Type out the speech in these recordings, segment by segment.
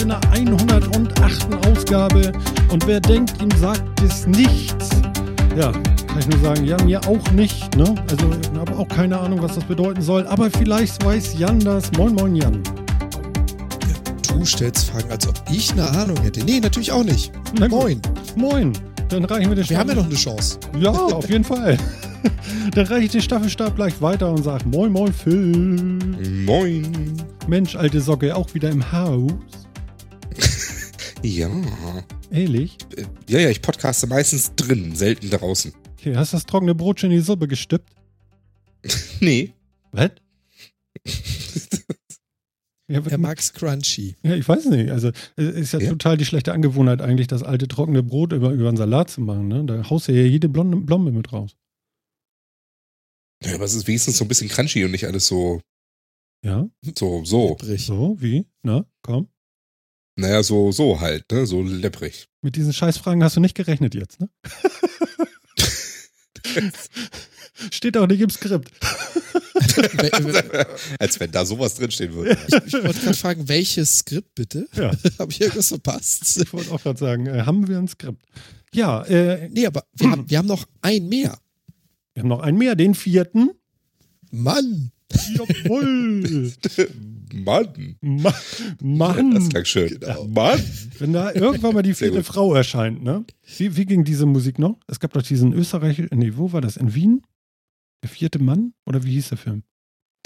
In der 108. Ausgabe und wer denkt, ihm sagt es nichts, ja, kann ich nur sagen, ja, mir auch nicht, ne? Also, ich habe auch keine Ahnung, was das bedeuten soll, aber vielleicht weiß Jan das. Moin, moin, Jan. Du stellst Fragen, als ob ich eine Ahnung hätte. Nee, natürlich auch nicht. Moin. Moin, dann reichen wir den Wir haben ja noch eine Chance. Ja, auf jeden Fall. Dann reiche ich den Staffelstab gleich weiter und sage Moin, moin, Phil. Moin. Mensch, alte Socke, auch wieder im Haus. Ja. Ehrlich? Äh, Ja, ja, ich podcaste meistens drin, selten draußen. Okay, hast das trockene Brot schon in die Suppe gestippt? Nee. Was? ja, Er mag's crunchy. ja, ich weiß nicht. Also, es ist ja, Ja? total die schlechte Angewohnheit, eigentlich das alte trockene Brot über, über einen Salat zu machen. Ne? Da haust du ja jede Blonde, Blombe mit raus. Ja, aber es ist wenigstens so ein bisschen crunchy und nicht alles so, Ja? so, so. So, wie? Na, komm. Naja, so, so halt, ne? So lepprig. Mit diesen Scheißfragen hast du nicht gerechnet jetzt, ne? Steht auch nicht im Skript. Als wenn da sowas drinstehen würde. ich wollte gerade fragen, welches Skript bitte? Ja. Habe ich irgendwas verpasst? Ich wollte auch gerade sagen, äh, haben wir ein Skript? Ja, äh, Nee, aber wir haben, wir haben noch ein mehr. wir haben noch einen mehr, den vierten. Mann! Jawohl! Mann. Ma Das Mann! klang schön. Genau. Mann. Wenn da irgendwann mal die vierte. Frau erscheint, ne? Wie, wie ging diese Musik noch? Es gab doch diesen Österreich, nee, wo war das? In Wien? Der vierte Mann? Oder wie hieß der Film?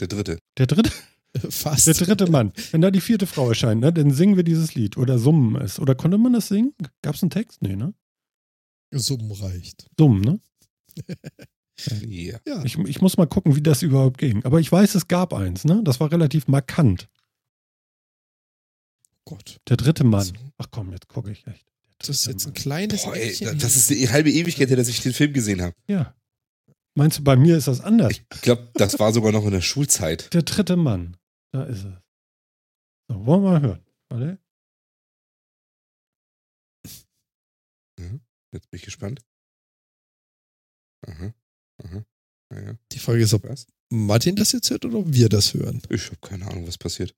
Der dritte. Der dritte? Fast. Der dritte Mann. Wenn da die vierte Frau erscheint, ne, dann singen wir dieses Lied oder summen es. Oder konnte man das singen? Gab es einen Text? Nee, ne? Summen reicht. Summen, ne? Ja. Ja. Ich, ich muss mal gucken, wie das überhaupt ging. Aber ich weiß, es gab eins, ne? Das war relativ markant. Gott. Der dritte Mann. Ach komm, jetzt gucke ich echt. Das ist jetzt ein kleines Boah, ey, das ist die halbe Ewigkeit, her, dass ich den Film gesehen habe. Ja. Meinst du, bei mir ist das anders? Ich glaube, das war sogar noch in der Schulzeit. Der dritte Mann. Da ist es. So, wollen wir mal hören. Warte. Jetzt bin ich gespannt. Aha. Aha. Ja, ja. Die Frage ist, ob Was? Martin das jetzt hört oder ob wir das hören. Ich habe keine Ahnung, was passiert.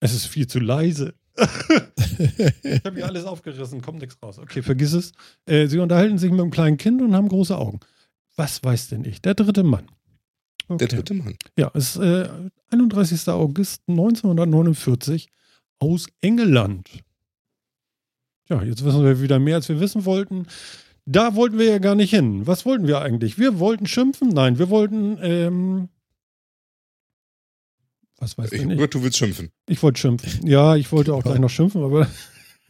Es ist viel zu leise. ich habe mir alles aufgerissen, kommt nichts raus. Okay, vergiss es. Äh, sie unterhalten sich mit einem kleinen Kind und haben große Augen. Was weiß denn ich? Der dritte Mann. Okay. Der dritte Mann. Ja, es ist äh, 31. August 1949 aus England. Ja, jetzt wissen wir wieder mehr, als wir wissen wollten. Da wollten wir ja gar nicht hin. Was wollten wir eigentlich? Wir wollten schimpfen? Nein, wir wollten, ähm, was weiß Ich ich nicht. du willst schimpfen. Ich wollte schimpfen. Ja, ich wollte auch gleich noch schimpfen, aber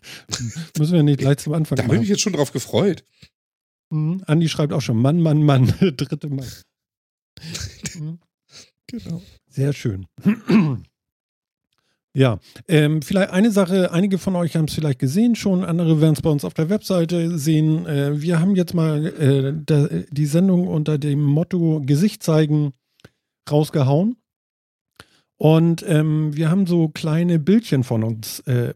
müssen wir nicht gleich zum Anfang Da habe ich machen. mich jetzt schon drauf gefreut. Mhm. Andi schreibt auch schon Mann, Mann, Mann, dritte Mann. Mhm. Genau. Sehr schön. Ja, ähm, vielleicht eine Sache, einige von euch haben es vielleicht gesehen schon, andere werden es bei uns auf der Webseite sehen. Äh, wir haben jetzt mal äh, da, die Sendung unter dem Motto Gesicht zeigen rausgehauen. Und ähm, wir haben so kleine Bildchen von uns äh,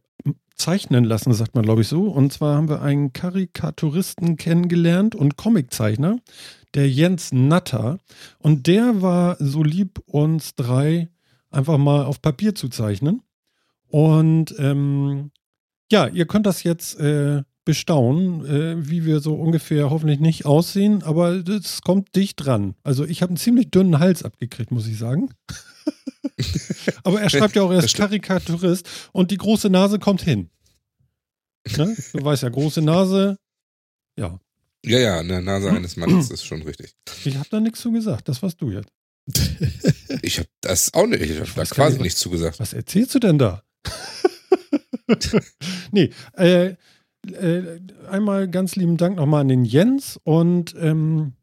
zeichnen lassen, sagt man, glaube ich, so. Und zwar haben wir einen Karikaturisten kennengelernt und Comiczeichner, der Jens Natter. Und der war so lieb, uns drei einfach mal auf Papier zu zeichnen. Und ähm, ja, ihr könnt das jetzt äh, bestaunen, äh, wie wir so ungefähr hoffentlich nicht aussehen, aber es kommt dicht dran. Also ich habe einen ziemlich dünnen Hals abgekriegt, muss ich sagen. aber er schreibt ja auch, er ist. Karikaturist und die große Nase kommt hin. Ne? Du weißt ja, große Nase, ja. Ja, ja, der Nase eines Mannes ist schon richtig. Ich habe da nichts zu gesagt, das warst du jetzt. Ich habe das auch nicht. Ich habe da quasi nichts zugesagt. Was erzählst du denn da? nee, äh, äh, einmal ganz lieben Dank nochmal an den Jens und ähm,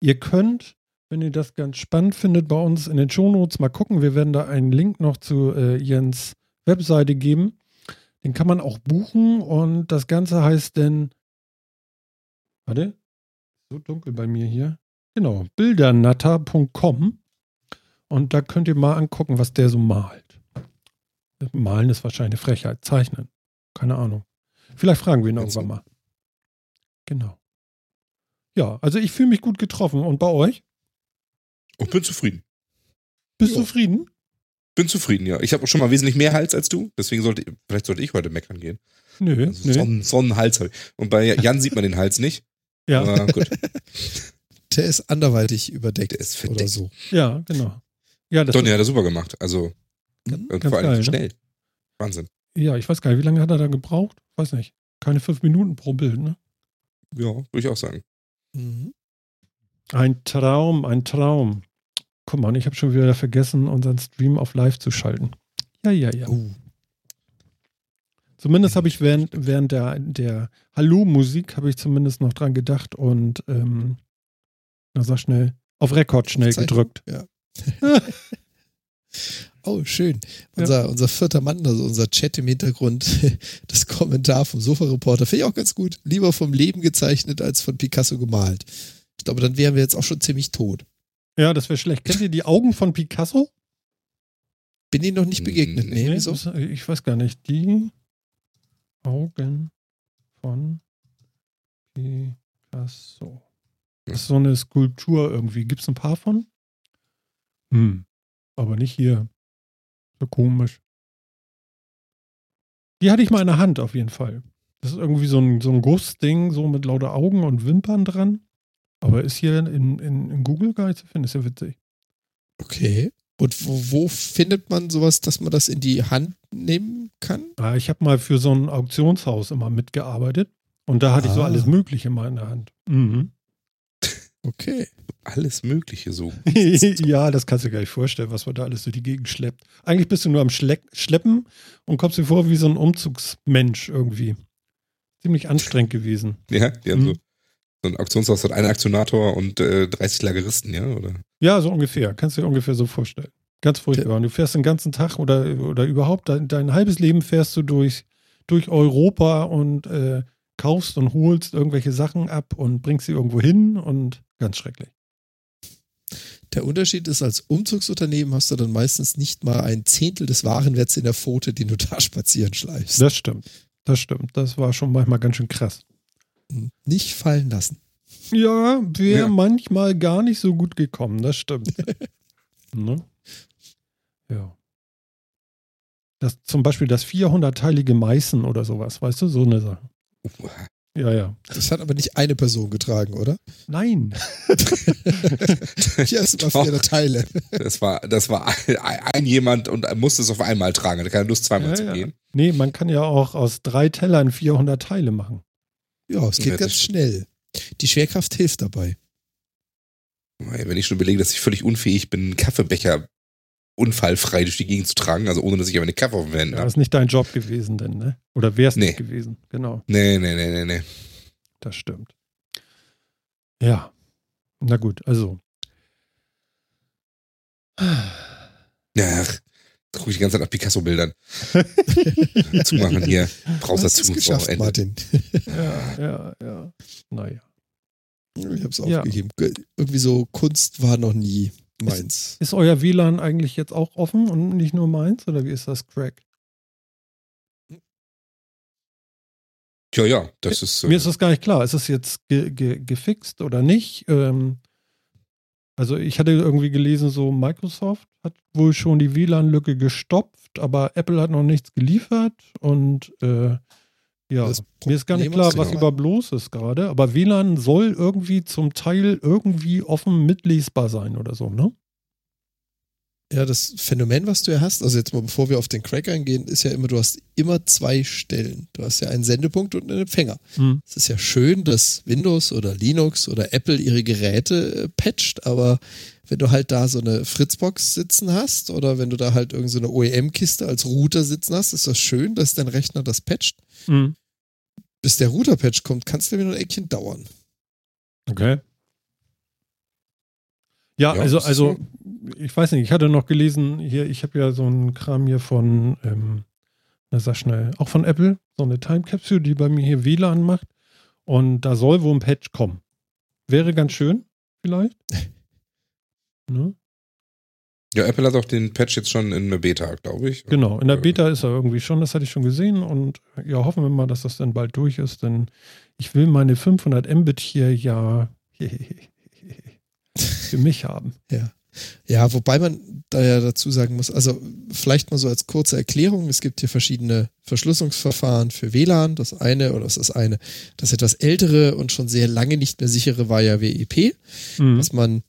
ihr könnt, wenn ihr das ganz spannend findet, bei uns in den Shownotes mal gucken. Wir werden da einen Link noch zu äh, Jens Webseite geben. Den kann man auch buchen und das Ganze heißt denn, warte, so dunkel bei mir hier. Genau, bildernatter.com und da könnt ihr mal angucken, was der so malt. Malen ist wahrscheinlich eine Frechheit. Zeichnen. Keine Ahnung. Vielleicht fragen wir ihn Jetzt irgendwann mal. Genau. Ja, also ich fühle mich gut getroffen. Und bei euch? Und bin zufrieden. Bist du Ja. zufrieden? Bin zufrieden, ja. Ich habe auch schon mal wesentlich mehr Hals als du, deswegen sollte vielleicht sollte ich heute meckern gehen. Nö, Also nö. so, einen, so einen Hals habe ich. Und bei Jan sieht man den Hals nicht. Ja, Aber gut. Der ist anderweitig überdeckt Der ist oder verdeckt. so. ja, genau. Ja, das Donny hat er super gemacht. Also Mhm. und vor allem geil, so ne? schnell. Wahnsinn. ja, ich weiß gar nicht, wie lange hat er da gebraucht? Weiß nicht. Keine fünf Minuten pro Bild, ne? Ja, würde ich auch sagen. Mhm. Ein Traum, ein Traum. Guck mal, ich habe schon wieder vergessen, unseren Stream auf live zu schalten. Ja, ja, ja. Oh, Zumindest habe ich während, während der, der Hallo-Musik habe ich zumindest noch dran gedacht und ähm, na sag schnell, auf Rekord schnell Aufzeichnung, gedrückt. Ja. Oh, schön. Unser, unser vierter Mann, also unser Chat im Hintergrund, das Kommentar vom Sofa-Reporter, finde ich auch ganz gut. Lieber vom Leben gezeichnet als von Picasso gemalt. Ich glaube, dann wären wir jetzt auch schon ziemlich tot. Ja, das wäre schlecht. Kennt ihr die Augen von Picasso? Bin Ihnen noch nicht begegnet. Nee, Nee, wieso? das- Ich weiß gar nicht. Die Augen von Picasso. Das ist so eine Skulptur irgendwie. Gibt es ein paar von? Hm. Aber nicht hier. So komisch. Die hatte ich mal in der Hand auf jeden Fall. Das ist irgendwie so ein, so ein Gussding, so mit lauter Augen und Wimpern dran. Aber ist hier in, in, in Google gar nicht zu finden. Ist ja witzig. Okay. Und wo, wo findet man sowas, dass man das in die Hand nehmen kann? Ah, ich habe mal für so ein Auktionshaus immer mitgearbeitet. Und da hatte ich so Ah. alles Mögliche mal in der Hand. Mhm. Okay. Alles Mögliche so. ja, das kannst du dir gar nicht vorstellen, was man da alles durch die Gegend schleppt. Eigentlich bist du nur am Schleck Schleppen und kommst dir vor wie so ein Umzugsmensch irgendwie. Ziemlich anstrengend gewesen. Ja, die haben Mhm. so, so ein Auktionshaus hat einen Aktionator und äh, 30 Lageristen, ja, oder? Ja, so ungefähr. Kannst du dir ungefähr so vorstellen. Ganz furchtbar. Und du fährst den ganzen Tag oder, oder überhaupt dein, dein halbes Leben fährst du durch, durch Europa und äh, kaufst und holst irgendwelche Sachen ab und bringst sie irgendwo hin und ganz schrecklich. Der Unterschied ist, als Umzugsunternehmen hast du dann meistens nicht mal ein Zehntel des Warenwerts in der Pfote, den du da spazieren schleifst. Das stimmt. Das stimmt. Das war schon manchmal ganz schön krass. Nicht fallen lassen. Ja, wäre Ja. manchmal gar nicht so gut gekommen, das stimmt. ne? Ja. Das, zum Beispiel das 400-teilige Meißen oder sowas, weißt du, so eine Sache. Ja, ja. Das hat aber nicht eine Person getragen, oder? Nein. Hier du mal vier Teile. Das war, das war ein, ein jemand und er musste es auf einmal tragen. Hatte keine Lust, zweimal Ja, zu ja. gehen. Nee, man kann ja auch aus drei Tellern 400 Teile machen. Ja, es geht Ja, ganz schnell. Die Schwerkraft hilft dabei. Wenn ich schon überlege, dass ich völlig unfähig bin, einen Kaffeebecher unfallfrei durch die Gegend zu tragen, also ohne dass ich aber eine Kaffee auf den Händen Ja, habe. ist nicht dein Job gewesen, denn, ne? Oder wäre es Nee. nicht gewesen. Genau, Nee, nee, nee, nee, nee. das stimmt. Ja. Na gut, also. Ja, ach, gucke ich die ganze Zeit nach Picasso-Bildern. Zumachen hier. Brauchst das zu geschafft, Ende. Martin. Ja, ja, ja. Naja. Ich hab's Ja. aufgegeben. Irgendwie so Kunst war noch nie meins. Ist euer WLAN eigentlich jetzt auch offen und nicht nur meins? Oder wie ist das, Crack? Ja, ja, das ist. äh, Mir ist das gar nicht klar. Ist das jetzt ge ge gefixt oder nicht? Ähm, also ich hatte irgendwie gelesen, so Microsoft hat wohl schon die WLAN-Lücke gestopft, aber Apple hat noch nichts geliefert und äh, ja, mir ist gar nicht klar, was ja. überhaupt los ist gerade. Aber WLAN soll irgendwie zum Teil irgendwie offen mitlesbar sein oder so, ne? Ja, das Phänomen, was du ja hast, also jetzt mal bevor wir auf den Crack eingehen, ist ja immer, du hast immer zwei Stellen. Du hast ja einen Sendepunkt und einen Empfänger. Hm. Es ist ja schön, dass Windows oder Linux oder Apple ihre Geräte äh, patcht, aber wenn du halt da so eine Fritzbox sitzen hast oder wenn du da halt irgendeine so eine OEM-Kiste als Router sitzen hast, ist das schön, dass dein Rechner das patcht. Hm. Bis der Router-Patch kommt, kann es nämlich noch ein Eckchen dauern. Okay. Ja, Ja, also, also, so. ich weiß nicht, ich hatte noch gelesen, hier, ich habe ja so einen Kram hier von, ähm, na sag schnell, auch von Apple, so eine Time Capsule, die bei mir hier WLAN macht. Und da soll wohl ein Patch kommen. Wäre ganz schön, vielleicht. ne? Ja, Apple hat auch den Patch jetzt schon in der Beta, glaube ich. Genau, in der Beta ist er irgendwie schon, das hatte ich schon gesehen. Und ja, hoffen wir mal, dass das dann bald durch ist, denn ich will meine 500 Mbit hier ja für mich haben. Ja. Ja, wobei man da ja dazu sagen muss, also vielleicht mal so als kurze Erklärung, es gibt hier verschiedene Verschlüsselungsverfahren für WLAN. Das eine, oder das ist eine, das etwas ältere und schon sehr lange nicht mehr sichere war ja WEP, Mhm. was man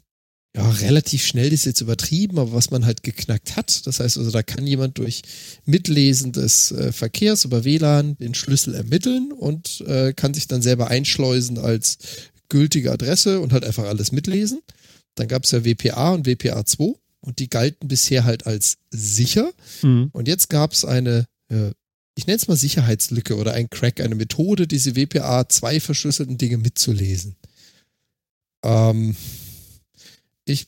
ja relativ schnell ist jetzt übertrieben, aber was man halt geknackt hat. Das heißt also, da kann jemand durch Mitlesen des äh, Verkehrs über WLAN den Schlüssel ermitteln und äh, kann sich dann selber einschleusen als gültige Adresse und halt einfach alles mitlesen. Dann gab es ja WPA und WPA2 und die galten bisher halt als sicher. Mhm. Und jetzt gab es eine, äh, ich nenne es mal Sicherheitslücke oder ein Crack, eine Methode, diese WPA2 verschlüsselten Dinge mitzulesen. Ähm, ich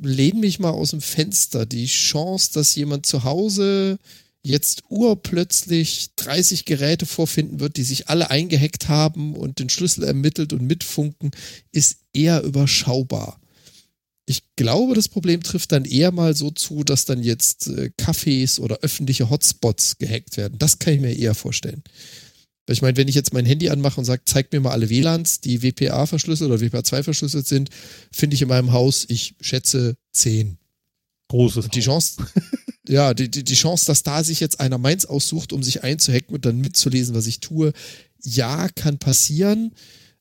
lehne mich mal aus dem Fenster. Die Chance, dass jemand zu Hause jetzt urplötzlich 30 Geräte vorfinden wird, die sich alle eingehackt haben und den Schlüssel ermittelt und mitfunken, ist eher überschaubar. Ich glaube, das Problem trifft dann eher mal so zu, dass dann jetzt äh, Cafés oder öffentliche Hotspots gehackt werden. Das kann ich mir eher vorstellen. Weil Ich meine, wenn ich jetzt mein Handy anmache und sage, zeig mir mal alle WLANs, die WPA verschlüsselt oder WPA2 verschlüsselt sind, finde ich in meinem Haus, ich schätze 10. Großes Und die Haus. Chance, ja, die, die, die Chance, dass da sich jetzt einer meins aussucht, um sich einzuhacken und dann mitzulesen, was ich tue, ja, kann passieren.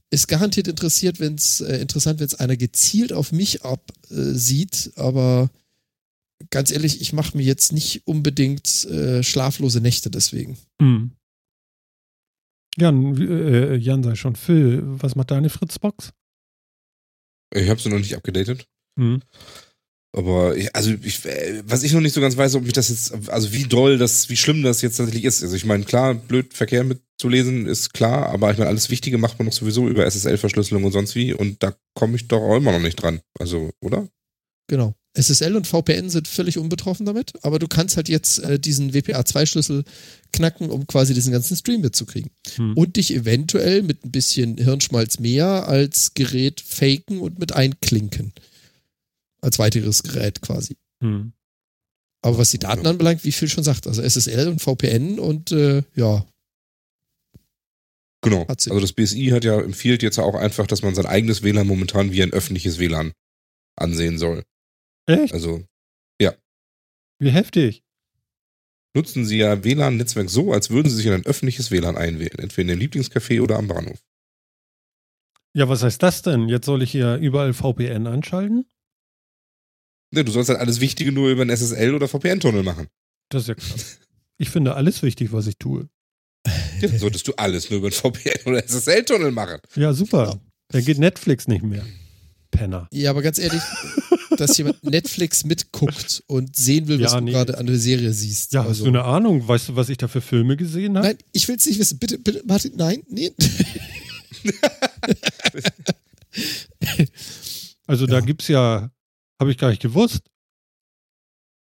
Ist garantiert interessiert, wenn's, äh, interessant, wenn es einer gezielt auf mich absieht, aber ganz ehrlich, ich mache mir jetzt nicht unbedingt äh, schlaflose Nächte deswegen. Mhm. Jan, wie- äh, Jan sei schon. Phil, was macht deine Fritzbox? Ich habe sie noch nicht abgedatet. Mhm. Aber ich, also ich, äh, was ich noch nicht so ganz weiß, ob ich das jetzt, also wie doll das, wie schlimm das jetzt tatsächlich ist. Also ich meine, klar, blöd Verkehr mitzulesen ist klar, aber ich meine, alles Wichtige macht man doch sowieso über SSL-Verschlüsselung und sonst wie und da komme ich doch auch immer noch nicht dran. Also, oder? Genau. SSL und VPN sind völlig unbetroffen damit, aber du kannst halt jetzt äh, diesen WPA2-Schlüssel knacken, um quasi diesen ganzen Stream mitzukriegen. Hm. Und dich eventuell mit ein bisschen Hirnschmalz mehr als Gerät faken und mit einklinken. Als weiteres Gerät quasi. Hm. Aber was die Daten Ja. anbelangt, wie viel schon sagt, also SSL und VPN und äh, ja, Genau. Also das BSI hat ja empfiehlt jetzt auch einfach, dass man sein eigenes WLAN momentan wie ein öffentliches WLAN ansehen soll. Echt? Also Wie heftig. nutzen Sie ja WLAN-Netzwerk so, als würden Sie sich in ein öffentliches WLAN einwählen, entweder in dem Lieblingscafé oder am Bahnhof. Ja, was heißt das denn? Jetzt soll ich hier überall VPN anschalten? Ne, du sollst halt alles Wichtige nur über einen SSL oder VPN-Tunnel machen. Das ist ja krass. Ich finde alles wichtig, was ich tue. Ja, dann solltest du alles nur über einen VPN oder SSL-Tunnel machen. Ja, super. Ja. Da geht Netflix nicht mehr. Penner. ja, aber ganz ehrlich, dass jemand Netflix mitguckt und sehen will, was Ja, du nee. gerade an der Serie siehst. Ja, hast also, du eine Ahnung? Weißt du, was ich da für Filme gesehen habe? Nein, ich will es nicht wissen. Bitte, bitte, Martin, nein, nee. Also da Ja. gibt's ja, habe ich gar nicht gewusst.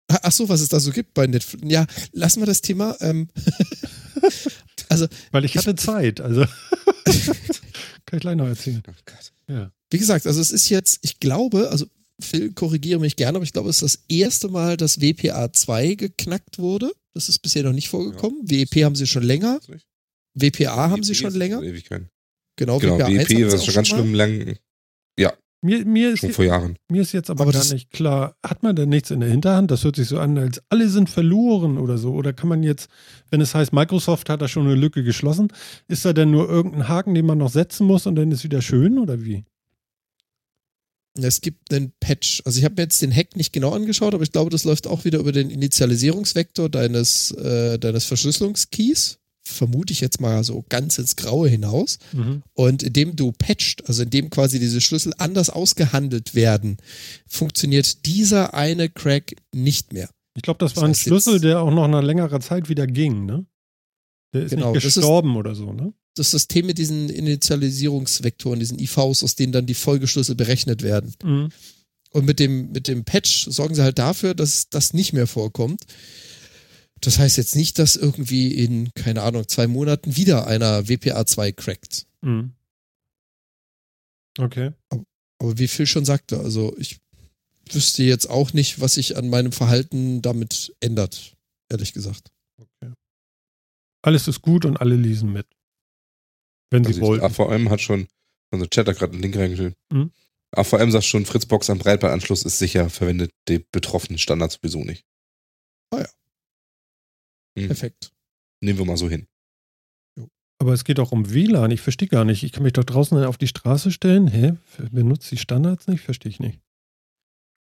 Ach so, was es da so gibt bei Netflix. Ja, lassen wir das Thema. Ähm, also, Weil ich Ich- hatte Zeit. Also kann ich gleich noch erzählen. Oh Gott. Ja. wie gesagt, also es ist jetzt, ich glaube, also Phil, korrigiere mich gerne, aber ich glaube, es ist das erste Mal, dass WPA 2 geknackt wurde. Das ist bisher noch nicht vorgekommen. WEP haben sie schon länger. WPA haben sie schon länger. Ewigkeiten. Genau, Genau, WPA 1 WEP, hatten sie das ist schon ganz mal. schlimm lang, Mir, mir, ist, schon vor Jahren. mir ist jetzt aber, Aber gar nicht klar, hat man denn nichts in der Hinterhand? Das hört sich so an, als alle sind verloren oder so. Oder kann man jetzt, wenn es heißt, Microsoft hat da schon eine Lücke geschlossen, ist da denn nur irgendein Haken, den man noch setzen muss und dann ist wieder schön oder wie? Es gibt einen Patch. Also ich habe mir jetzt den Hack nicht genau angeschaut, aber ich glaube, das läuft auch wieder über den Initialisierungsvektor deines, äh, deines Verschlüsselungskeys. Vermute ich jetzt mal so ganz ins Graue hinaus. Mhm. Und indem du patcht, also indem quasi diese Schlüssel anders ausgehandelt werden, funktioniert dieser eine Crack nicht mehr. Ich glaube, das Das war ein heißt Schlüssel, jetzt- der auch noch nach längerer Zeit wieder ging, ne? Der ist Genau, nicht das ist- gestorben oder so, ne? Das System mit diesen Initialisierungsvektoren, diesen IVs, aus denen dann die Folgeschlüssel berechnet werden. Mhm. Und mit dem, mit dem Patch sorgen sie halt dafür, dass das nicht mehr vorkommt. Das heißt jetzt nicht, dass irgendwie in, keine Ahnung, zwei Monaten wieder einer WPA2 crackt. Mhm. Okay. Aber wie Phil schon sagte, also ich wüsste jetzt auch nicht, was sich an meinem Verhalten damit ändert, ehrlich gesagt. Alles ist gut und alle lesen mit. Wenn sie Also wollten. AVM hat schon, also Chat hat gerade einen Link reingestellt. Mhm. AVM sagt schon, Fritzbox am Breitbandanschluss ist sicher, verwendet die betroffenen Standard sowieso nicht. Ah ja. Hm. Perfekt. Nehmen wir mal so hin. Aber es geht auch um WLAN. Ich verstehe gar nicht. Ich kann mich doch draußen auf die Straße stellen. Hä? Benutzt die Standards nicht? Verstehe ich nicht.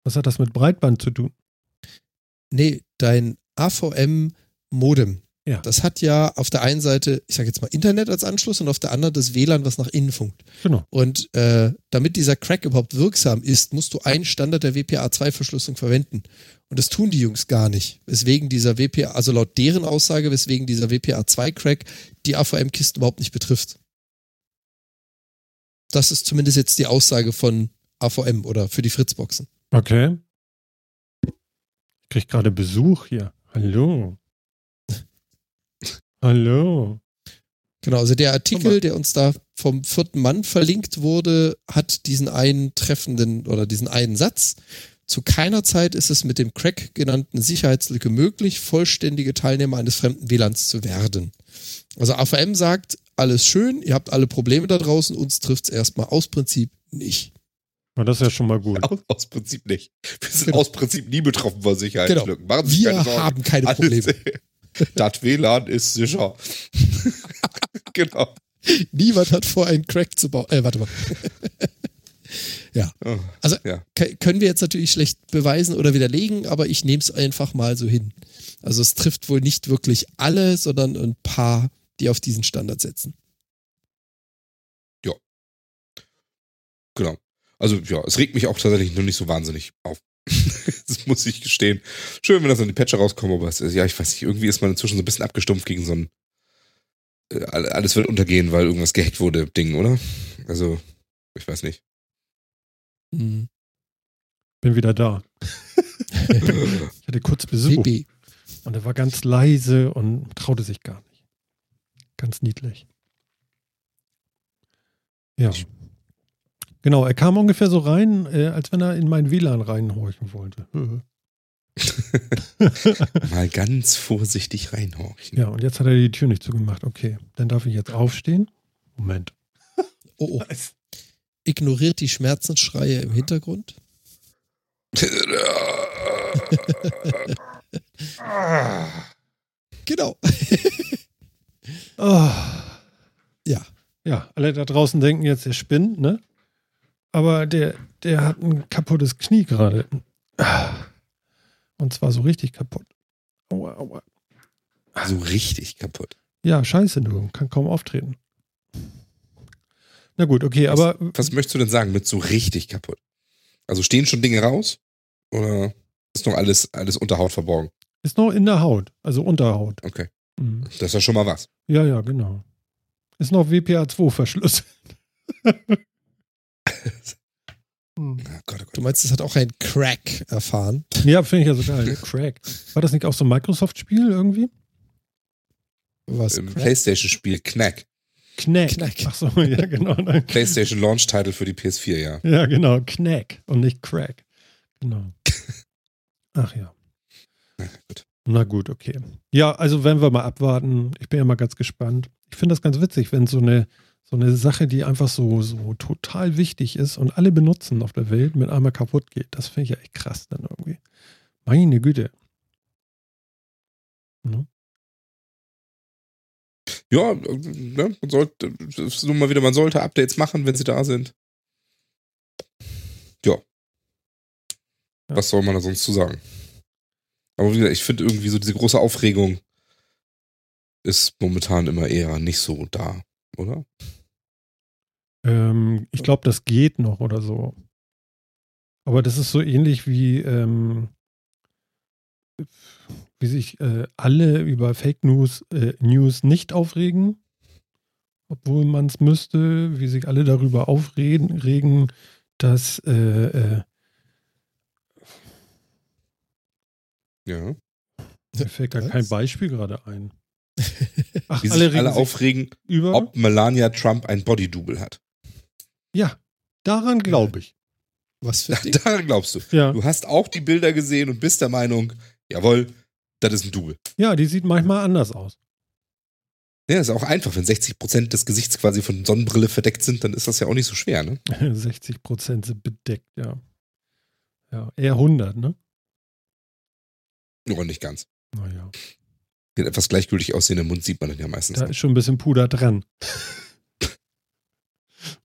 Was hat das mit Breitband zu tun? Nee, dein AVM-Modem. Ja. Das hat ja auf der einen Seite, ich sage jetzt mal Internet als Anschluss und auf der anderen das WLAN, was nach innen funkt. Genau. Und äh, damit dieser Crack überhaupt wirksam ist, musst du einen Standard der WPA2-Verschlüsselung verwenden. Und das tun die Jungs gar nicht. Weswegen dieser WPA, also laut deren Aussage, weswegen dieser WPA2-Crack die AVM-Kisten überhaupt nicht betrifft. Das ist zumindest jetzt die Aussage von AVM oder für die Fritzboxen. Okay. Ich krieg gerade Besuch hier. Hallo. Hallo. Genau, also der Artikel, der uns da vom vierten Mann verlinkt wurde, hat diesen einen treffenden oder diesen einen Satz. Zu keiner Zeit ist es mit dem Crack genannten Sicherheitslücke möglich, vollständige Teilnehmer eines fremden WLANs zu werden. Also AVM sagt, alles schön, ihr habt alle Probleme da draußen, uns trifft's erstmal aus Prinzip nicht. Na, das ist ja schon mal gut. Aus, aus Prinzip nicht. Wir sind Genau. aus Prinzip nie betroffen von Sicherheitslücken. Machen Sie sich Wir haben keine Alles- Probleme. Das WLAN ist sicher. genau. Niemand hat vor, einen Crack zu bauen. Äh, warte mal. Oh, Also ja. Können wir jetzt natürlich schlecht beweisen oder widerlegen, aber ich nehme es einfach mal so hin. Also es trifft wohl nicht wirklich alle, sondern ein paar, die auf diesen Standard setzen. Genau. Also ja, es regt mich auch tatsächlich nur nicht so wahnsinnig auf. das muss ich gestehen. Schön, wenn das an die Patcher rauskommt, aber es ist, ja, ich weiß nicht, irgendwie ist man inzwischen so ein bisschen abgestumpft gegen so ein äh, all- alles wird untergehen, weil irgendwas gehackt wurde, Ding, oder? Also, ich weiß nicht. Hm. Bin wieder da. Ich hatte kurz Besuch BB. und er war ganz leise und traute sich gar nicht. Ganz niedlich. Ja. Genau, er kam ungefähr so rein, äh, als wenn er in mein WLAN reinhorchen wollte. Mal ganz vorsichtig reinhorchen. ja, und jetzt hat er die Tür nicht zugemacht. Okay, dann darf ich jetzt aufstehen. Moment. Oh, oh. Ignoriert die Schmerzensschreie im Hintergrund. Genau. Oh. Ja. Ja, alle da draußen denken jetzt, er spinnt, ne? Aber der, der hat ein kaputtes Knie gerade. Und zwar so richtig kaputt. Aua, aua. so richtig kaputt. Ja, scheiße, du. Kann kaum auftreten. Na gut, okay, aber Was möchtest du denn sagen mit so richtig kaputt? Also stehen schon Dinge raus? Oder ist noch alles, alles unter Haut verborgen? ist noch in der Haut, also Unterhaut. Okay. Mhm. Das ist ja schon mal was. Ja, ja, genau. Ist noch WPA2 verschlüsselt. Hm. Oh Gott, oh Gott. Du meinst, es hat auch ein Crack erfahren? ja, finde ich ja so geil. Crack. War das nicht auch so ein Microsoft-Spiel irgendwie? Was? Im Crack? PlayStation-Spiel Knack. Knack. Knack. Ach so, ja, genau. PlayStation Launch-Title für die PS4, ja. Ja, genau. Knack und nicht Crack. Genau. Ach ja. Na gut. Na gut, okay. Ja, also werden wir mal abwarten. Ich bin ja mal ganz gespannt. Ich finde das ganz witzig, wenn so eine, so eine Sache, die einfach so, so total wichtig ist und alle benutzen auf der Welt, mit einmal kaputt geht. Das finde ich ja echt krass dann irgendwie. Meine Güte. Ne? Ja, äh, ne, man sollte, ist nun mal wieder, man sollte Updates machen, wenn sie da sind. Ja. Ja. Was soll man da sonst zu sagen? Aber wie gesagt, ich finde irgendwie so diese große Aufregung ist momentan immer eher nicht so da, oder? Ähm, ich glaube, das geht noch oder so. Aber das ist so ähnlich wie, ähm, wie sich äh, alle über Fake News, äh, News nicht aufregen, obwohl man es müsste, wie sich alle darüber aufregen, regen, dass äh, äh, Ja. mir fällt gar kein Beispiel gerade ein. Ach, Wie alle sich alle sich aufregen, über. ob Melania Trump ein Bodydouble hat. Ja, daran glaube ich. Was für Ding? Daran glaubst du. Ja. Du hast auch die Bilder gesehen und bist der Meinung, jawohl, das ist ein Double. ja, die sieht manchmal anders aus. Ja, ist auch einfach. Wenn 60% des Gesichts quasi von Sonnenbrille verdeckt sind, dann ist das ja auch nicht so schwer, ne? 60 Prozent sind bedeckt, ja. Ja, eher 100, ne? Nur nicht ganz. Naja, Den etwas gleichgültig aussehenden Mund sieht man dann ja meistens. da noch. ist schon ein bisschen Puder dran.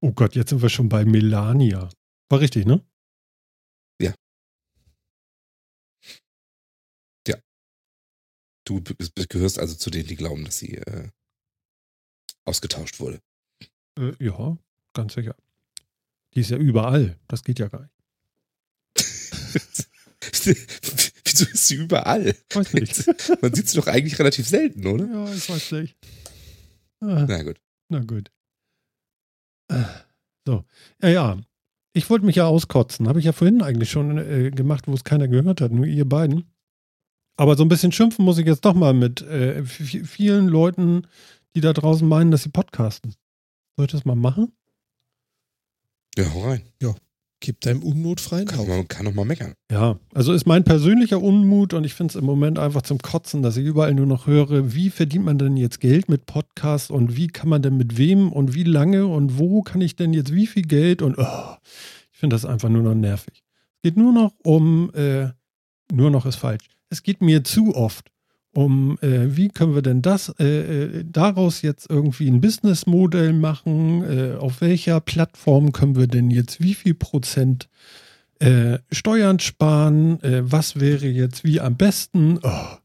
Oh Gott, jetzt sind wir schon bei Melania. War richtig, ne? Du b- b- gehörst also zu denen, die glauben, dass sie äh, ausgetauscht wurde. Äh, ja, ganz sicher. Die ist ja überall. Das geht ja gar nicht. Wieso ist sie überall? Weiß nicht. Man sieht sie doch eigentlich relativ selten, oder? ja, ich weiß nicht. Ah, Na gut. na gut. So, ja, ja. Ich wollte mich ja auskotzen. Habe ich ja vorhin eigentlich schon äh, gemacht, wo es keiner gehört hat, nur ihr beiden. Aber so ein bisschen schimpfen muss ich jetzt doch mal mit äh, vielen Leuten, die da draußen meinen, dass sie podcasten. Soll ich das mal machen? Ja, hau rein. Gib deinem Unmut freien Kann, Lauf. man kann doch mal meckern. Ja, also ist mein persönlicher Unmut und ich finde es im Moment einfach zum Kotzen, dass ich überall nur noch höre, wie verdient man denn jetzt Geld mit Podcasts und wie kann man denn mit wem und wie lange und wo kann ich denn jetzt wie viel Geld und oh, ich finde das einfach nur noch nervig. Es geht nur noch um, äh, nur noch ist falsch. Es geht mir zu oft um, äh, wie können wir denn das äh, äh, daraus jetzt irgendwie ein Businessmodell machen? Äh, auf welcher Plattform können wir denn jetzt wie viel Prozent äh, Steuern sparen? Äh, was wäre jetzt wie am besten? Oh,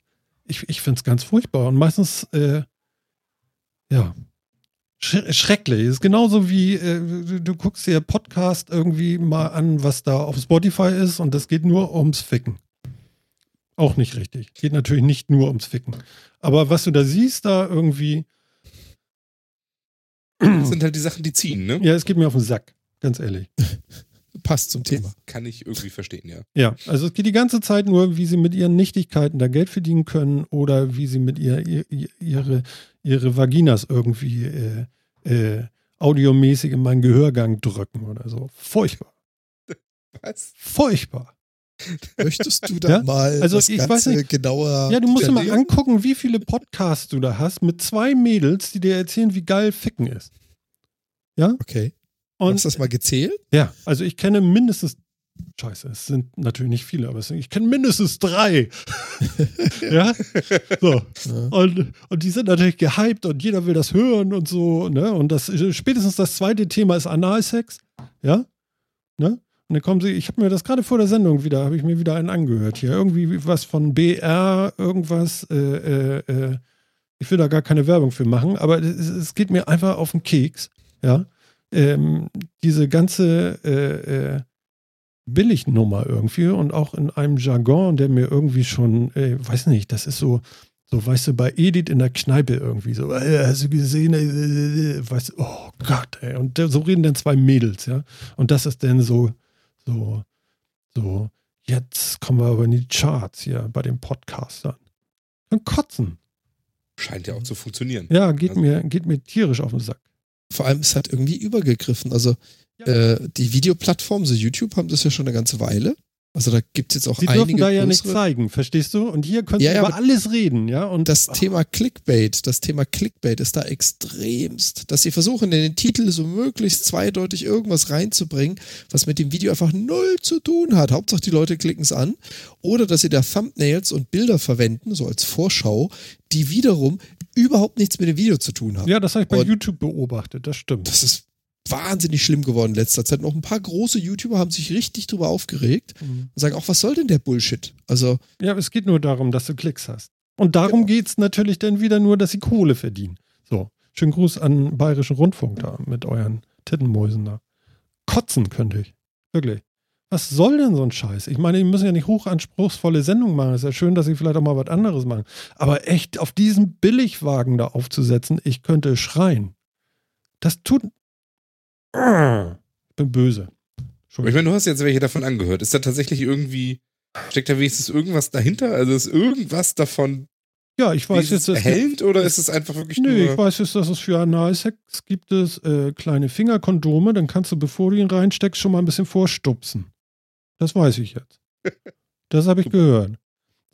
ich ich finde es ganz furchtbar und meistens, äh, ja, sch schrecklich. Ist genauso wie äh, du, du guckst dir Podcast irgendwie mal an, was da auf Spotify ist und das geht nur ums Ficken. Auch nicht richtig. Geht natürlich nicht nur ums Ficken. Aber was du da siehst, da irgendwie, Das sind halt die Sachen, die ziehen, ne? ja, es geht mir auf den Sack, ganz ehrlich. Passt zum Thema. Kann ich irgendwie verstehen, ja. Ja, also es geht die ganze Zeit nur, wie sie mit ihren Nichtigkeiten da Geld verdienen können oder wie sie mit ihr, ihr ihre, ihre Vaginas irgendwie äh, äh, audiomäßig in meinen Gehörgang drücken oder so. Furchtbar. Was? Furchtbar. Möchtest du da Ja, mal also das ich weiß Ganze nicht. genauer Ja, du musst dir mal angucken, wie viele Podcasts du da hast mit zwei Mädels, die dir erzählen, wie geil Ficken ist. Okay. Und Hast du das mal gezählt? Ja, also ich kenne mindestens, scheiße, es sind natürlich nicht viele, aber ich kenne mindestens drei. ja, so. Ja. Und, und die sind natürlich gehypt und jeder will das hören und so, ne? Und das spätestens das zweite Thema ist Analsex, ja? Ne? Und kommen sie, ich habe mir das gerade vor der Sendung wieder, habe ich mir wieder einen angehört hier. Irgendwie was von BR, irgendwas, äh, äh, äh, ich will da gar keine Werbung für machen, aber es, es geht mir einfach auf den Keks, ja. Ähm, diese ganze äh, äh, Billignummer irgendwie und auch in einem Jargon, der mir irgendwie schon, äh, weiß nicht, das ist so, so, weißt du, bei Edith in der Kneipe irgendwie so, äh, hast du gesehen, äh, weißt du, oh Gott, ey. Und so reden dann zwei Mädels, ja. Und das ist dann so, so, so, jetzt kommen wir aber in die Charts hier bei den Podcastern. Dann kotzen. Scheint ja auch zu funktionieren. Ja, geht Also- mir, geht mir tierisch auf den Sack. Vor allem, es hat irgendwie übergegriffen. Also Ja. äh, die Videoplattformen, so YouTube, haben das ja schon eine ganze Weile. Also da gibt es jetzt auch Sie einige dürfen da ja nicht zeigen, verstehst du? Und hier können Ja, sie ja, über alles reden, ja? Und Das Thema Clickbait, das Thema Clickbait ist da extremst, dass sie versuchen, in den Titel so möglichst zweideutig irgendwas reinzubringen, was mit dem Video einfach null zu tun hat. Hauptsache die Leute klicken es an. Oder dass sie da Thumbnails und Bilder verwenden, so als Vorschau, die wiederum überhaupt nichts mit dem Video zu tun haben. Ja, das habe ich bei Und- YouTube beobachtet, das stimmt. Das ist wahnsinnig schlimm geworden in letzter Zeit. Noch ein paar große YouTuber haben sich richtig drüber aufgeregt Mhm. und sagen auch, was soll denn der Bullshit? Also, Ja, es geht nur darum, dass du Klicks hast. Und darum Genau. geht es natürlich dann wieder nur, dass sie Kohle verdienen. So, schönen Gruß an Bayerischen Rundfunk da mit euren Tittenmäusen da. Kotzen könnte ich. Wirklich. Was soll denn so ein Scheiß? Ich meine, die müssen ja nicht hochanspruchsvolle Sendungen machen. Es ist ja schön, dass sie vielleicht auch mal was anderes machen. Aber echt auf diesen Billigwagen da aufzusetzen, ich könnte schreien. Das tut. Ich bin böse. Ich meine, du hast jetzt welche davon angehört. Ist da tatsächlich irgendwie, steckt da wenigstens irgendwas dahinter? Also ist irgendwas davon Ja, ich weiß jetzt, dass erhellend oder ist es einfach wirklich Nö, nur... ich weiß jetzt, dass es für Analsex gibt es äh, kleine Fingerkondome, dann kannst du, bevor du ihn reinsteckst, schon mal ein bisschen vorstupsen. Das weiß ich jetzt. Das habe ich gehört.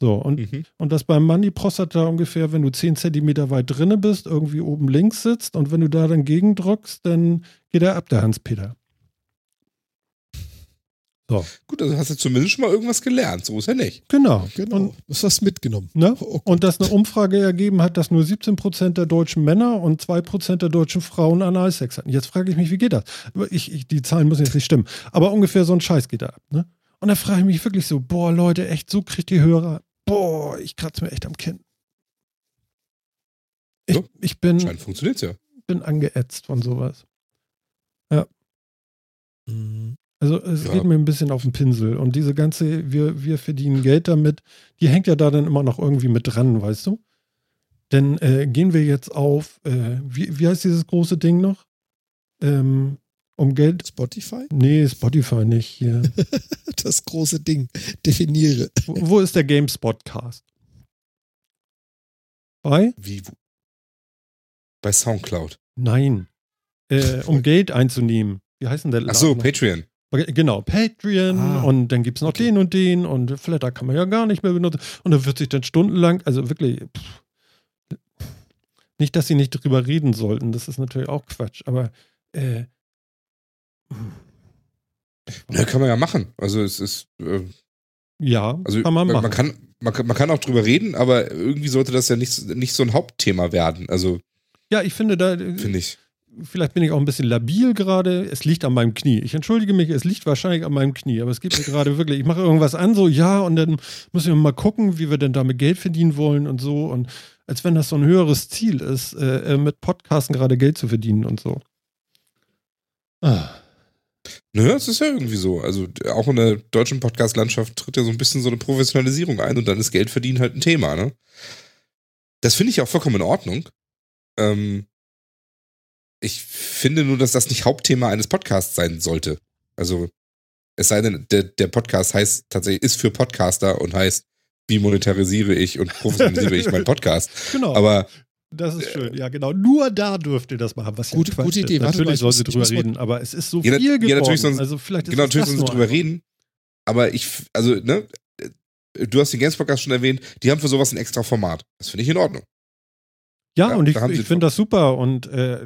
So, und, Mhm. und das beim Mann die Prostata ungefähr, wenn du 10 Zentimeter weit drinne bist, irgendwie oben links sitzt und wenn du da dann gegendrückst, dann geht er ab, der Hans-Peter. So, Gut, also hast du zumindest schon mal irgendwas gelernt. So ist er nicht. genau. Genau. Und, du hast mitgenommen. ne? Oh, und dass eine Umfrage ergeben hat, dass nur 17% der deutschen Männer und 2% der deutschen Frauen Analsex hatten. Jetzt frage ich mich, wie geht das? Ich, ich, die Zahlen müssen jetzt nicht stimmen. Aber ungefähr so ein Scheiß geht da ab. Ne? Und da frage ich mich wirklich so, boah, Leute, echt, so kriegt die Hörer, boah, ich kratze mir echt am Kinn. Ich, Ja, ich bin, Scheint funktioniert's ja. bin angeätzt von sowas. Mhm. Also es Ja. geht mir ein bisschen auf den Pinsel. Und diese ganze, wir, wir verdienen Geld damit, die hängt ja da dann immer noch irgendwie mit dran, weißt du? Denn äh, gehen wir jetzt auf, äh, wie, wie heißt dieses große Ding noch? Ähm, um Geld. Spotify? Nee, Spotify nicht hier. Das große Ding. Definiere. wo, wo ist der GameSpot-Cast? Bei? Wie? wo- Bei Soundcloud. Nein. Äh, um Geld einzunehmen. Wie heißt denn der Ach so, Laden noch? Patreon. Genau, Patreon Ah. und dann gibt es noch Okay. den und den und Flatter kann man ja gar nicht mehr benutzen. Und da wird sich dann stundenlang, also wirklich, pff, nicht, dass sie nicht drüber reden sollten, das ist natürlich auch Quatsch, aber äh, Ja, kann man ja machen. Also es ist, äh, ja, also kann man machen. man, kann, man, kann, man kann auch drüber reden, aber irgendwie sollte das ja nicht, nicht so ein Hauptthema werden. Also ja, ich finde da, finde ich. vielleicht bin ich auch ein bisschen labil gerade. Es liegt an meinem Knie. Ich entschuldige mich, es liegt wahrscheinlich an meinem Knie, aber es geht mir gerade wirklich, ich mache irgendwas an, so ja, und dann müssen wir mal gucken, wie wir denn damit Geld verdienen wollen und so. Und als wenn das so ein höheres Ziel ist, äh, äh, mit Podcasten gerade Geld zu verdienen und so. Ah. Naja, es ist ja irgendwie so. Also auch in der deutschen Podcast-Landschaft tritt ja so ein bisschen so eine Professionalisierung ein und dann ist Geld verdienen halt ein Thema, ne? Das finde ich auch vollkommen in Ordnung. Ähm, ich finde nur, dass das nicht Hauptthema eines Podcasts sein sollte. Also, es sei denn, der, der Podcast heißt tatsächlich, ist für Podcaster und heißt, wie monetarisiere ich und professionalisiere ich meinen Podcast. Genau. Aber Das ist schön, ja genau. Nur da dürft ihr das machen. Was ja Gute- Quatsch gute. Idee. Warte Natürlich ich soll muss- sie drüber reden, aber es ist so Ja, viel ja, geworden. natürlich sonst- also vielleicht ist genau, natürlich wir nur drüber einfach. reden. Aber ich, also, ne, du hast den Games Podcast schon erwähnt, die haben für sowas ein extra Format. Das finde ich in Ordnung. Ja, Ja, und ich, sie ich finde das super und äh,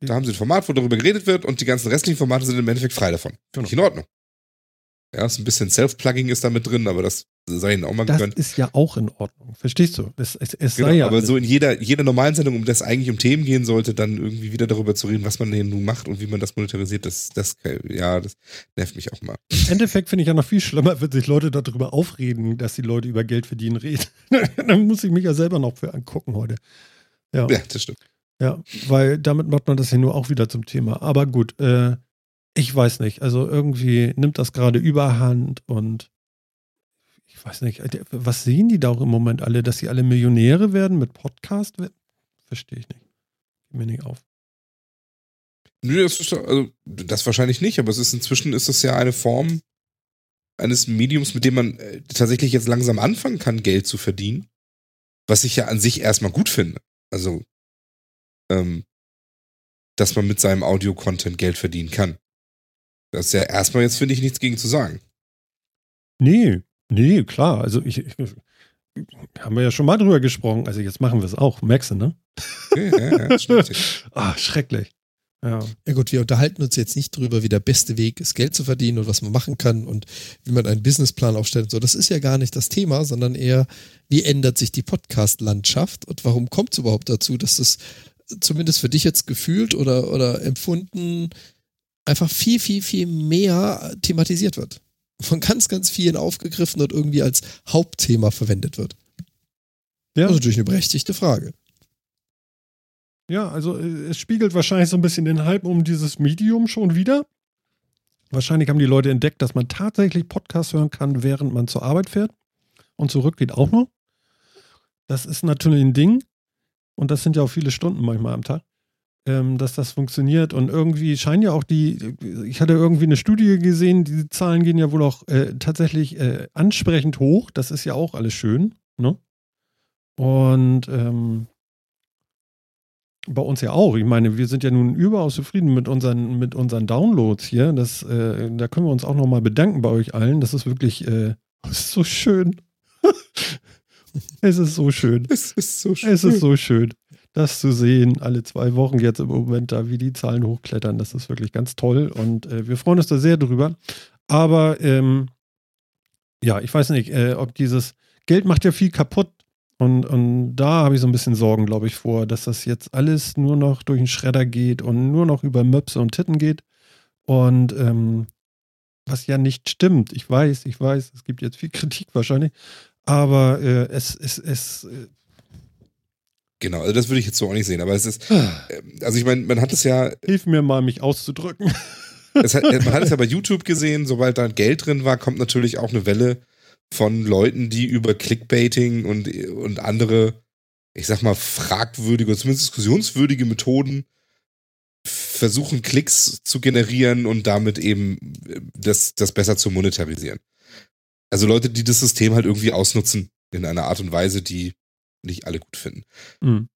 Da haben sie ein Format, wo darüber geredet wird und die ganzen restlichen Formate sind im Endeffekt frei davon. Finde ich in Ordnung. Ja, ist ein bisschen Self-Plugging ist da mit drin, aber das sei ihnen auch mal das gegönnt. ist ja auch in Ordnung. Verstehst du? Es, es, es Genau, sei ja aber so in jeder, jeder normalen Sendung, um das eigentlich um Themen gehen sollte, dann irgendwie wieder darüber zu reden, was man denn nun macht und wie man das monetarisiert, das, das, ja, das nervt mich auch mal. Im Endeffekt finde ich ja noch viel schlimmer, wenn sich Leute darüber aufreden, dass die Leute über Geld verdienen reden. Dann muss ich mich ja selber noch für angucken heute. Ja, Ja, das stimmt. ja, weil damit macht man das ja nur auch wieder zum Thema. Aber gut, äh, ich weiß nicht. Also irgendwie nimmt das gerade Überhand und ich weiß nicht, äh, was sehen die da auch im Moment alle, dass sie alle Millionäre werden mit Podcast? Verstehe ich nicht. Geht mir nicht auf. Nö, das ist, also, das wahrscheinlich nicht, aber es ist inzwischen ist es ja eine Form eines Mediums, mit dem man äh, tatsächlich jetzt langsam anfangen kann, Geld zu verdienen. Was ich ja an sich erstmal gut finde. Also, ähm, dass man mit seinem Audio-Content Geld verdienen kann. Das ist ja erstmal jetzt, finde ich, nichts gegen zu sagen. Nee, nee, klar. Also ich, ich haben wir ja schon mal drüber gesprochen. Also jetzt machen wir es auch. Merkst du, ne? Ja, ja, stimmt. Ah, schrecklich. Ja. Ja gut, wir unterhalten uns jetzt nicht drüber, wie der beste Weg ist, Geld zu verdienen und was man machen kann und wie man einen Businessplan aufstellt. und So, das ist ja gar nicht das Thema, sondern eher, wie ändert sich die Podcast-Landschaft und warum kommt es überhaupt dazu, dass das zumindest für dich jetzt gefühlt oder, oder empfunden einfach viel, viel, viel mehr thematisiert wird. Von ganz, ganz vielen aufgegriffen und irgendwie als Hauptthema verwendet wird. Ja. Das ist natürlich eine berechtigte Frage. Ja, also äh, es spiegelt wahrscheinlich so ein bisschen den Hype um dieses Medium schon wieder. Wahrscheinlich haben die Leute entdeckt, dass man tatsächlich Podcasts hören kann, während man zur Arbeit fährt. Und zurück geht auch noch. Das ist natürlich ein Ding. Und das sind ja auch viele Stunden manchmal am Tag, ähm, dass das funktioniert. Und irgendwie scheinen ja auch die, ich hatte irgendwie eine Studie gesehen, die Zahlen gehen ja wohl auch äh, tatsächlich äh, ansprechend hoch. Das ist ja auch alles schön. Ne? Und ähm, bei uns ja auch. Ich meine, wir sind ja nun überaus zufrieden mit unseren, mit unseren Downloads hier. Das, äh, da können wir uns auch nochmal bedanken bei euch allen. Das ist wirklich, äh, ist so schön. Es ist so schön. Es ist so schön. Es ist so schön, das zu sehen, alle zwei Wochen jetzt im Moment da, wie die Zahlen hochklettern. Das ist wirklich ganz toll und äh, wir freuen uns da sehr drüber. Aber ähm, ja, ich weiß nicht, äh, ob dieses Geld macht ja viel kaputt. Und, und da habe ich so ein bisschen Sorgen, glaube ich, vor, dass das jetzt alles nur noch durch den Schredder geht und nur noch über Möpse und Titten geht. Und ähm, was ja nicht stimmt. Ich weiß, ich weiß, es gibt jetzt viel Kritik wahrscheinlich. Aber äh, es, es, es, äh, Genau, also das würde ich jetzt so auch nicht sehen, aber es ist, äh, also ich meine, man hat es ja, hilf mir mal, mich auszudrücken. es hat, man hat es ja bei YouTube gesehen, sobald da Geld drin war, kommt natürlich auch eine Welle von Leuten, die über Clickbaiting und, und andere, ich sag mal, fragwürdige, oder zumindest diskussionswürdige Methoden versuchen, Klicks zu generieren und damit eben das, das besser zu monetarisieren. Also Leute, die das System halt irgendwie ausnutzen in einer Art und Weise, die nicht alle gut finden. Mhm.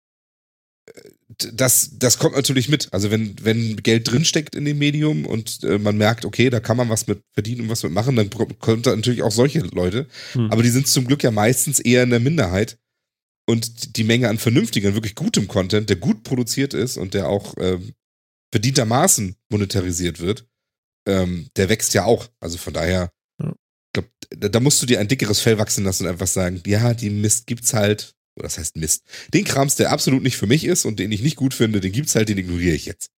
Das, das kommt natürlich mit. Also wenn, wenn Geld drinsteckt in dem Medium und äh, man merkt, okay, da kann man was mit verdienen und was mit machen, dann kommt da natürlich auch solche Leute. Mhm. Aber die sind zum Glück ja meistens eher in der Minderheit. Und die Menge an vernünftigem, wirklich gutem Content, der gut produziert ist und der auch ähm, verdientermaßen monetarisiert wird, ähm, der wächst ja auch. Also von daher, Ja. ich glaube, da, da musst du dir ein dickeres Fell wachsen lassen und einfach sagen, ja, die Mist gibt's halt. Das heißt Mist. Den Krams, der absolut nicht für mich ist und den ich nicht gut finde, den gibt's halt, den ignoriere ich jetzt.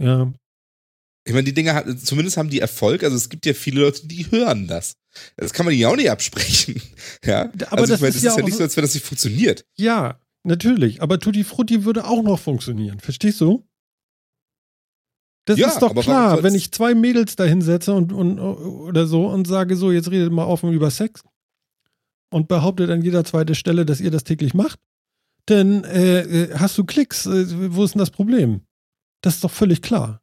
Ja, Ich meine, die Dinger, hat- zumindest haben die Erfolg. Also es gibt ja viele Leute, die hören das. Das kann man ihnen ja auch nicht absprechen. Ja, Aber also das ich meine, ist das ja ist ja nicht so, als wenn das nicht funktioniert. ja, natürlich. Aber Tutti Frutti würde auch noch funktionieren. Verstehst du? Das Ja, ist doch klar, wenn ich zwei Mädels da hinsetze und, und, oder so und sage so, jetzt redet mal offen über Sex und behauptet an jeder zweiten Stelle, dass ihr das täglich macht, dann äh, äh, hast du Klicks. Äh, wo ist denn das Problem? Das ist doch völlig klar.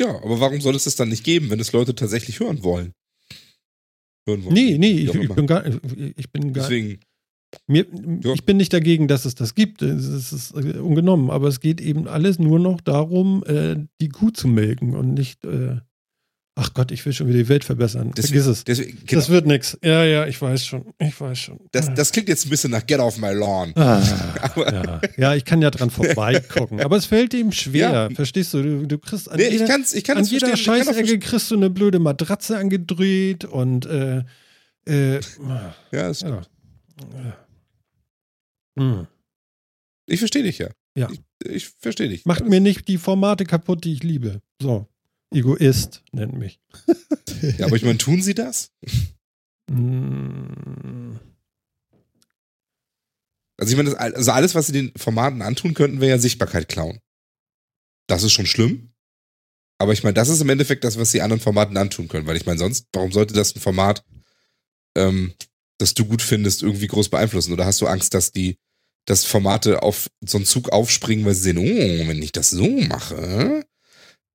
Ja, aber warum soll es das dann nicht geben, wenn es Leute tatsächlich hören wollen? Hören wollen. Nee, nee, ich, ich bin gar, ich bin gar, Deswegen, Mir, Ja. Ich bin nicht dagegen, dass es das gibt. Es ist äh, ungenommen. Aber es geht eben alles nur noch darum, äh, die Kuh zu melken und nicht, äh, ach Gott, ich will schon wieder die Welt verbessern. Deswegen- Vergiss es. deswegen genau, Das wird nichts. Ja, ja, ich weiß schon. Ich weiß schon. das, das klingt jetzt ein bisschen nach Get Off My Lawn. Ah, ja. ja, ich kann ja dran vorbeigucken. Aber es fällt ihm schwer. Ja. Verstehst du? Du, du kriegst an Nee, ich jeder, kann's, ich kann an jeder. Ich Scheißecke kriegst du eine blöde Matratze angedreht und äh, äh. Ja, es- ja. Hm. ich verstehe dich ja. Ja. Ich, ich verstehe dich. Macht mir nicht die Formate kaputt, die ich liebe. So. Egoist nennt mich. Ja, aber ich meine, tun sie das? Mm, Also ich meine, das, also alles, was sie den Formaten antun könnten, wäre ja Sichtbarkeit klauen. Das ist schon schlimm. Aber ich meine, das ist im Endeffekt das, was die anderen Formaten antun können. Weil ich meine, sonst, warum sollte das ein Format, ähm, das du gut findest, irgendwie groß beeinflussen? Oder hast du Angst, dass die, dass Formate auf so einen Zug aufspringen, weil sie sehen, oh, wenn ich das so mache,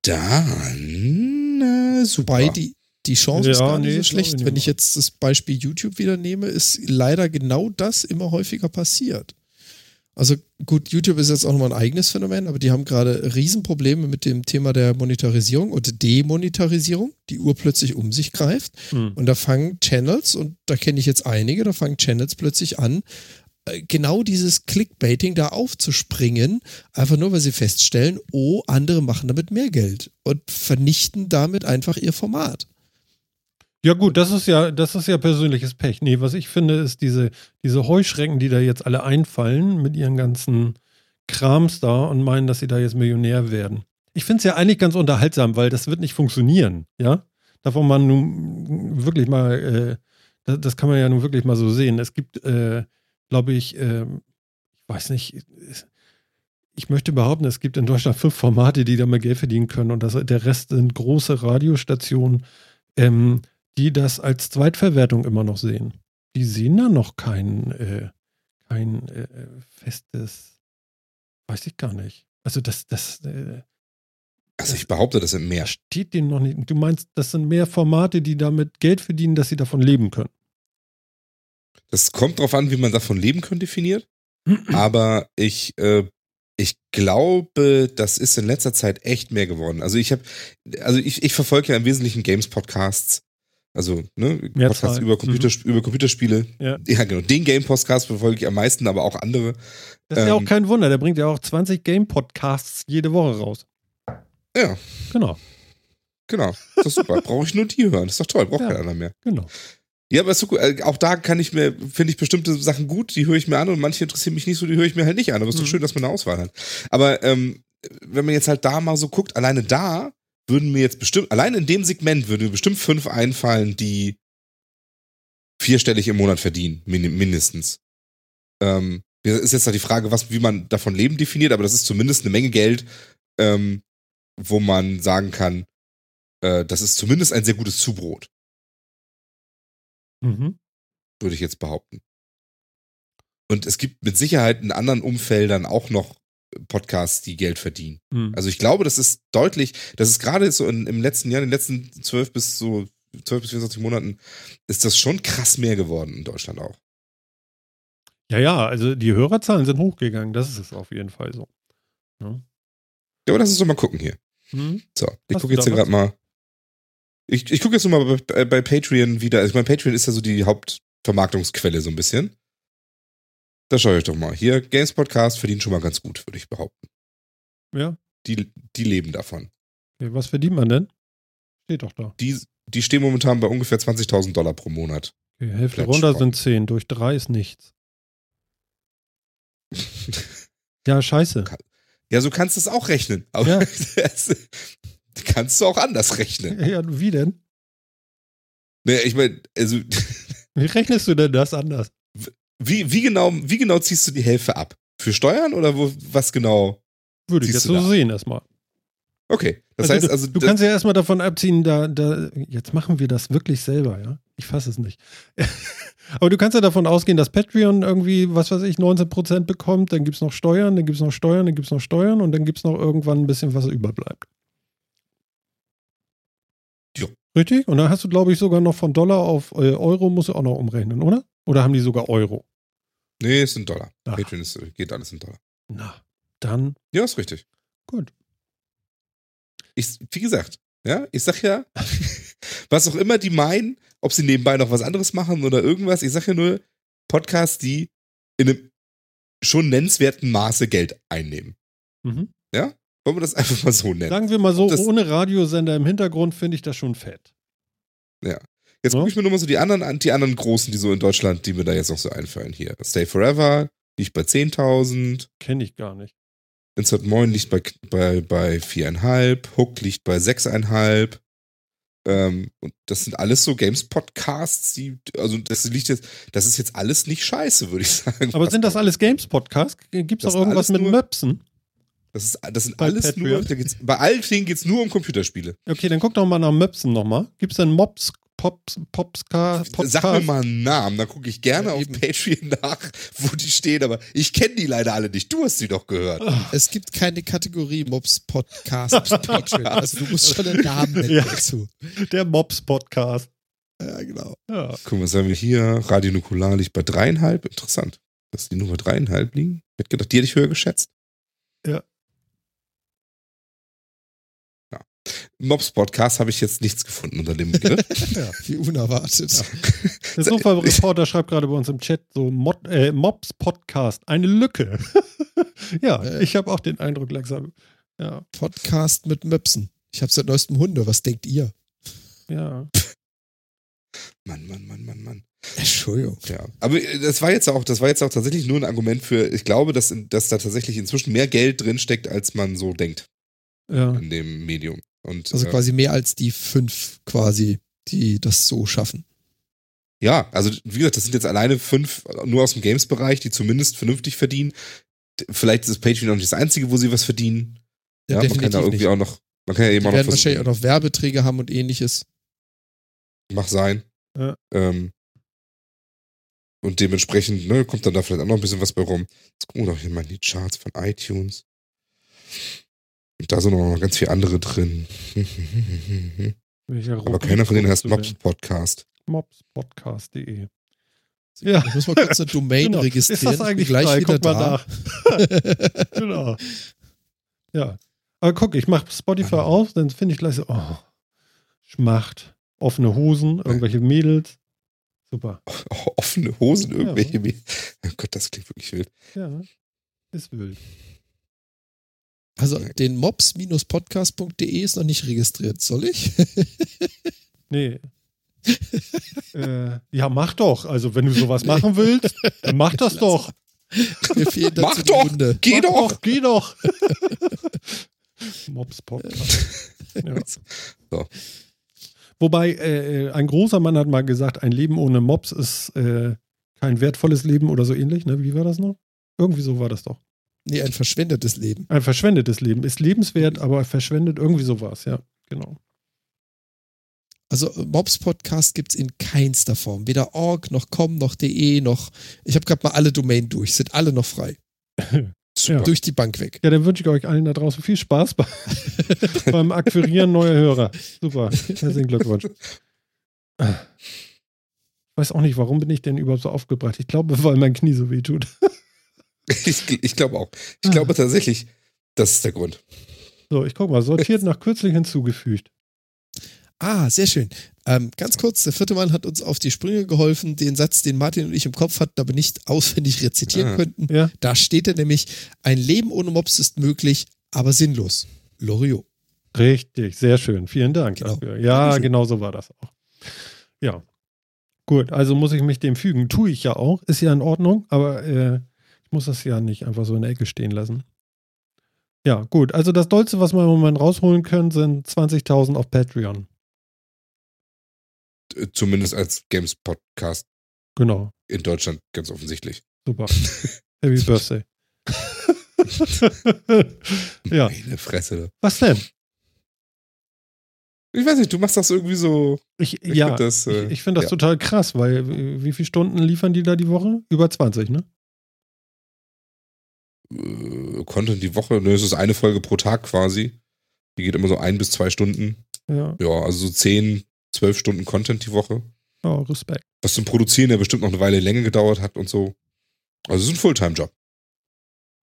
dann äh, super. Wobei die, die Chance ist Ja, gar nicht nee, so schlecht. ich Wenn nicht ich jetzt das Beispiel YouTube wieder nehme, ist leider genau das immer häufiger passiert. Also gut, YouTube ist jetzt auch nochmal ein eigenes Phänomen, aber die haben gerade Riesenprobleme mit dem Thema der Monetarisierung und Demonetarisierung, die Uhr plötzlich um sich greift. hm. Und da fangen Channels, und da kenne ich jetzt einige, da fangen Channels plötzlich an, genau dieses Clickbaiting da aufzuspringen, einfach nur, weil sie feststellen, oh, andere machen damit mehr Geld und vernichten damit einfach ihr Format. Ja, gut, das ist ja, das ist ja persönliches Pech. Nee, was ich finde, ist diese, diese Heuschrecken, die da jetzt alle einfallen mit ihren ganzen Krams da und meinen, dass sie da jetzt Millionär werden. Ich finde es ja eigentlich ganz unterhaltsam, weil das wird nicht funktionieren, ja. Davon man nun wirklich mal, äh, das, das kann man ja nun wirklich mal so sehen. Es gibt, äh, glaube ich, äh, ich weiß nicht, ich möchte behaupten, es gibt in Deutschland fünf Formate, die damit Geld verdienen können und das, der Rest sind große Radiostationen, ähm, die das als Zweitverwertung immer noch sehen. Die sehen da noch kein, äh, kein äh, festes, weiß ich gar nicht. Also das, das, äh, Also ich behaupte, das sind mehr. steht denen noch nicht. Du meinst, das sind mehr Formate, die damit Geld verdienen, dass sie davon leben können. Das kommt drauf an, wie man davon leben kann, definiert. Aber ich, äh, ich glaube, das ist in letzter Zeit echt mehr geworden. Also ich habe, also ich, ich verfolge ja im Wesentlichen Games-Podcasts Also, ne, Mehr Podcasts über, Computer, über Computerspiele. Ja. genau. Den Game-Podcast verfolge ich am meisten, aber auch andere. Das ist ja auch Ähm, kein Wunder, der bringt ja auch 20 Game-Podcasts jede Woche raus. Ja, Genau, genau. Das ist super. Brauche ich nur die hören. Das ist doch toll. Braucht Ja. keiner mehr. genau. Ja, aber ist so. Äh, auch da kann ich mir, finde ich bestimmte Sachen gut, die höre ich mir an und manche interessieren mich nicht so, die höre ich mir halt nicht an. Aber es ist doch Mhm. schön, dass man eine Auswahl hat. Aber ähm, wenn man jetzt halt da mal so guckt, alleine da würden mir jetzt bestimmt, allein in dem Segment würden mir bestimmt fünf einfallen, die vierstellig im Monat verdienen, min mindestens. Ähm, ist jetzt halt die Frage, was, wie man davon Leben definiert, aber das ist zumindest eine Menge Geld, ähm, wo man sagen kann, äh, das ist zumindest ein sehr gutes Zubrot Mhm. würde ich jetzt behaupten. Und es gibt mit Sicherheit in anderen Umfeldern auch noch Podcasts, die Geld verdienen. Mhm. Also ich glaube, das ist deutlich, das ist gerade so in, im letzten Jahr, in den letzten zwölf bis so zwölf bis 24 Monaten, ist das schon krass mehr geworden in Deutschland auch. Ja, ja, also die Hörerzahlen sind hochgegangen, das ist es auf jeden Fall so. Ja, aber lass uns doch mal gucken hier. Mhm. So, ich gucke jetzt hier gerade mal. Ich, ich gucke jetzt noch mal bei, bei Patreon wieder. Also ich meine, Patreon ist ja so die Hauptvermarktungsquelle so ein bisschen. Da schaue ich doch mal. Hier, Games Podcast verdient schon mal ganz gut, würde ich behaupten. Ja, Die, die leben davon. okay, was verdient man denn? Steht doch da. Die, die stehen momentan bei ungefähr 20.000 Dollar pro Monat. Okay, Hälfte runter sind 10, durch 3 ist nichts. Ja, scheiße. Ja, so kannst du es auch rechnen. Aber Ja. das kannst du auch anders rechnen. Ja, wie denn? Naja, ich meine, also, Wie rechnest du denn das anders? wie, wie, genau, wie genau ziehst du die Hälfte ab? Für Steuern oder wo, was genau? Würde ich jetzt so da. sehen erstmal. Okay, das Also heißt du, also, du kannst ja erstmal davon abziehen, da, da, jetzt machen wir das wirklich selber, ja? Ich fasse es nicht. Aber du kannst ja davon ausgehen, dass Patreon irgendwie, was weiß ich, 19% bekommt, dann gibt es noch Steuern, dann gibt es noch Steuern, dann gibt es noch Steuern und dann gibt es noch irgendwann ein bisschen, was überbleibt. Ja. Richtig? Und dann hast du, glaube ich, sogar noch von Dollar auf äh, Euro, musst du auch noch umrechnen, oder? Oder haben die sogar Euro? nee, es sind Dollar. Ach. Patreon ist, geht alles in Dollar. Na, dann Ja, ist richtig. gut. Ich, wie gesagt, ja, ich sag ja, was auch immer die meinen, ob sie nebenbei noch was anderes machen oder irgendwas, ich sag ja nur, Podcasts, die in einem schon nennenswerten Maße Geld einnehmen. Mhm. Wollen wir das einfach mal so nennen? Sagen wir mal so, ohne Radiosender im Hintergrund finde ich das schon fett. Jetzt Ja. gucke ich mir nur mal so die anderen an, die anderen großen, die so in Deutschland, die mir da jetzt noch so einfallen hier. Stay Forever liegt bei 10.000, Kenne ich gar nicht. Insert Moin liegt bei, bei, bei 4,5, Hook liegt bei 6,5. Ähm, und das sind alles so Games-Podcasts, die, also das liegt jetzt, das ist jetzt alles nicht scheiße, würde ich sagen. Aber sind das da- alles Games-Podcasts? Gibt es auch irgendwas mit nur- Möpsen? Das, ist, das sind bei alles Patreon? nur, da geht's, bei allen Dingen geht es nur um Computerspiele. Okay, dann guck doch mal nach Möpsen nochmal. Gibt es denn Mops, Pops, Popska, Sag mir mal einen Namen, dann gucke ich gerne Ja, auf. Patreon nach, wo die stehen, aber ich kenne die leider alle nicht. Du hast sie doch gehört. Es gibt keine Kategorie Mobs Podcast Patreon. Also du musst schon einen Namen nennen Ja. dazu. Der Mops-Podcast. Ja, genau. Ja. Guck mal, was haben wir hier? Radio Nukular liegt bei dreieinhalb. Interessant, dass die nur bei dreieinhalb liegen. Ich hätte gedacht, die hätte ich höher geschätzt. Ja. Ja. Mobs Podcast habe ich jetzt nichts gefunden unter dem Begriff. Wie unerwartet. Der Sofa-Reporter schreibt gerade bei uns im Chat so Mod, äh, Mops-Podcast, eine Lücke. ja, Äh. ich habe auch den Eindruck langsam. Ja, Podcast mit Möpsen. Ich habe seit neuestem Hunde. Was denkt ihr? ja. Mann, Mann, Mann, Mann, Mann. Entschuldigung. Ja. Aber äh, das war jetzt auch, das war jetzt auch tatsächlich nur ein Argument für, ich glaube, dass, dass da tatsächlich inzwischen mehr Geld drin steckt, als man so denkt ja. in dem Medium. Und, Also äh, quasi mehr als die fünf quasi, die das so schaffen. Ja, also wie gesagt, das sind jetzt alleine fünf nur aus dem Games-Bereich, die zumindest vernünftig verdienen. Vielleicht ist Patreon auch nicht das Einzige, wo sie was verdienen. Ja, man kann da irgendwie nicht. auch noch, man kann ja eben Die auch noch werden wahrscheinlich auch versuchen, noch Werbeträge haben und ähnliches. mach sein. Ja. Ähm, und dementsprechend ne, kommt dann da vielleicht auch noch ein bisschen was bei rum. Jetzt gucken wir doch hier mal in die Charts von iTunes. Und da sind noch ganz viele andere drin. Aber keiner von denen heißt Mobs Podcast. Mobspodcast.de. Ja. Ich muss mal kurz eine Domain Genau. registrieren. Ist das eigentlich gleich frei? wieder Guck mal da. nach. genau. Ja. Aber guck, ich mache Spotify Ah. auf, dann finde ich gleich so, oh, Schmacht. offene Hosen, irgendwelche Mädels. Super. Offene Hosen, irgendwelche. Ja. Oh Gott, das klingt wirklich wild. Ja, ist wild. Also den mops-podcast.de ist noch nicht registriert, soll ich? nee. äh, ja, mach doch. Also, wenn du sowas machen willst, dann mach das doch. Mir dazu mach doch, Hunde. geh mach doch. doch. Geh doch. Mops Podcast. Ja. So. Wobei, äh, ein großer Mann hat mal gesagt, ein Leben ohne Mops ist äh, kein wertvolles Leben oder so ähnlich. Ne? Wie war das noch? Irgendwie so war das doch. Nee, ein verschwendetes Leben. Ein verschwendetes Leben. Ist lebenswert, aber verschwendet. Irgendwie so war es, ja. Genau. Also Mobs Podcast gibt es in keinster Form. Weder org, noch com, noch de, noch. Ich habe gerade mal alle Domain durch. Sind alle noch frei. Ja. Durch die Bank weg. Ja, dann wünsche ich euch allen da draußen viel Spaß bei, beim Akquirieren neuer Hörer. Super. Herzlichen Glückwunsch. Ich weiß auch nicht, warum bin ich denn überhaupt so aufgebracht? Ich glaube, weil mein Knie so weh tut. Ich, ich glaube auch. Ich glaube tatsächlich, das ist der Grund. So, ich guck mal, sortiert nach kürzlich hinzugefügt. Ah, sehr schön. Ähm, ganz kurz, der vierte Mann hat uns auf die Sprünge geholfen. Den Satz, den Martin und ich im Kopf hatten, aber nicht auswendig rezitieren Ah. könnten. Ja. Da steht er nämlich, ein Leben ohne Mops ist möglich, aber sinnlos. Loriot. Richtig, sehr schön. Vielen Dank Genau. dafür. Ja, Dankeschön. genau so war das auch. Ja. Gut, also muss ich mich dem fügen. Tue ich ja auch. Ist ja in Ordnung, aber äh, muss das ja nicht einfach so in der Ecke stehen lassen. Ja, gut. Also das Dollste, was wir im Moment rausholen können, sind 20.000 auf Patreon. Äh, Zumindest als Games-Podcast Genau. in Deutschland ganz offensichtlich. Super. Happy Birthday. ja. Meine Fresse. Was denn? Ich weiß nicht, du machst das irgendwie so. Ich, Ich ja, find das, äh, ich, ich finde das ja. total krass, weil äh, wie viele Stunden liefern die da die Woche? Über 20, ne? Äh, Content die Woche. Ne, es ist eine Folge pro Tag quasi. Die geht immer so ein bis zwei Stunden. Ja, Ja, also so zehn, zwölf Stunden Content die Woche. oh, Respekt. Was zum Produzieren ja bestimmt noch eine Weile länger gedauert hat und so. Also es ist ein Fulltime-Job.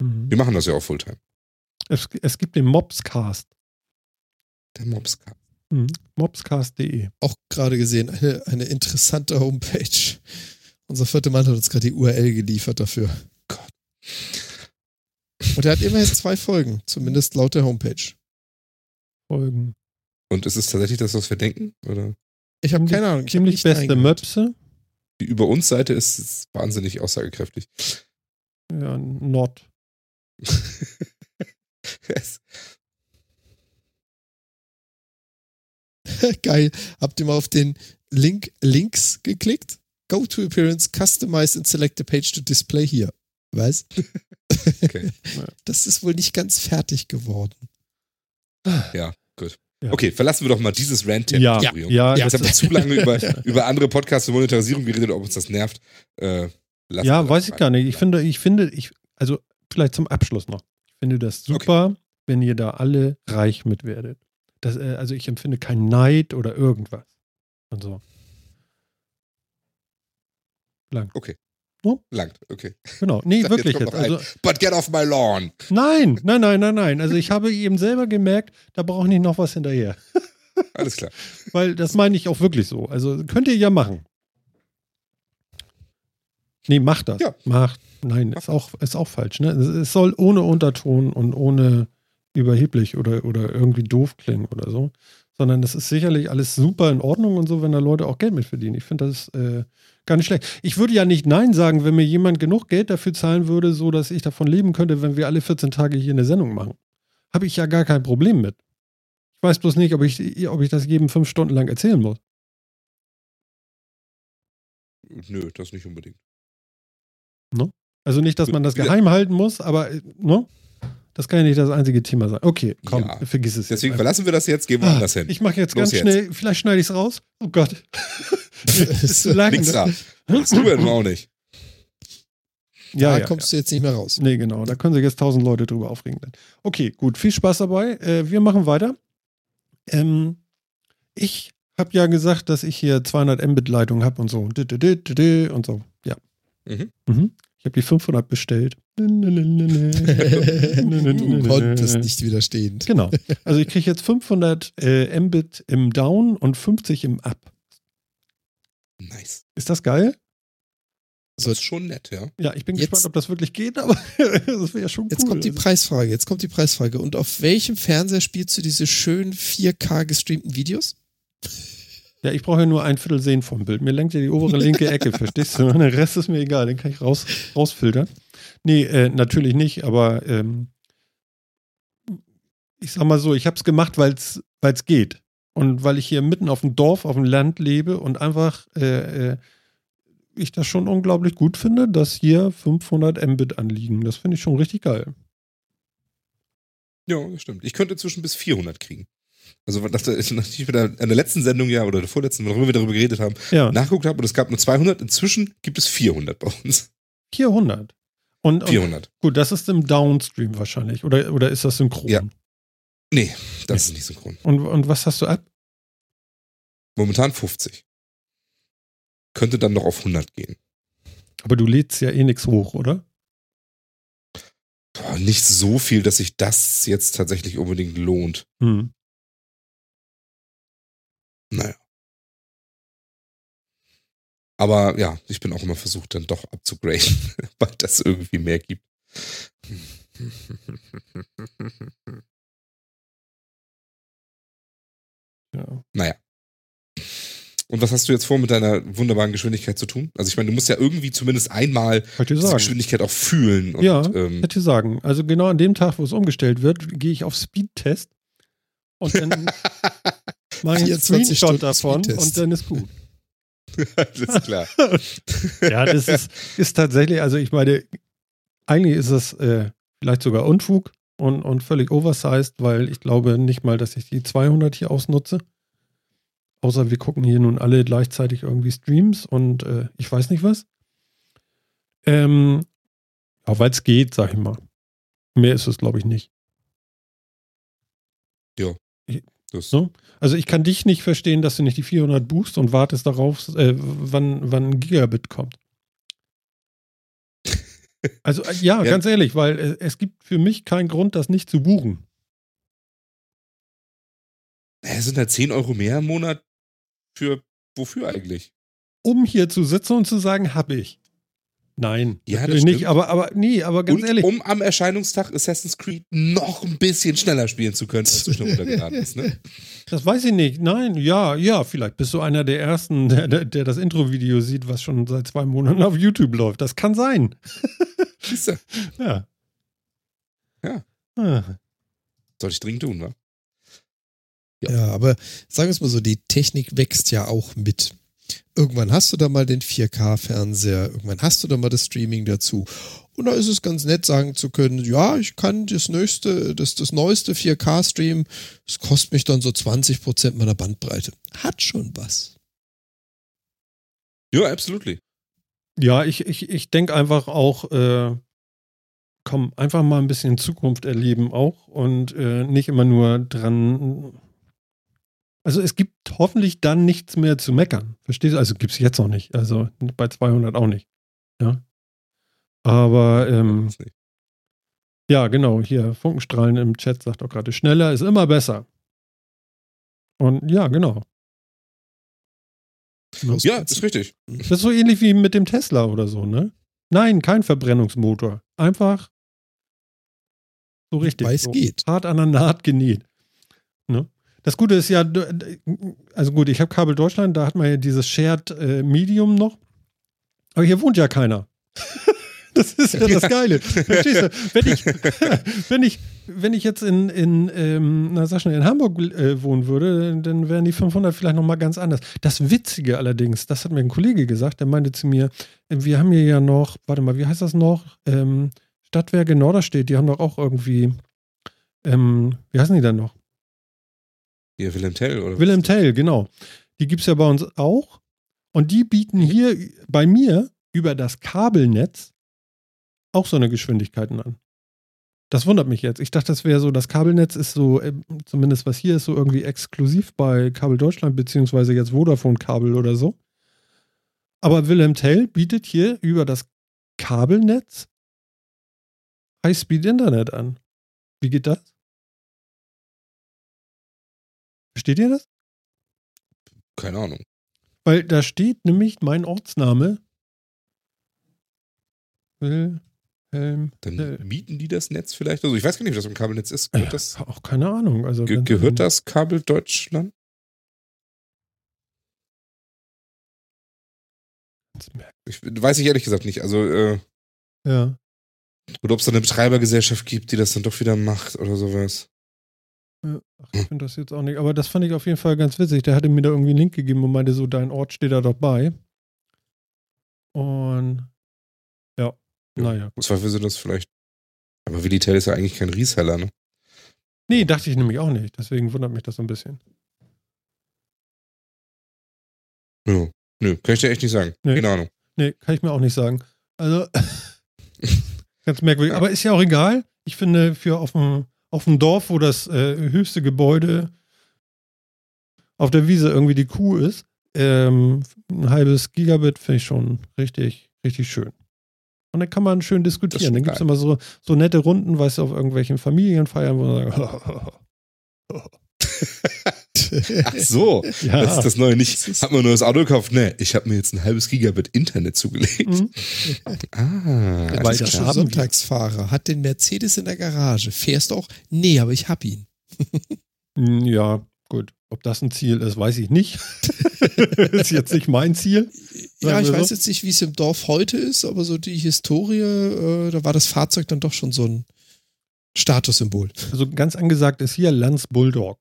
Mhm. Wir machen das ja auch Fulltime. Es, es gibt den Mobscast. Der Mobscast. Mhm. Mobscast.de. Auch gerade gesehen, eine, eine interessante Homepage. Unser vierter Mann hat uns gerade die URL geliefert dafür. Gott. Und er hat immerhin zwei Folgen, zumindest laut der Homepage. Folgen. Und ist es tatsächlich das, was wir denken? Oder? Ich habe keine Ahnung. Ich Ziemlich beste. Möpse. Die über uns Seite ist, ist wahnsinnig aussagekräftig. Ja, Not. Es- Geil. Habt ihr mal auf den Link links geklickt? Go to Appearance, customize and select a page to display here. Was? Okay. Das ist wohl nicht ganz fertig geworden. ja, gut. Ja. Okay, verlassen wir doch mal dieses rant Ja, ja. ja, Jetzt haben wir zu lange über, über andere Podcasts und Monetarisierung geredet, ob uns das nervt. Äh, Ja, weiß ich gar nicht. Ich finde, ich finde, ich, also vielleicht zum Abschluss noch. Ich finde das super, wenn ihr da alle reich mit werdet. Das, äh, also ich empfinde keinen Neid oder irgendwas. Und so. Lang. Langt, okay. Genau. Nee, Jetzt wirklich jetzt. ein. Also, But get off my lawn. nein, nein, nein, nein, nein. Also ich habe eben selber gemerkt, da brauche ich noch was hinterher. Alles klar. Weil das meine ich auch wirklich so. Also könnt ihr ja machen. Nee, macht das. Ja. Macht. Nein, ist auch, ist auch falsch. Ne? Es- Es soll ohne Unterton und ohne überheblich oder, oder irgendwie doof klingen oder so. Sondern das ist sicherlich alles super in Ordnung und so, wenn da Leute auch Geld mit verdienen. Ich finde das äh, gar nicht schlecht. Ich würde ja nicht Nein sagen, wenn mir jemand genug Geld dafür zahlen würde, so dass ich davon leben könnte, wenn wir alle 14 Tage hier eine Sendung machen. Habe ich ja gar kein Problem mit. Ich weiß bloß nicht, ob ich, ob ich das jedem fünf Stunden lang erzählen muss. Nö, das nicht unbedingt. Also nicht, dass man das geheim halten muss, aber äh, ne? Das kann ja nicht das einzige Thema sein. Okay, komm, Ja. vergiss es. Deswegen jetzt verlassen wir das jetzt, gehen wir Ah, anders hin. Ich mache jetzt Los ganz jetzt. schnell, vielleicht schneide ich es raus. Oh Gott. ist zu lang. Nix ne? da. Das tun wir auch nicht. Ja, da ja, kommst du jetzt nicht mehr raus. ja. Nee, genau. Da können sich jetzt tausend Leute drüber aufregen. Dann. Okay, gut. Viel Spaß dabei. Äh, wir machen weiter. Ähm, ich habe ja gesagt, dass ich hier 200 Mbit-Leitung habe und so. Und so. Ja. Mhm. Mhm. Ich habe die 500 bestellt. du konntest nicht widerstehen. Genau. Also ich kriege jetzt 500 äh, Mbit im Down und 50 im Up. Nice. Ist das geil? Das ist schon nett, ja. Ja, ich bin Jetzt- gespannt, ob das wirklich geht, aber das wäre schon cool. Jetzt kommt die Also, Preisfrage. Jetzt kommt die Preisfrage. Und auf welchem Fernseher spielst du diese schönen 4K gestreamten Videos? Ja, ich brauche ja nur ein Viertel sehen vom Bild. Mir lenkt ja die obere linke Ecke, verstehst du? Der Rest ist mir egal, den kann ich raus, rausfiltern. Nee, äh, natürlich nicht, aber ähm, ich sag mal so, ich habe es gemacht, weil es geht. Und weil ich hier mitten auf dem Dorf, auf dem Land lebe und einfach äh, äh, ich das schon unglaublich gut finde, dass hier 500 Mbit anliegen. Das finde ich schon richtig geil. Ja, das stimmt. Ich könnte inzwischen bis 400 kriegen. Also, nach der, nachdem der, in der letzten Sendung ja oder der vorletzten, worüber wir darüber geredet haben, Ja, nachgeguckt habe und es gab nur 200. Inzwischen gibt es 400 bei uns. 400. Und, und 400. gut, das ist im Downstream wahrscheinlich. Oder, oder ist das synchron? Ja. Nee, das ist nicht synchron. Und, und was hast du ab? Momentan 50. Könnte dann noch auf 100 gehen. Aber du lädst ja eh nichts hoch, oder? Boah, nicht so viel, dass sich das jetzt tatsächlich unbedingt lohnt. Hm. Naja. Aber ja, ich bin auch immer versucht, dann doch abzugraden, weil das irgendwie mehr gibt. Ja. Naja. Und was hast du jetzt vor mit deiner wunderbaren Geschwindigkeit zu tun? Also ich meine, du musst ja irgendwie zumindest einmal sagen. Geschwindigkeit auch fühlen. Und, Ja, ähm, Hätte sagen. Also genau an dem Tag, wo es umgestellt wird, gehe ich auf Speedtest und dann mache ich einen 24 Screenshot Stunden davon Speedtest. und dann ist gut. alles klar. Ja, das ist, ist tatsächlich, also ich meine, eigentlich ist es äh, vielleicht sogar Unfug und, und völlig oversized, weil ich glaube nicht mal, dass ich die 200 hier ausnutze. Außer wir gucken hier nun alle gleichzeitig irgendwie Streams und äh, ich weiß nicht was. Ähm, aber weil es geht, sag ich mal. Mehr ist es, glaube ich, nicht. Das, So. Also ich kann dich nicht verstehen, dass du nicht die 400 boost und wartest darauf, äh, wann, wann ein Gigabit kommt. Also äh, ja, Ja. ganz ehrlich, weil äh, es gibt für mich keinen Grund, das nicht zu buchen. Es sind halt 10 Euro mehr im Monat für wofür eigentlich? Um hier zu sitzen und zu sagen, hab ich. Nein, Ja, natürlich nicht, aber, aber nee, aber ganz Und ehrlich, um am Erscheinungstag Assassin's Creed noch ein bisschen schneller spielen zu können, als du schnell runtergeladen bist. Ne? das weiß ich nicht. Nein, ja, ja, vielleicht bist du einer der ersten, der, der, der das Intro-Video sieht, was schon seit zwei Monaten auf YouTube läuft. Das kann sein. Siehst du, Ja. Ja. Ah. Sollte ich dringend tun, wa? Ja. Ja, aber sagen wir es mal so, die Technik wächst ja auch mit. Irgendwann hast du da mal den 4K-Fernseher, irgendwann hast du da mal das Streaming dazu. Und da ist es ganz nett, sagen zu können, ja, ich kann das neueste, das, das neueste 4K-Stream, es kostet mich dann so 20% meiner Bandbreite. Hat schon was. Ja, absolutely. Ja, ich, ich, ich denke einfach auch, äh, komm, einfach mal ein bisschen Zukunft erleben auch und äh, nicht immer nur dran. Also es gibt hoffentlich dann nichts mehr zu meckern. Verstehst du? Also gibt es jetzt noch nicht. Also bei 200 auch nicht. Ja. Aber ähm, Weiß ja, genau, hier Funkenstrahlen im Chat sagt auch gerade, schneller ist immer besser. Und ja, genau. Ja, ist richtig. Das ist so ähnlich wie mit dem Tesla oder so, ne? Nein, kein Verbrennungsmotor. Einfach so richtig. Weil es so geht. Hart an der Naht genäht. Das Gute ist ja, also gut, ich habe Kabel Deutschland, da hat man ja dieses Shared äh, Medium noch. Aber hier wohnt ja keiner. Das ist ja das Geile. Verstehst du? Wenn ich, wenn ich, wenn ich jetzt in, in, ähm, na, sag schnell, in Hamburg äh, wohnen würde, dann wären die 500 vielleicht nochmal ganz anders. Das Witzige allerdings, das hat mir ein Kollege gesagt, der meinte zu mir, äh, wir haben hier ja noch, warte mal, wie heißt das noch? Ähm, Stadtwerke Norderstedt, die haben doch auch irgendwie, ähm, wie heißen die denn noch? Hier, Wilhelm Tell, oder? Willem Tell, genau. Die gibt es ja bei uns auch. Und die bieten hier bei mir über das Kabelnetz auch so eine Geschwindigkeiten an. Das wundert mich jetzt. Ich dachte, das wäre so, das Kabelnetz ist so, äh, zumindest was hier ist, so irgendwie exklusiv bei Kabel Deutschland, beziehungsweise jetzt Vodafone Kabel oder so. Aber Wilhelm Tell bietet hier über das Kabelnetz High-Speed-Internet an. Wie geht das? Versteht ihr das? Keine Ahnung. Weil da steht nämlich mein Ortsname. Wilhelm. Dann mieten die das Netz vielleicht? Also ich weiß gar nicht, wie das im Kabelnetz ist. Gehört das, Ja, auch keine Ahnung. Also ge gehört das Kabel Deutschland? Ich weiß ich ehrlich gesagt nicht. Also, äh, Ja. oder ob es da eine Betreibergesellschaft gibt, die das dann doch wieder macht oder sowas. Ja. Ach, ich finde das jetzt auch nicht. Aber das fand ich auf jeden Fall ganz witzig. Der hatte mir da irgendwie einen Link gegeben und meinte so, dein Ort steht da doch bei. Und ja, Ja. naja, gut. Zweifel sind das vielleicht. Aber Willitel ist ja eigentlich kein Reseller, ne? Nee, dachte ich nämlich auch nicht. Deswegen wundert mich das so ein bisschen. Ja. Nö, kann ich dir echt nicht sagen. Nee. Keine Ahnung. Nee, kann ich mir auch nicht sagen. Also, ganz merkwürdig. Aber ist ja auch egal. Ich finde, für auf dem, auf dem Dorf, wo das äh, höchste Gebäude auf der Wiese irgendwie die Kuh ist, ähm, ein halbes Gigabit finde ich schon richtig, richtig schön. Und dann kann man schön diskutieren. Dann gibt es immer so, so nette Runden, weißt du, auf irgendwelchen Familienfeiern, wo man sagt, Ach so, ja. das ist das Neue. Nicht, hat man nur das Auto gekauft? Nee, ich habe mir jetzt ein halbes Gigabit Internet zugelegt. Mhm. Ah, Weil wir. Sonntagsfahrer, hat den Mercedes in der Garage. Fährst du auch? Nee, aber ich hab ihn. Ja, gut. Ob das ein Ziel ist, weiß ich nicht. ist jetzt nicht mein Ziel. Ja, ich weiß so. jetzt nicht, wie es im Dorf heute ist, aber so die Historie, äh, da war das Fahrzeug dann doch schon so ein Statussymbol. Also ganz angesagt ist hier Lanz Bulldog.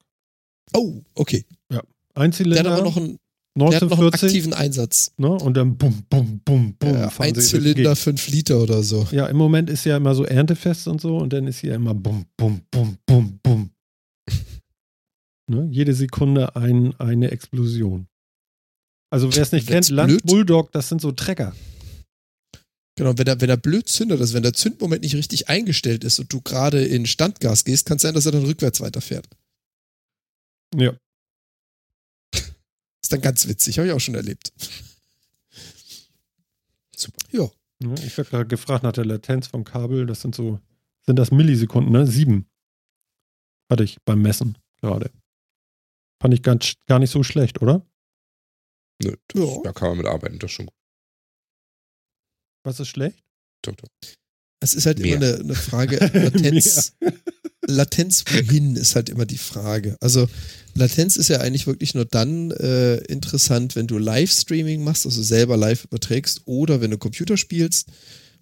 Oh, okay. Der Einzylinder, hat aber noch einen, der hat noch einen 1940. aktiven Einsatz. Ne? Und dann bum, bum, bum, bum. Ja, ein Zylinder, Gegend. fünf Liter oder so. Ja, im Moment ist ja immer so Erntefest und so und dann ist hier immer bum, bum, bum, bum, bum. ne? Jede Sekunde ein, eine Explosion. Also wer es nicht Wenn's kennt, Lanz blöd- Bulldog, das sind so Trecker. Genau, wenn er, wenn er blöd zündet, also wenn der Zündmoment nicht richtig eingestellt ist und du gerade in Standgas gehst, kann es sein, dass er dann rückwärts weiterfährt. Ja. Ist dann ganz witzig, habe ich auch schon erlebt. Super. Ja, Ich werde gerade gefragt nach der Latenz vom Kabel. Das sind so, sind das Millisekunden, ne? Sieben. Hatte ich beim Messen gerade. Fand ich ganz, gar nicht so schlecht, oder? Nö, das, Ja. da kann man mit arbeiten, das ist schon gut. Was ist schlecht? Doch, doch. es ist halt Mehr. immer eine, eine Frage, Latenz, Latenz wohin ist halt immer die Frage. Also Latenz ist ja eigentlich wirklich nur dann äh, interessant, wenn du Livestreaming machst, also selber live überträgst oder wenn du Computer spielst.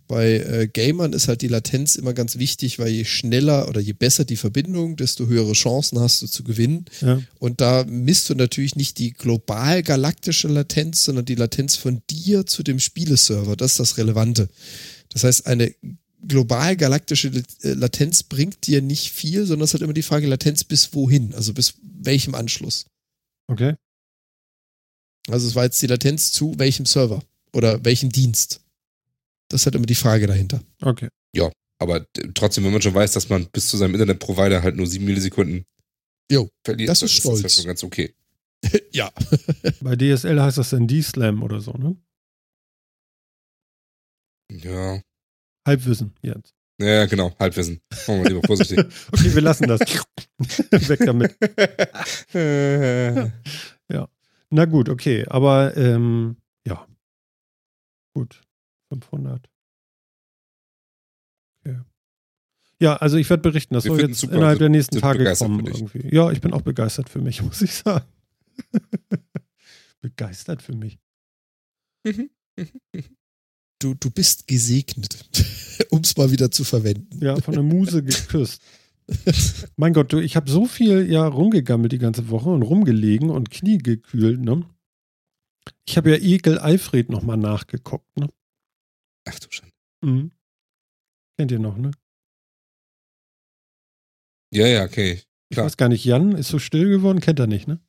Bei äh, Gamern ist halt die Latenz immer ganz wichtig, weil je schneller oder je besser die Verbindung, desto höhere Chancen hast du zu gewinnen. Ja. Und da misst du natürlich nicht die global galaktische Latenz, sondern die Latenz von dir zu dem Spieleserver. Das ist das Relevante. Das heißt, eine global galaktische äh, Latenz bringt dir nicht viel, sondern es hat immer die Frage Latenz bis wohin, also bis welchem Anschluss. Okay. Also es war jetzt die Latenz zu welchem Server oder welchem Dienst. Das hat immer die Frage dahinter. Okay. Aber d- trotzdem, wenn man schon weiß, dass man bis zu seinem Internetprovider halt nur sieben Millisekunden Jo, verliert, das dann ist das ja stolz. schon ganz okay. ja. Bei DSL heißt das dann D-Slam oder so, ne? Ja. Halbwissen jetzt. Ja, genau, Halbwissen. Machen wir lieber vorsichtig. Okay, wir lassen das. Weg damit. Äh, Na gut, okay. Aber ähm, ja. Gut. 500. Okay. Ja, also ich werde berichten. Das Wir soll jetzt super. innerhalb der nächsten Tage kommen. Irgendwie. Ja, ich bin auch begeistert für mich, muss ich sagen. begeistert für mich. Du, du bist gesegnet, um es mal wieder zu verwenden. Ja, von der Muse geküsst. mein Gott, du, ich habe so viel ja rumgegammelt die ganze Woche und rumgelegen und Knie gekühlt, ne? Ich habe ja Ekel Alfred nochmal nachgeguckt, ne? Ach du Schande. Mhm. Kennt ihr noch, ne? Ja, ja, okay. Ich Klar. weiß gar nicht, Jan ist so still geworden, kennt er nicht, ne?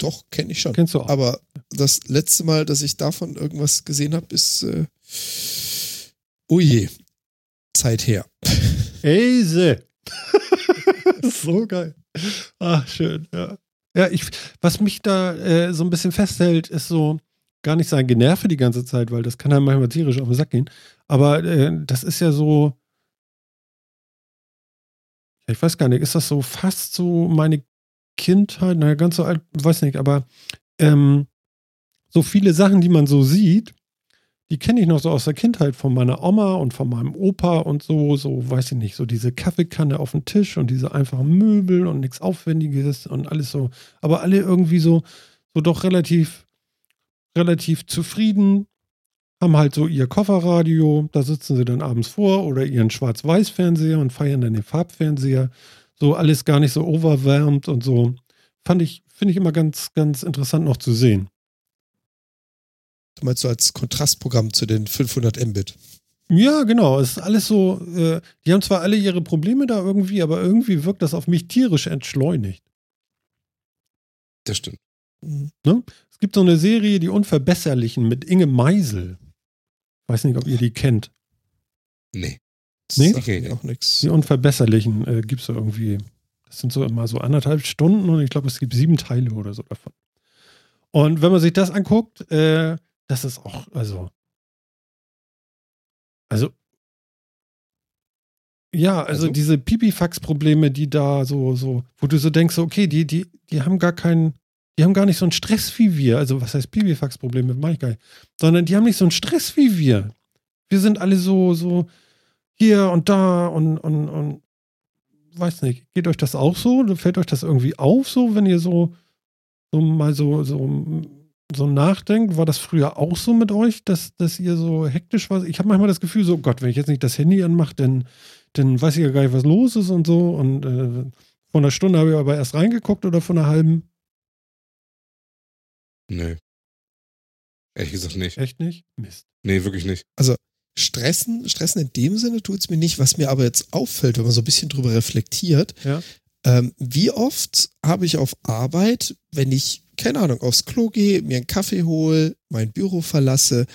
Doch, kenne ich schon. Kennst du auch. Aber das letzte Mal, dass ich davon irgendwas gesehen habe, ist, äh, oh je, Zeit her. Eise! so geil. Ach, schön, ja. Ja, ich, was mich da äh, so ein bisschen festhält, ist so, gar nicht sagen, generve die ganze Zeit, weil das kann einem manchmal tierisch auf den Sack gehen. Aber äh, das ist ja so, ich weiß gar nicht, ist das so fast so meine Kindheit, naja, ganz so alt, weiß nicht, aber ähm, so viele Sachen, die man so sieht, die kenne ich noch so aus der Kindheit von meiner Oma und von meinem Opa und so, so, weiß ich nicht, so diese Kaffeekanne auf dem Tisch und diese einfachen Möbel und nichts Aufwendiges und alles so, aber alle irgendwie so, so doch relativ, relativ zufrieden, haben halt so ihr Kofferradio, da sitzen sie dann abends vor oder ihren Schwarz-Weiß-Fernseher und feiern dann den Farbfernseher. So alles gar nicht so overwhelmed und so. Fand ich, finde ich immer ganz, ganz interessant noch zu sehen. Du meinst so als Kontrastprogramm zu den 500 Mbit? Ja, genau. Es ist alles so, äh, die haben zwar alle ihre Probleme da irgendwie, aber irgendwie wirkt das auf mich tierisch entschleunigt. Das stimmt. Mhm. Ne? Es gibt so eine Serie, Die Unverbesserlichen mit Inge Meisel. Weiß nicht, ob ihr die kennt. Nee. Nee? Okay. Auch nichts. Die Unverbesserlichen äh, gibt es irgendwie. Das sind so immer so anderthalb Stunden und ich glaube, es gibt sieben Teile oder so davon. Und wenn man sich das anguckt, äh, das ist auch, also. Also. Ja, also, Also? diese Pipifax-Probleme, die da so, so, wo du so denkst, okay, die, die, die haben gar keinen, die haben gar nicht so einen Stress wie wir. Also, was heißt Pipifax-Probleme? Mach ich gar nicht. Sondern die haben nicht so einen Stress wie wir. Wir sind alle so, so hier und da und, und, und weiß nicht, geht euch das auch so? Fällt euch das irgendwie auf, so, wenn ihr so, so mal so, so, so nachdenkt? War das früher auch so mit euch, dass, dass ihr so hektisch war? Ich habe manchmal das Gefühl, so Gott, wenn ich jetzt nicht das Handy anmache, dann, dann weiß ich ja gar nicht, was los ist und so. Und äh, vor einer Stunde habe ich aber erst reingeguckt oder vor einer halben. Nee. Ehrlich gesagt nicht. Echt nicht? Mist. Nee, wirklich nicht. Stressen, stressen in dem Sinne tut es mir nicht. Was mir aber jetzt auffällt, wenn man so ein bisschen drüber reflektiert, Ja. ähm, wie oft habe ich auf Arbeit, wenn ich, keine Ahnung, aufs Klo gehe, mir einen Kaffee hole, mein Büro verlasse,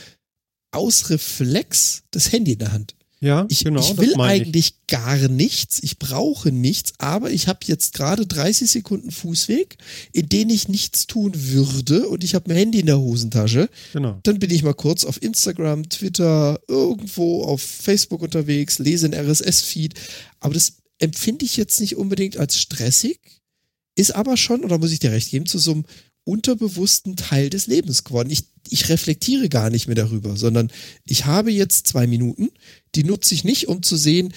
aus Reflex das Handy in der Hand. Ja, Ich, genau. ich will meine ich. eigentlich gar nichts, ich brauche nichts, aber ich habe jetzt gerade 30 Sekunden Fußweg, in denen ich nichts tun würde und ich habe mein Handy in der Hosentasche. Genau. Dann bin ich mal kurz auf Instagram, Twitter, irgendwo auf Facebook unterwegs, lese einen RSS-Feed. Aber das empfinde ich jetzt nicht unbedingt als stressig, ist aber schon, oder muss ich dir recht geben, zu so einem unterbewussten Teil des Lebens geworden. Ich, ich reflektiere gar nicht mehr darüber, sondern ich habe jetzt zwei Minuten, die nutze ich nicht, um zu sehen,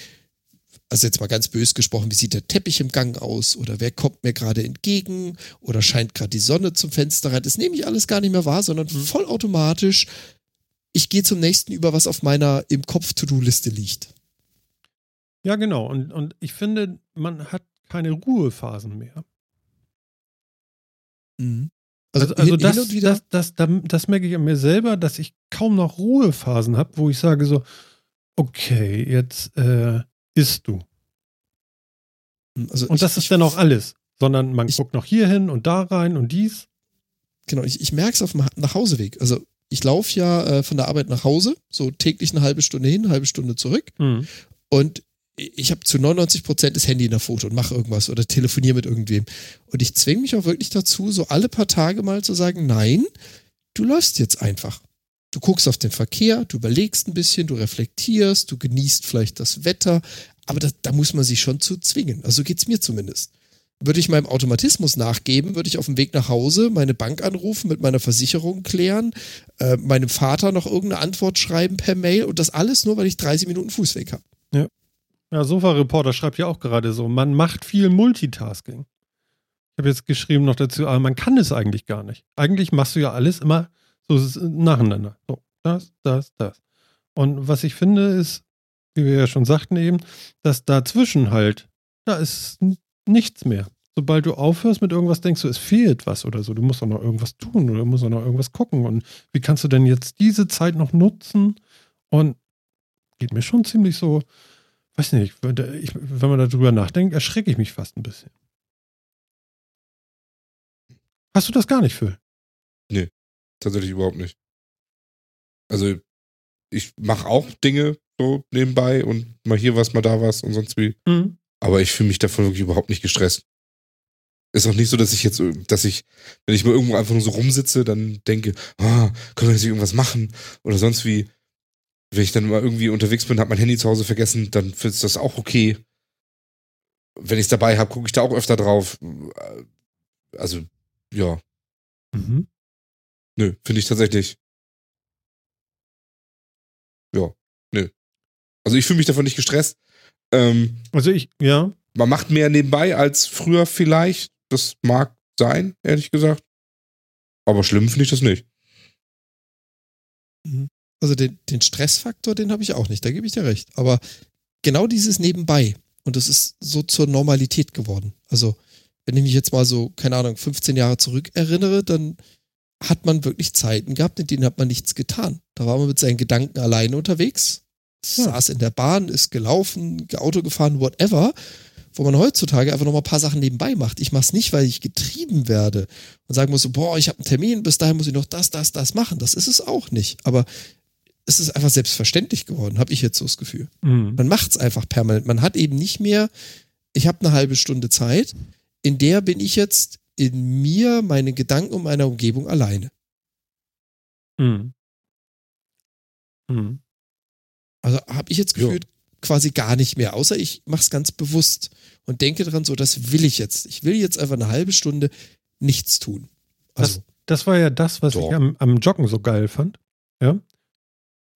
also jetzt mal ganz bös gesprochen, wie sieht der Teppich im Gang aus oder wer kommt mir gerade entgegen oder scheint gerade die Sonne zum Fenster rein. Das nehme ich alles gar nicht mehr wahr, sondern vollautomatisch. Ich gehe zum nächsten über, was auf meiner im Kopf To-Do-Liste liegt. Ja, genau. Und, und ich finde, man hat keine Ruhephasen mehr. Also, also hin, das, hin wieder. das, das, das, das merke ich an mir selber, dass ich kaum noch Ruhephasen habe, wo ich sage so, okay, jetzt äh, isst du. also Und ich, das ist ich, dann auch alles. Sondern man ich- guckt noch hier hin und da rein und dies. Genau, ich, ich merke es auf dem Ha- Nachhauseweg. Also ich laufe ja äh, von der Arbeit nach Hause, so täglich eine halbe Stunde hin, eine halbe Stunde zurück. Hm. Und ich habe zu 99 Prozent das Handy in der Foto und mache irgendwas oder telefoniere mit irgendwem. Und ich zwinge mich auch wirklich dazu, so alle paar Tage mal zu sagen, nein, du läufst jetzt einfach. Du guckst auf den Verkehr, du überlegst ein bisschen, du reflektierst, du genießt vielleicht das Wetter, aber das, da muss man sich schon zu zwingen. Also so geht's mir zumindest. Würde ich meinem Automatismus nachgeben, würde ich auf dem Weg nach Hause meine Bank anrufen, mit meiner Versicherung klären, äh, meinem Vater noch irgendeine Antwort schreiben per Mail und das alles nur, weil ich 30 Minuten Fußweg habe. Ja, Sofa-Reporter schreibt ja auch gerade so, man macht viel Multitasking. Ich habe jetzt geschrieben noch dazu, aber man kann es eigentlich gar nicht. Eigentlich machst du ja alles immer so s- nacheinander. So, das, das, das. Und was ich finde, ist, wie wir ja schon sagten eben, dass dazwischen halt, da ist nichts mehr. Sobald du aufhörst mit irgendwas, denkst du, es fehlt was oder so. Du musst doch noch irgendwas tun oder du musst doch noch irgendwas gucken. Und wie kannst du denn jetzt diese Zeit noch nutzen? Und geht mir schon ziemlich so, weiß nicht, wenn da- ich, wenn man darüber nachdenkt, erschrecke ich mich fast ein bisschen. Hast du das gar nicht, Phil? Tatsächlich überhaupt nicht. Also, ich mache auch Dinge so nebenbei und mal hier was, mal da was und sonst wie. Aber ich fühle mich davon wirklich überhaupt nicht gestresst. Ist auch nicht so, dass ich jetzt, dass ich, wenn ich mal irgendwo einfach nur so rumsitze, dann denke, ah, können wir jetzt irgendwas machen oder sonst wie. Wenn ich dann mal irgendwie unterwegs bin, habe mein Handy zu Hause vergessen, dann ist das auch okay. Wenn ich es dabei habe, gucke ich da auch öfter drauf. Also, ja. Mhm. Nö, finde ich tatsächlich. Ja, nö. Also ich fühle mich davon nicht gestresst. Ähm, Also ich, ja. man macht mehr nebenbei als früher vielleicht. Das mag sein, ehrlich gesagt. Aber schlimm finde ich das nicht. Also den, den Stressfaktor, den habe ich auch nicht, da gebe ich dir recht. Aber genau dieses Nebenbei, und das ist so zur Normalität geworden. Also, wenn ich mich jetzt mal so, keine Ahnung, 15 Jahre zurück erinnere, dann hat man wirklich Zeiten gehabt, in denen hat man nichts getan. Da war man mit seinen Gedanken alleine unterwegs, Ja. saß in der Bahn, ist gelaufen, Auto gefahren, whatever, wo man heutzutage einfach noch mal ein paar Sachen nebenbei macht. Ich mache es nicht, weil ich getrieben werde und sagen muss, so, boah, ich habe einen Termin, bis dahin muss ich noch das, das, das machen. Das ist es auch nicht. Aber es ist einfach selbstverständlich geworden, habe ich jetzt so das Gefühl. Mhm. Man macht es einfach permanent. Man hat eben nicht mehr, ich habe eine halbe Stunde Zeit, in der bin ich jetzt in mir, meine Gedanken und meiner Umgebung alleine. Mhm. Mhm. Also habe ich jetzt gefühlt quasi gar nicht mehr, außer ich mache es ganz bewusst und denke daran, so, das will ich jetzt. Ich will jetzt einfach eine halbe Stunde nichts tun. Also, Das war ja das, was Doch. ich am, am Joggen so geil fand. Ja.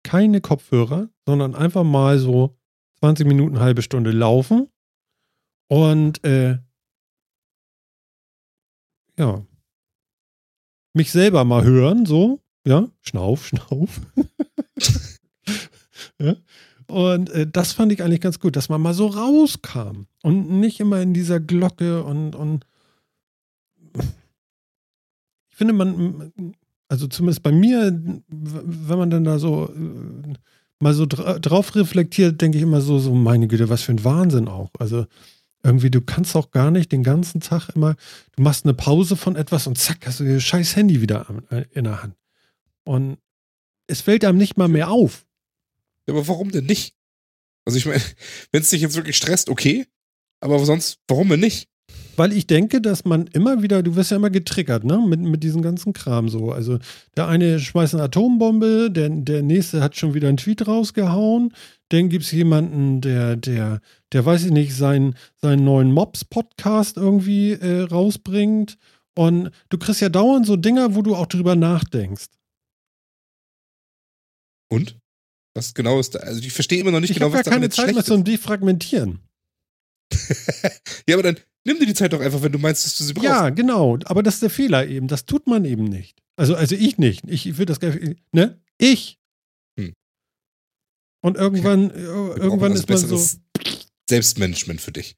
Keine Kopfhörer, sondern einfach mal so 20 Minuten, halbe Stunde laufen und äh, ja, mich selber mal hören, so, ja, schnauf, schnauf. ja. Und äh, das fand ich eigentlich ganz gut, dass man mal so rauskam und nicht immer in dieser Glocke und, und ich finde, man, also zumindest bei mir, wenn man dann da so äh, mal so dra drauf reflektiert, denke ich immer so, so, meine Güte, was für ein Wahnsinn auch. Also irgendwie, du kannst auch gar nicht den ganzen Tag immer, du machst eine Pause von etwas und zack, hast du das scheiß Handy wieder äh, in der Hand. Und es fällt einem nicht mal mehr auf. Ja, aber warum denn nicht? Also ich meine, wenn es dich jetzt wirklich stresst, okay. Aber sonst, warum denn nicht? Weil ich denke, dass man immer wieder, du wirst ja immer getriggert, ne? Mit, mit diesem ganzen Kram so. Also der eine schmeißt eine Atombombe, der, der nächste hat schon wieder einen Tweet rausgehauen. Dann gibt es jemanden, der, der, der weiß ich nicht, seinen, seinen neuen Mobs-Podcast irgendwie äh, rausbringt. Und du kriegst ja dauernd so Dinger, wo du auch drüber nachdenkst. Und? Was genau ist da? Also ich verstehe immer noch nicht Ich genau, habe was gar daran keine jetzt Zeit mehr zum Defragmentieren. Ja, aber dann nimm dir die Zeit doch einfach, wenn du meinst, dass du sie brauchst. Ja, genau. Aber das ist der Fehler eben. Das tut man eben nicht. Also, also ich nicht. Ich will das gar ne? Ich. Hm. Und irgendwann, äh, brauchen irgendwann also ist man so. Selbstmanagement für dich.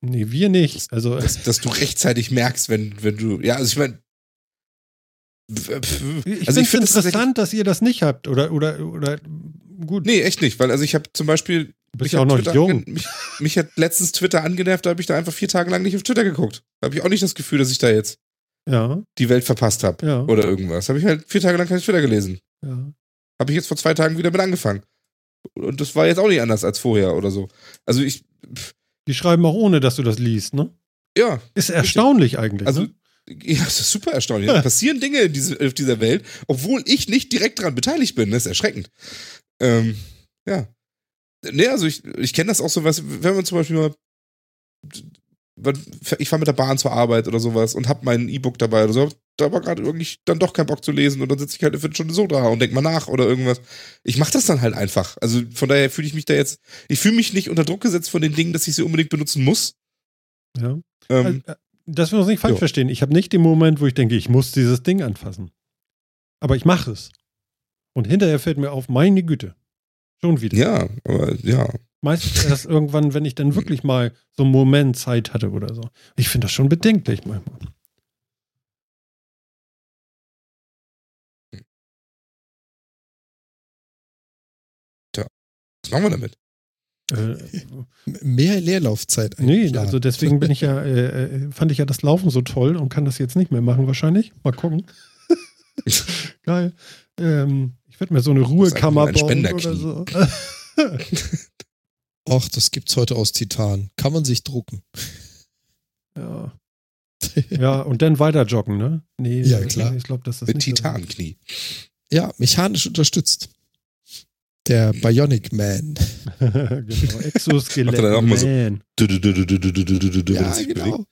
Nee, wir nicht. Also, Dass, dass du rechtzeitig merkst, wenn, wenn du. Ja, also ich meine. ich Also finde ich es finde es tatsächlich. interessant, dass ihr das nicht habt. Oder, oder, oder, gut. Nee, echt nicht, weil also ich habe zum Beispiel. du bist mich ja auch noch Twitter jung. Mich, mich hat letztens Twitter angenervt, da habe ich da einfach vier Tage lang nicht auf Twitter geguckt. Da habe ich auch nicht das Gefühl, dass ich da jetzt Ja, die Welt verpasst habe. ja, Oder irgendwas. Habe ich halt vier Tage lang kein Twitter gelesen. ja. Habe ich jetzt vor zwei Tagen wieder mit angefangen. Und das war jetzt auch nicht anders als vorher oder so. Also ich, Die schreiben auch ohne, dass du das liest, ne? ja, Ist erstaunlich eigentlich. also, ne? ja, das ist super erstaunlich. Es passieren Dinge in diese, auf dieser Welt, obwohl ich nicht direkt daran beteiligt bin. Das ist erschreckend. Ähm, ja. Nee, also ich, ich kenne das auch so, was, wenn man zum Beispiel mal, ich fahre mit der Bahn zur Arbeit oder sowas und hab mein E-Book dabei oder so, da war gerade irgendwie dann doch kein Bock zu lesen und dann sitze ich halt eine Viertelstunde so da und denk mal nach oder irgendwas. Ich mache das dann halt einfach. Also von daher fühle ich mich da jetzt, ich fühle mich nicht unter Druck gesetzt von den Dingen, dass ich sie unbedingt benutzen muss. ja. Ähm, Also, äh, dass wir uns nicht falsch Ja. verstehen. Ich habe nicht den Moment, wo ich denke, ich muss dieses Ding anfassen. Aber ich mache es. Und hinterher fällt mir auf, meine Güte. Schon wieder. ja, aber ja. Meistens erst irgendwann, wenn ich dann wirklich mal so einen Moment Zeit hatte oder so. Ich finde das schon bedenklich manchmal. Was machen wir damit? Äh, mehr Leerlaufzeit nee, einplanen. also deswegen bin ich ja, äh, äh, fand ich ja das Laufen so toll und kann das jetzt nicht mehr machen wahrscheinlich. Mal gucken. Geil. Ähm, Könnten mir so eine Ruhekammer ein bauen oder so. Och, das gibt's heute aus Titan. Kann man sich drucken. Ja. ja, und dann weiter joggen, ne? Nee, ja, klar. Ich glaube, das ist Mit Titanknie. Ja, mechanisch unterstützt. Der Bionic Man. genau, Exoskelett Man. So ja, genau.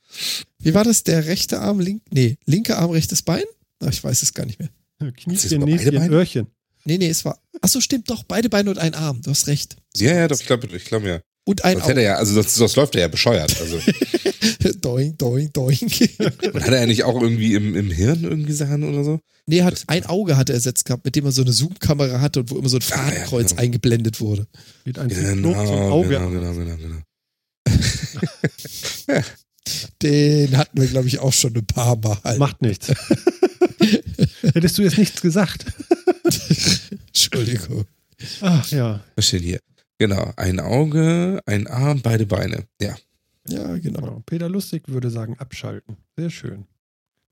Wie war das? Der rechte Arm, link, nee, linke Arm, rechtes Bein? Ach, ich weiß es gar nicht mehr. Kniezchen, Näschen, Öhrchen. Nee, nee, es war. Ach so, stimmt doch, beide Beine und ein Arm. Du hast recht. Ja, ja, doch, ich glaube, ich glaube ja. Und ein er ja, also sonst, sonst läuft er ja bescheuert. Also, Auge. doing, doing, doing. und hat er ja nicht auch irgendwie im, im Hirn irgendwie Sachen oder so? nee, hat ein Auge hat er ersetzt gehabt, mit dem er so eine Zoom-Kamera hatte und wo immer so ein Ah, ja, Fadenkreuz genau. eingeblendet wurde. Mit einem Genau, zum Auge. genau, genau, genau, genau. Den hatten wir, glaube ich, auch schon ein paar Mal. Macht nichts. Hättest du jetzt nichts gesagt? Entschuldigung. Ach ja. Was steht hier? Genau, ein Auge, ein Arm, beide Beine. Ja. Ja, genau. Peter Lustig würde sagen, abschalten. Sehr schön.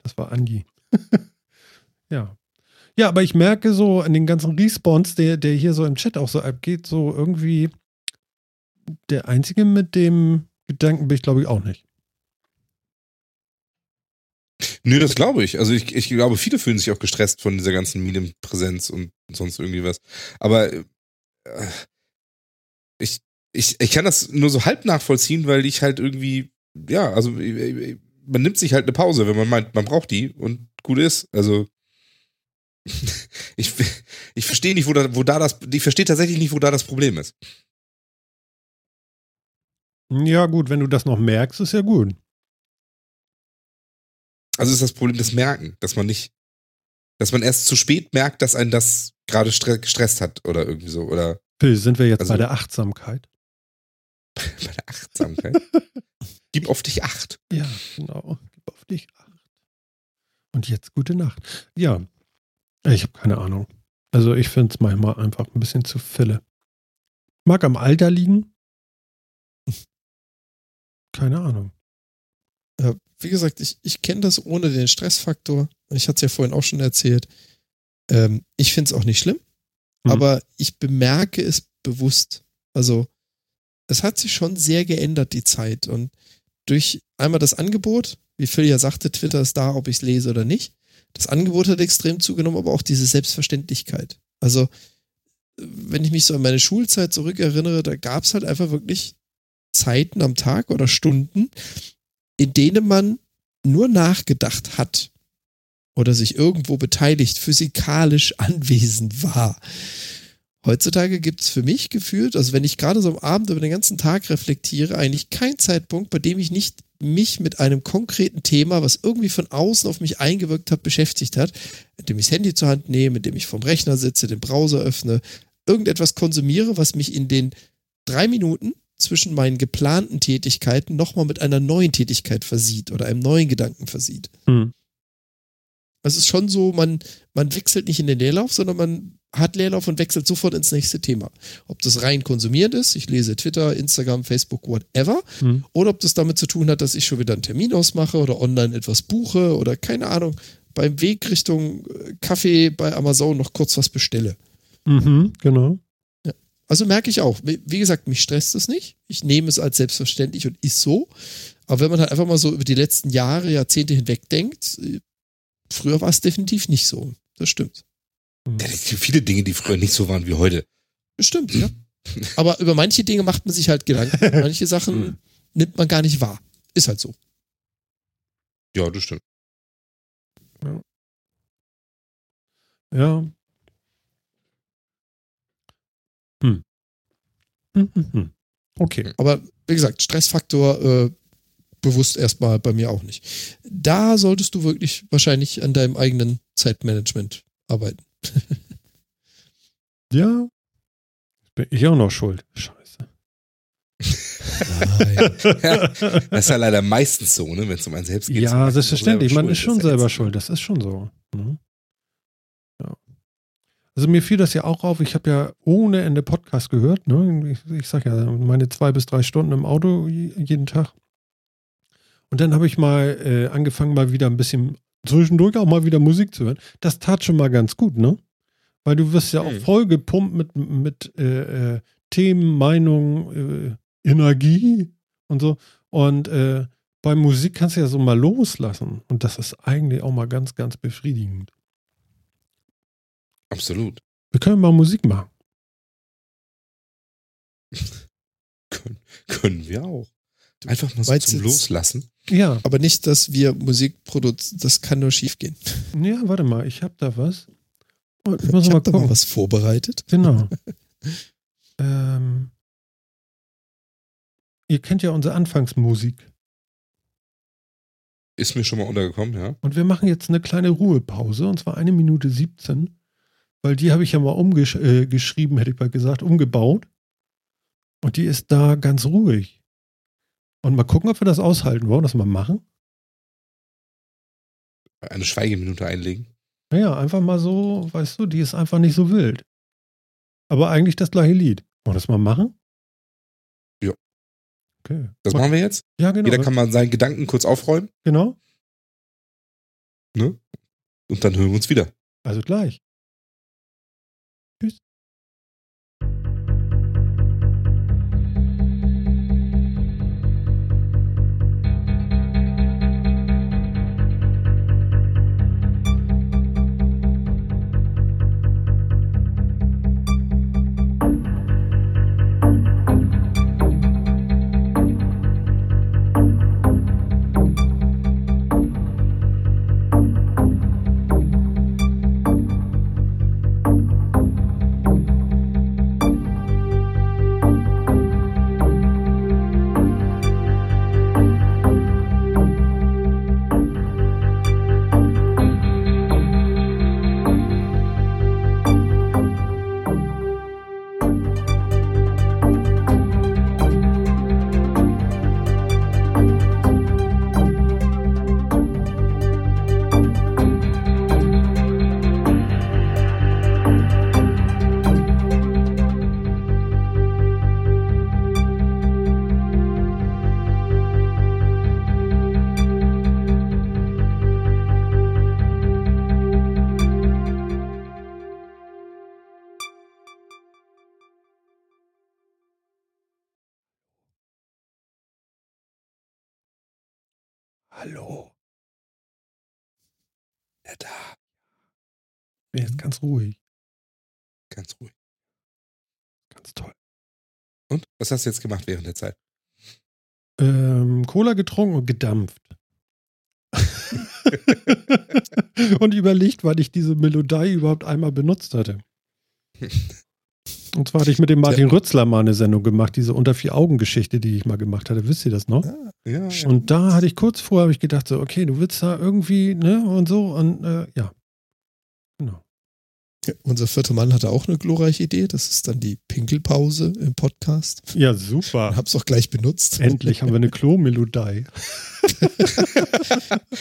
Das war Andi. ja. Ja, aber ich merke so an den ganzen Respawns, der, der hier so im Chat auch so abgeht, so irgendwie der Einzige mit dem Gedanken bin ich, glaube ich, auch nicht. Nö, das glaube ich. Also ich, ich glaube, viele fühlen sich auch gestresst von dieser ganzen Medienpräsenz und sonst irgendwie was. Aber äh, ich, ich, ich kann das nur so halb nachvollziehen, weil ich halt irgendwie, ja, also äh, äh, man nimmt sich halt eine Pause, wenn man meint, man braucht die und gut ist. Also ich, ich verstehe nicht, wo da, wo da das, ich verstehe tatsächlich nicht, wo da das Problem ist. Ja, gut, wenn du das noch merkst, ist ja gut. Also ist das Problem das Merken, dass man nicht, dass man erst zu spät merkt, dass einen das gerade stre gestresst hat oder irgendwie so. Oder Phil, sind wir jetzt Also- bei der Achtsamkeit? bei der Achtsamkeit. Gib auf dich acht. Ja, genau. Gib auf dich acht. Und jetzt gute Nacht. Ja, ich habe keine Ahnung. Also ich finde es manchmal einfach ein bisschen zu Fille. Mag am Alter liegen. Keine Ahnung. Ja, wie gesagt, ich, ich kenne das ohne den Stressfaktor. Ich hatte es ja vorhin auch schon erzählt. Ähm, ich finde es auch nicht schlimm, Mhm. aber ich bemerke es bewusst. Also, es hat sich schon sehr geändert, die Zeit. Und durch einmal das Angebot, wie Phil ja sagte, Twitter ist da, ob ich es lese oder nicht. Das Angebot hat extrem zugenommen, aber auch diese Selbstverständlichkeit. Also, wenn ich mich so an meine Schulzeit zurückerinnere, da gab es halt einfach wirklich Zeiten am Tag oder Stunden, in denen man nur nachgedacht hat oder sich irgendwo beteiligt, physikalisch anwesend war. Heutzutage gibt es für mich gefühlt, also wenn ich gerade so am Abend über den ganzen Tag reflektiere, eigentlich keinen Zeitpunkt, bei dem ich nicht mich mit einem konkreten Thema, was irgendwie von außen auf mich eingewirkt hat, beschäftigt hat, indem ich das Handy zur Hand nehme, indem ich vom Rechner sitze, den Browser öffne, irgendetwas konsumiere, was mich in den drei Minuten zwischen meinen geplanten Tätigkeiten nochmal mit einer neuen Tätigkeit versieht oder einem neuen Gedanken versieht. Hm. Es ist schon so, man, man wechselt nicht in den Leerlauf, sondern man hat Leerlauf und wechselt sofort ins nächste Thema. Ob das rein konsumiert ist, ich lese Twitter, Instagram, Facebook, whatever, Hm. oder ob das damit zu tun hat, dass ich schon wieder einen Termin ausmache oder online etwas buche oder keine Ahnung, beim Weg Richtung äh, Kaffee bei Amazon noch kurz was bestelle. Mhm, genau. Also merke ich auch, wie gesagt, mich stresst es nicht. Ich nehme es als selbstverständlich und ist so. Aber wenn man halt einfach mal so über die letzten Jahre, Jahrzehnte hinweg denkt, äh, früher war es definitiv nicht so. Das stimmt. Hm. Ja, es gibt viele Dinge, die früher nicht so waren wie heute. Das stimmt, ja. Aber über manche Dinge macht man sich halt Gedanken. Manche Sachen nimmt man gar nicht wahr. Ist halt so. Ja, das stimmt. Ja. Hm. Hm, hm, hm. Okay. Aber wie gesagt, Stressfaktor äh, bewusst erstmal bei mir auch nicht. Da solltest du wirklich wahrscheinlich an deinem eigenen Zeitmanagement arbeiten. Ja. Bin ich auch noch schuld. Scheiße. Nein. Das ist ja leider meistens so, ne, wenn es um einen selbst geht. Ja, selbstverständlich. Man ist schon selber schuld. Das ist schon so. Ne? Also mir fiel das ja auch auf. Ich habe ja ohne Ende Podcast gehört. Ne? Ich, ich sag ja, meine zwei bis drei Stunden im Auto je- jeden Tag. Und dann habe ich mal äh, angefangen, mal wieder ein bisschen zwischendurch auch mal wieder Musik zu hören. Das tat schon mal ganz gut, ne? Weil du wirst ja auch voll gepumpt mit, mit äh, äh, Themen, Meinungen, äh, Energie und so. Und äh, Bei Musik kannst du ja so mal loslassen. Und das ist eigentlich auch mal ganz, ganz befriedigend. Absolut. Wir können mal Musik machen. Können, können wir auch. Einfach mal so Meinst zum Loslassen. Ja, Aber nicht, dass wir Musik produzieren. Das kann nur schief gehen. ja, warte mal, ich hab da was. Und Ich muss Ich mal habe da mal gucken. was vorbereitet. Genau. ähm, ihr kennt ja unsere Anfangsmusik. Ist mir schon mal untergekommen, ja. Und wir machen jetzt eine kleine Ruhepause, und zwar eine Minute 17. Weil die habe ich ja mal umgeschrieben, äh, hätte ich mal gesagt, umgebaut. Und die ist da ganz ruhig. Und mal gucken, ob wir das aushalten. Wollen wir das mal machen? Eine Schweigeminute einlegen. Naja, einfach mal so, weißt du, die ist einfach nicht so wild. Aber eigentlich das gleiche Lied. Wollen wir das mal machen? Ja. Okay. Das machen wir jetzt. Ja, genau. Jeder kann mal seinen Gedanken kurz aufräumen genau. und dann hören wir uns wieder. Also gleich. Da. Bin jetzt ganz ruhig. Ganz ruhig. Ganz toll. Und? Was hast du jetzt gemacht während der Zeit? Ähm, Cola getrunken und gedampft. und überlegt, wann ich diese Melodie überhaupt einmal benutzt hatte. Und zwar hatte ich mit dem Martin Rützler mal eine Sendung gemacht, diese Unter vier Augen Geschichte, die ich mal gemacht hatte. Wisst ihr das noch? Ah, Ja, Und da hatte ich kurz vorher habe ich gedacht so, okay, du willst da irgendwie, ne, und so und äh, ja. Ja, unser vierter Mann hatte auch eine glorreiche Idee. Das ist dann die Pinkelpause im Podcast. Ja, Ich super. hab's auch gleich benutzt. Endlich haben wir eine Klo-Melodie.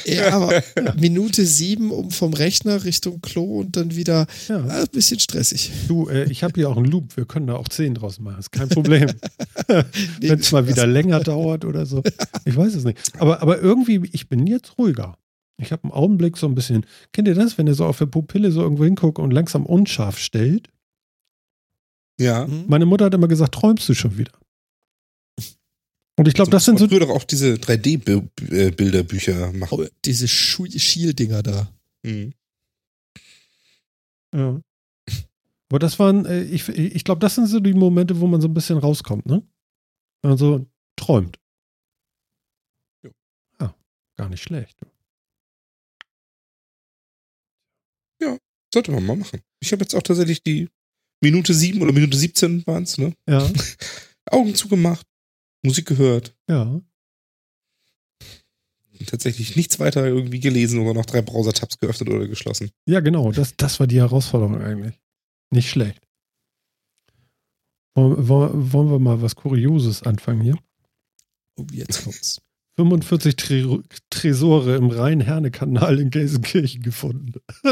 Ja, aber Minute sieben um vom Rechner Richtung Klo und dann wieder Ja. ah, ein bisschen stressig. Du, äh, ich habe hier auch einen Loop. Wir können da auch 10 draus machen. Ist kein Problem. Wenn es mal wieder länger dauert oder so. Ich weiß es nicht. Aber, aber irgendwie, ich bin jetzt ruhiger. Ich habe einen Augenblick so ein bisschen. Kennt ihr das, wenn ihr so auf der Pupille so irgendwo hinguckt und langsam unscharf stellt? ja. Hm? Meine Mutter hat immer gesagt, träumst du schon wieder? Und ich glaube, das sind so. früher doch auch diese 3D-Bilderbücher machen. Oh, diese Schieldinger da. Mhm. Ja. Aber das waren, äh, ich, ich glaube, das sind so die Momente, wo man so ein bisschen rauskommt, ne? Wenn man so träumt. Ja. Ja, gar nicht schlecht. Sollte man mal machen. Ich habe jetzt auch tatsächlich die Minute 7 oder Minute 17 waren es, ne? Ja, Augen zugemacht, Musik gehört, ja. tatsächlich nichts weiter irgendwie gelesen oder noch drei Browser-Tabs geöffnet oder geschlossen. Ja, genau. Das, das war die Herausforderung eigentlich. Nicht schlecht. Wollen, wollen wollen wir mal was Kurioses anfangen hier? Oh, jetzt kommt's. 45 Tre Tresore im Rhein-Herne-Kanal in Gelsenkirchen gefunden.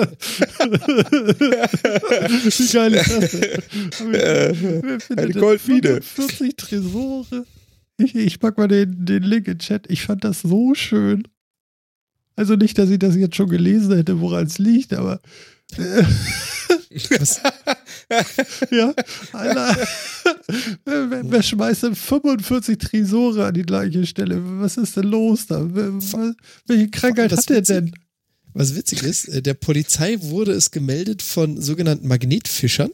Wie geil ist das denn? Wer findet Eine Goldmine. 45 Tresore. Ich, ich pack mal den, den Link in den Chat. Ich fand das so schön. Also nicht, dass ich das jetzt schon gelesen hätte, woran es liegt, aber äh, Was, ja, Alter. wenn, wer schmeißt denn 45 Tresore an die gleiche Stelle? Was ist denn los da? Welche Krankheit hat der denn? Was witzig ist, äh, der Polizei wurde es gemeldet von sogenannten Magnetfischern.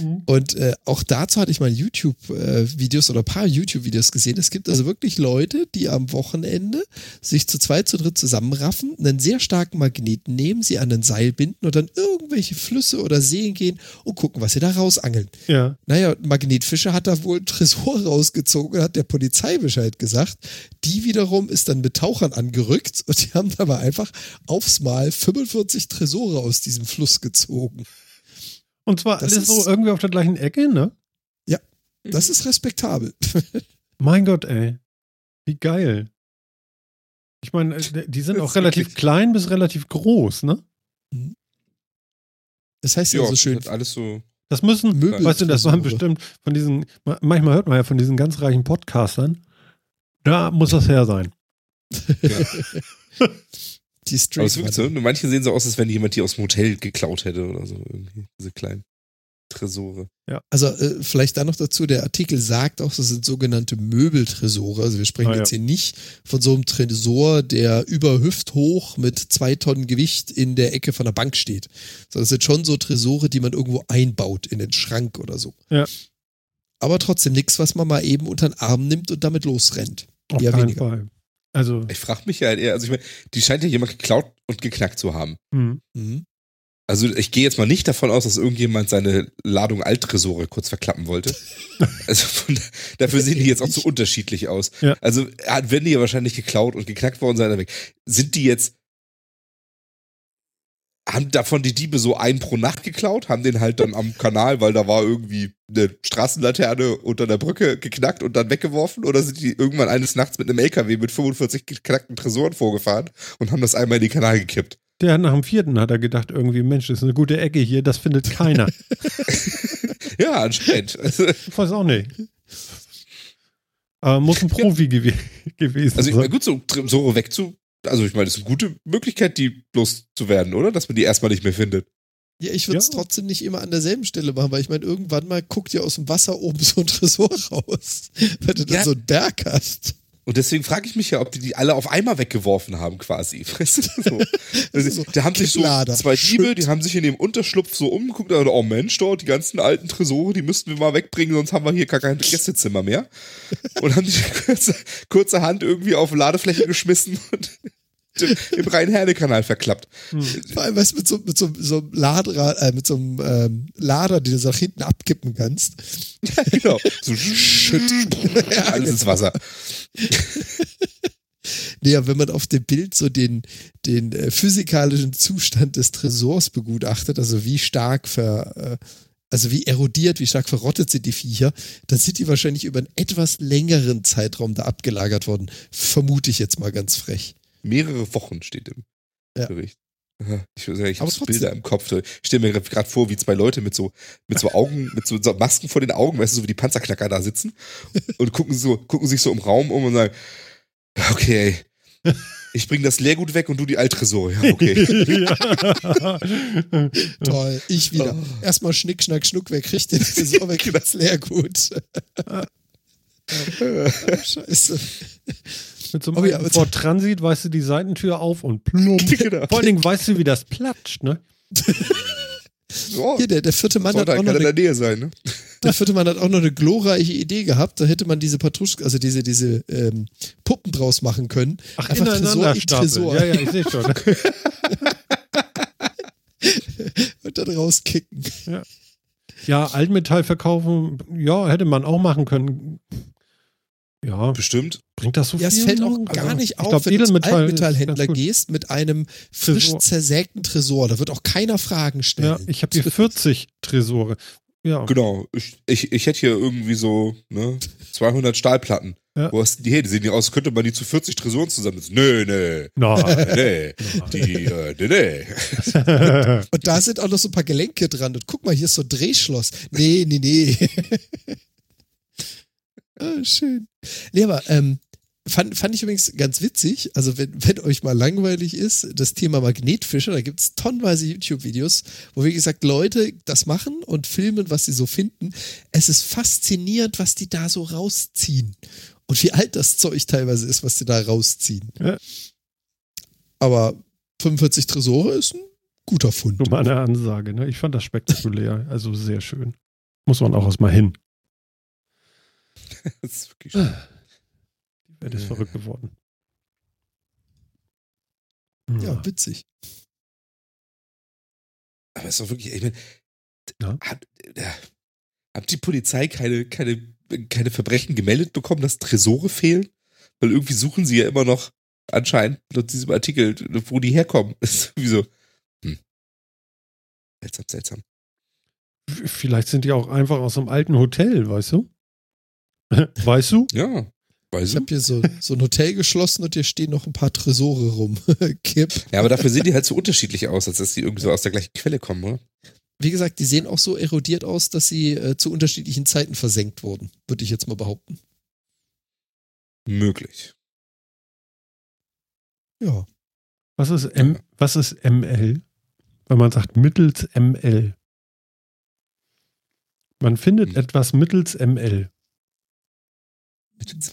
Mhm. Und äh, auch dazu hatte ich mal YouTube-Videos äh, oder ein paar YouTube-Videos gesehen. Es gibt also wirklich Leute, die am Wochenende sich zu zweit, zu dritt zusammenraffen, einen sehr starken Magneten nehmen, sie an ein Seil binden und dann irgendwelche Flüsse oder Seen gehen und gucken, was sie da rausangeln. Ja. Naja, Magnetfischer hat da wohl einen Tresor rausgezogen und hat der Polizei Bescheid gesagt. Die wiederum ist dann mit Tauchern angerückt und die haben dabei einfach aufs Mal 45 Tresore aus diesem Fluss gezogen. Und zwar das alles so irgendwie auf der gleichen Ecke, ne? Ja, das ist respektabel. mein Gott, ey. Wie geil. Ich meine, äh, die sind auch relativ klein bis relativ groß, ne? Mhm. Das heißt ja, ja so schön. Alles so. Das müssen, Möbel weißt du, das waren bestimmt von diesen, manchmal hört man ja von diesen ganz reichen Podcastern, da muss das her sein. Ja. Die Street Aber es ist so, manche sehen so aus, als wenn jemand die aus dem Hotel geklaut hätte oder so. Irgendwie. Diese kleinen Tresore. Ja. Also äh, vielleicht da noch dazu, der Artikel sagt auch, das sind sogenannte Möbeltresore. Also wir sprechen ah, jetzt ja. hier nicht von so einem Tresor, der über hüfthoch mit zwei Tonnen Gewicht in der Ecke von der Bank steht. Sondern es sind schon so Tresore, die man irgendwo einbaut in den Schrank oder so. Ja. Aber trotzdem nichts, was man mal eben unter den Arm nimmt und damit losrennt. Auf ja, keinen weniger. Fall. Also ich frage mich ja halt eher, also ich meine, die scheint ja jemand geklaut und geknackt zu haben. Mhm. Mhm. Also ich gehe jetzt mal nicht davon aus, dass irgendjemand seine Ladung Alttresore kurz verklappen wollte. also von, dafür sehen die jetzt auch so unterschiedlich aus. Ja. Also wenn die ja wahrscheinlich geklaut und geknackt worden sein, weg. Sind die jetzt haben davon die Diebe so einen pro Nacht geklaut, haben den halt dann am Kanal, weil da war irgendwie eine Straßenlaterne unter der Brücke geknackt und dann weggeworfen? Oder sind die irgendwann eines Nachts mit einem LKW mit 45 geknackten Tresoren vorgefahren und haben das einmal in den Kanal gekippt? Der nach dem vierten hat er gedacht, irgendwie, Mensch, das ist eine gute Ecke hier, das findet keiner. ja, anscheinend. ich weiß auch nicht. Aber muss ein Profi ja. gew gewesen sein. Also, ich gut, so Tresore wegzu also ich meine, das ist eine gute Möglichkeit, die loszuwerden, oder? Dass man die erstmal nicht mehr findet. Ja, ich würde es ja. trotzdem nicht immer an derselben Stelle machen, weil ich meine, irgendwann mal guckt ja aus dem Wasser oben so ein Tresor raus, wenn du ja. dann so einen Berg hast. Und deswegen frage ich mich ja, ob die die alle auf einmal weggeworfen haben, quasi. Weißt du, so. also, so da haben sich so zwei Diebe, die haben sich in dem Unterschlupf so umgeguckt und oh Mensch, dort, die ganzen alten Tresore, die müssten wir mal wegbringen, sonst haben wir hier gar kein Gästezimmer mehr. Und haben die kurze, kurzerhand irgendwie auf Ladefläche geschmissen und im Rhein-Herne-Kanal verklappt. Hm. Vor allem, weißt du, mit so, mit so, so einem Lader, äh, mit so einem ähm, Lader, den du nach hinten abkippen kannst. Ja, genau. So schütt. ja, alles ins Wasser. Naja, wenn man auf dem Bild so den, den äh, physikalischen Zustand des Tresors begutachtet, also wie stark ver, äh, also wie erodiert, wie stark verrottet sind die Viecher, dann sind die wahrscheinlich über einen etwas längeren Zeitraum da abgelagert worden. Vermute ich jetzt mal ganz frech mehrere Wochen steht im ja. Bericht. Ich, ich habe Bilder im Kopf. Ich stelle mir gerade vor, wie zwei Leute mit so, mit so Augen, mit so, so, Masken vor den Augen, weißt du, so wie die Panzerknacker da sitzen und gucken so, gucken sich so im Raum um und sagen, okay, ich bringe das Leergut weg und du die Altresor. Ja, okay. ja. Toll, ich wieder. Oh. Erstmal Schnick, Schnack, Schnuck, wer kriegt den Tresor weg, das Leergut. Scheiße. Mit so einem oh, ja, Ford Transit weißt du die Seitentür auf und plump. genau. Vor allen Dingen weißt du, wie das platscht, ne? Oh, Hier, der, der vierte Mann hat auch noch eine, Nähe sein, ne? Der vierte Mann hat auch noch eine glorreiche Idee gehabt. Da hätte man diese Patruschka, also diese, diese ähm, Puppen draus machen können. Ach, Einfach Tresor in Tresor. Ja, ja, ich sehe schon. Und dann rauskicken. Ja. ja, Altmetall verkaufen, ja, hätte man auch machen können. Ja. Bestimmt. Bringt das so ja, viel? Ja, es fällt auch gar also, nicht auf, glaub, wenn du zum Altmetallhändler gehst mit einem frisch Tresor. zersägten Tresor. Da wird auch keiner Fragen stellen. Ja, ich habe hier 40 Tresore. Ja. Genau. Ich, ich, ich hätte hier irgendwie so ne, 200 Stahlplatten. Ja. Wo hast du die her? Die sehen ja aus, könnte man die zu 40 Tresoren zusammensetzen. Nö, nö. Nein. Nee. Die, äh, nee, nee. Und da sind auch noch so ein paar Gelenke dran. Und guck mal, hier ist so ein Drehschloss. Nee, nee, nee. ah, schön. Nee, aber ähm, Fand, fand ich übrigens ganz witzig. Also, wenn, wenn euch mal langweilig ist, das Thema Magnetfische, da gibt es tonnenweise YouTube-Videos, wo, wie gesagt, Leute das machen und filmen, was sie so finden. Es ist faszinierend, was die da so rausziehen. Und wie alt das Zeug teilweise ist, was sie da rausziehen. Ja. Aber 45 Tresore ist ein guter Fund. So mal eine Ansage, ne? Ich fand das spektakulär, also sehr schön. Muss man auch erstmal hin. Das ist wirklich schön. Die Welt ist Äh. verrückt geworden. Ja, witzig. Aber es ist doch wirklich, ich meine, Ja. hat, äh, hat die Polizei keine, keine, keine Verbrechen gemeldet bekommen, dass Tresore fehlen? Weil irgendwie suchen sie ja immer noch anscheinend laut diesem Artikel, wo die herkommen. Das ist irgendwie so. Hm. Seltsam, seltsam. Vielleicht sind die auch einfach aus einem alten Hotel, weißt du? Weißt du? Ja. Weißt Ich du? habe hier so, so ein Hotel geschlossen und hier stehen noch ein paar Tresore rum. Kipp. Ja, aber dafür sehen die halt so unterschiedlich aus, als dass die irgendwie so aus der gleichen Quelle kommen, oder? Wie gesagt, die sehen auch so erodiert aus, dass sie äh, zu unterschiedlichen Zeiten versenkt wurden, würde ich jetzt mal behaupten. Möglich. Ja. Was ist, M was ist ML? Wenn man sagt mittels ML. Man findet Hm. etwas mittels ML.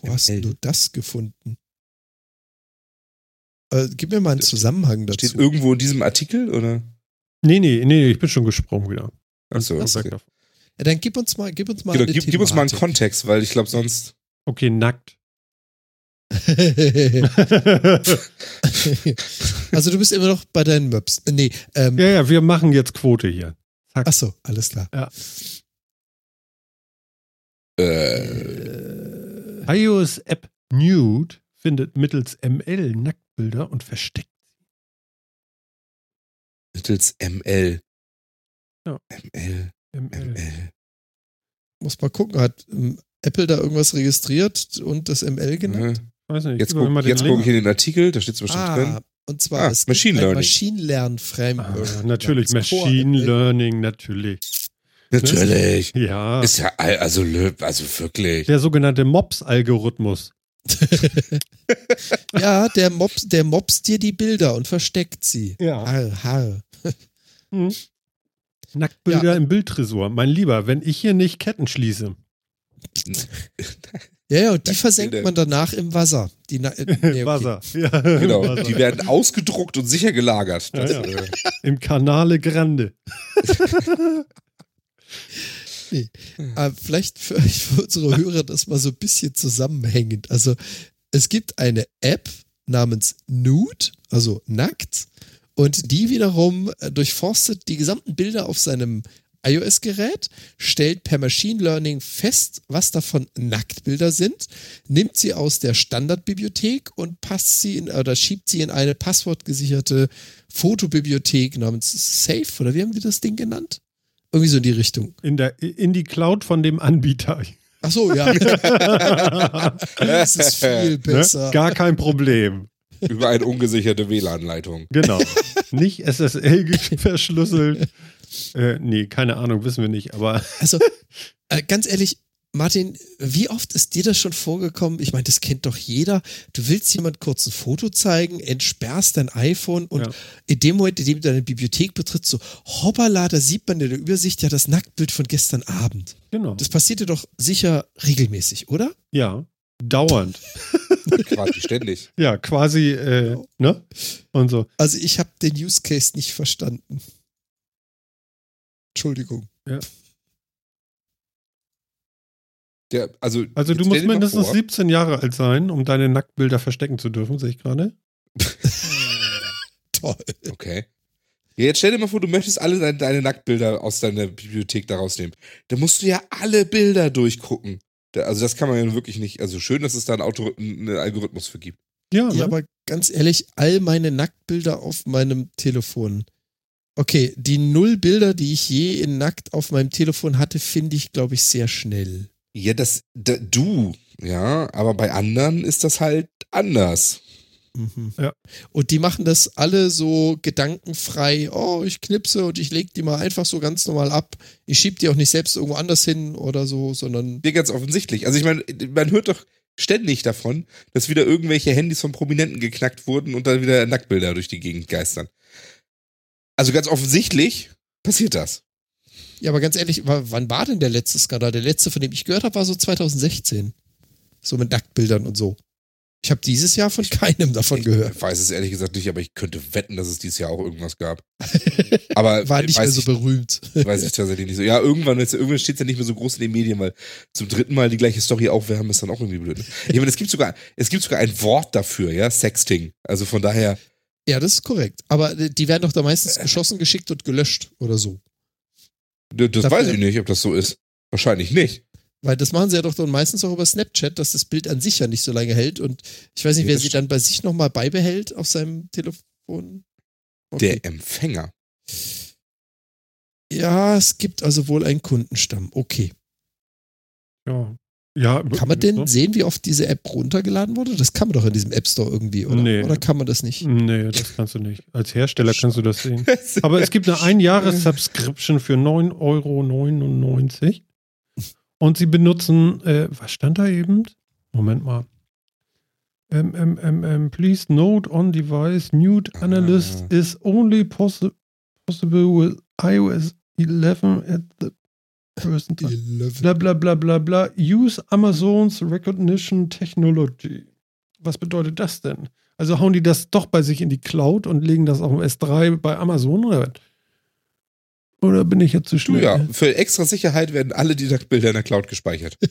Wo hast du das gefunden? Äh, gib mir mal einen Zusammenhang dazu. Steht irgendwo in diesem Artikel, oder? Nee, nee, nee, ich bin schon gesprungen wieder. Achso, okay. davon. Ja, dann gib uns mal, gib uns mal Genau, eine gib, gib uns mal einen. Kontext, weil ich glaube sonst. Okay, nackt. also du bist immer noch bei deinen Möps. Äh, Nee, ähm, ja, ja, wir machen jetzt Quote hier. Zack. achso, alles klar. Äh, Äh, iOS-App Nude findet mittels ML Nacktbilder und versteckt. mittels ML. Ja. ML, ML. ML. muss mal gucken, hat ähm, Apple da irgendwas registriert und das ML genannt? Ne? Weiß nicht, Jetzt gucke guck ich in den Artikel, da steht es bestimmt Ah, drin. und zwar Ah, es gibt Machine ein Learning. Machine Learn Framework. Ah, natürlich, Machine. Learning, natürlich. Natürlich. Ja. Ist ja, also, lö- also wirklich. der sogenannte MOPS-Algorithmus. Ja, der Mops, der mobst dir die Bilder und versteckt sie. Ja. Har, har. Hm. Nacktbilder Ja. im Bildtresor. Mein Lieber, wenn ich hier nicht Ketten schließe. Ja, ja, und die versenkt man danach im Wasser. Die Na äh, nee, okay. Wasser. Ja, Genau. Wasser. Die werden ausgedruckt und sicher gelagert. Ja, ja. Äh, Im Canale Grande. Aber vielleicht für, für unsere Hörer das mal so ein bisschen zusammenhängend. Also es gibt eine App namens Nude, also nackt, und die wiederum äh, durchforstet die gesamten Bilder auf seinem iOS-Gerät, stellt per Machine Learning fest, was davon Nacktbilder sind, nimmt sie aus der Standardbibliothek und passt sie in, oder schiebt sie in eine passwortgesicherte Fotobibliothek namens Safe, oder wie haben die das Ding genannt? Irgendwie so in die Richtung. In, der, in die Cloud von dem Anbieter. Ach so, ja. das ist viel Ne? besser. Gar kein Problem. über eine ungesicherte WLAN-Leitung. Genau. Nicht SSL verschlüsselt. Äh, nee, keine Ahnung, wissen wir nicht. Aber Also, äh, ganz ehrlich, Martin, wie oft ist dir das schon vorgekommen? Ich meine, das kennt doch jeder. Du willst jemand kurz ein Foto zeigen, entsperrst dein iPhone und Ja. in dem Moment, in dem du deine Bibliothek betrittst, so hoppala, da sieht man in der Übersicht ja das Nacktbild von gestern Abend. genau. Das passiert dir doch sicher regelmäßig, oder? ja, dauernd. Quasi ständig. Ja, quasi, äh, ne? Und so. Also ich habe den Use Case nicht verstanden. Entschuldigung. Der, also, Also du musst mindestens vor, 17 Jahre alt sein, um deine Nacktbilder verstecken zu dürfen, sehe ich gerade. Toll. Okay. Ja, jetzt stell dir mal vor, du möchtest alle deine, deine Nacktbilder aus deiner Bibliothek da rausnehmen. Da musst du ja alle Bilder durchgucken. Da, also das kann man ja wirklich nicht. Also schön, dass es da einen, Auto, einen Algorithmus für gibt. Ja, ne? Ja, aber ganz ehrlich, all meine Nacktbilder auf meinem Telefon. Okay, die null Bilder, die ich je in nackt auf meinem Telefon hatte, finde ich, glaube ich, sehr schnell. Ja, das, da, du, ja, aber bei anderen ist das halt anders. Mhm. Ja. Und die machen das alle so gedankenfrei. Oh, ich knipse und ich lege die mal einfach so ganz normal ab. Ich schieb die auch nicht selbst irgendwo anders hin oder so, sondern Dir ganz offensichtlich. Also ich meine, man hört doch ständig davon, dass wieder irgendwelche Handys von Prominenten geknackt wurden und dann wieder Nacktbilder durch die Gegend geistern. Also ganz offensichtlich passiert das. Ja, aber ganz ehrlich, wa- wann war denn der letzte Skandal? Der letzte, von dem ich gehört habe, war so 2016. So mit Nacktbildern und so. Ich habe dieses Jahr von keinem davon Ich gehört. weiß es ehrlich gesagt nicht, aber ich könnte wetten, dass es dieses Jahr auch irgendwas gab. Aber War nicht mehr so ich, berühmt. weiß ich tatsächlich nicht so. Ja, irgendwann, jetzt- irgendwann steht es ja nicht mehr so groß in den Medien, weil zum dritten Mal die gleiche Story aufwärmen ist dann auch irgendwie blöd. ne? Ich meine, es gibt sogar, es gibt sogar ein Wort dafür, ja, Sexting. Also von daher, Ja, das ist korrekt. Aber äh, die werden doch da meistens geschossen, geschickt und gelöscht oder so. Das Dafür- weiß ich nicht, ob das so ist. Wahrscheinlich nicht. Weil das machen sie ja doch dann meistens auch über Snapchat, dass das Bild an sich ja nicht so lange hält. Und ich weiß nicht, wer sie dann bei sich nochmal beibehält auf seinem Telefon. Okay. Der Empfänger. Ja, es gibt also wohl einen Kundenstamm. Okay. Ja. Ja Kann man denn sehen, wie oft diese App runtergeladen wurde? Das kann man doch in diesem App Store irgendwie, oder? Nee. Oder kann man das nicht? Nee, das kannst du nicht. Als Hersteller kannst du das sehen. Aber es gibt eine Ein-Jahres-Subscription für 9,99 Euro. Und sie benutzen, äh, was stand da eben? Moment mal. Ähm, ähm, ähm, please note on device, Nude Analyst Ah. is only possi possible with iOS 11 at the person. Bla bla bla bla bla. Use Amazons Recognition Technology. Was bedeutet das denn? Also hauen die das doch bei sich in die Cloud und legen das auf dem S3 bei Amazon oder was? Oder bin ich jetzt zu Du schnell? ja, für extra Sicherheit werden alle die Nacktbilder in der Cloud gespeichert.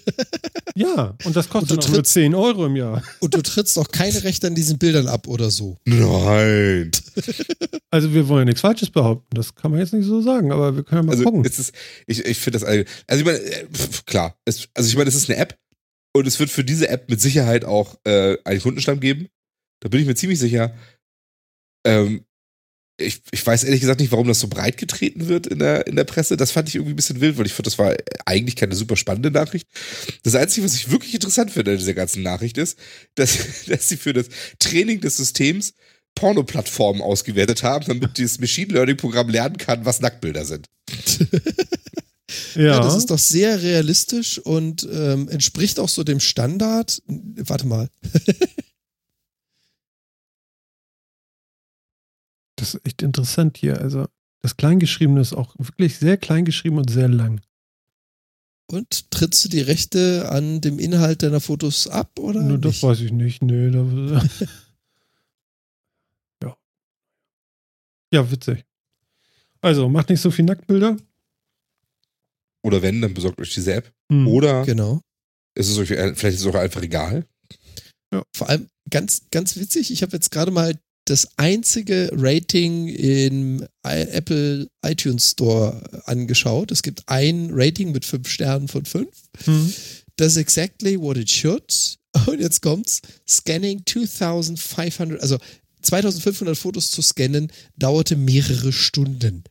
Ja, und das kostet Und du auch nur trittst- 10 Euro im Jahr. Und du trittst auch keine Rechte an diesen Bildern ab oder so. Nein. Also wir wollen ja nichts Falsches behaupten. Das kann man jetzt nicht so sagen, aber wir können ja mal Also gucken. es ist, ich, ich finde das, also ich meine, äh, klar, es, also ich meine, es ist eine App und es wird für diese App mit Sicherheit auch äh, einen Kundenstamm geben. Da bin ich mir ziemlich sicher. Ähm, ich, ich weiß ehrlich gesagt nicht, warum das so breit getreten wird in der, in der Presse. Das fand ich irgendwie ein bisschen wild, weil ich fand, das war eigentlich keine super spannende Nachricht. Das Einzige, was ich wirklich interessant finde an dieser ganzen Nachricht ist, dass, dass sie für das Training des Systems Porno-Plattformen ausgewertet haben, damit dieses Machine Learning-Programm lernen kann, was Nacktbilder sind. ja, Ja, das ist doch sehr realistisch und ähm, entspricht auch so dem Standard. Warte mal. das ist echt interessant hier. Also das Kleingeschriebene ist auch wirklich sehr klein geschrieben und sehr lang. Und trittst du die Rechte an dem Inhalt deiner Fotos ab oder? Nur das nicht? weiß ich nicht. Nee, da, ja. Ja, witzig. Also, macht nicht so viel Nacktbilder. Oder wenn, dann besorgt euch diese App. Hm. Oder Genau. ist es euch, vielleicht ist es auch einfach egal. Vor allem ganz, ganz witzig. Ich habe jetzt gerade mal das einzige Rating im Apple iTunes Store angeschaut. Es gibt ein Rating mit fünf Sternen von fünf. Hm. Das ist exactly what it should. Und jetzt kommt's. Scanning 2500, also 2500 Fotos zu scannen, dauerte mehrere Stunden.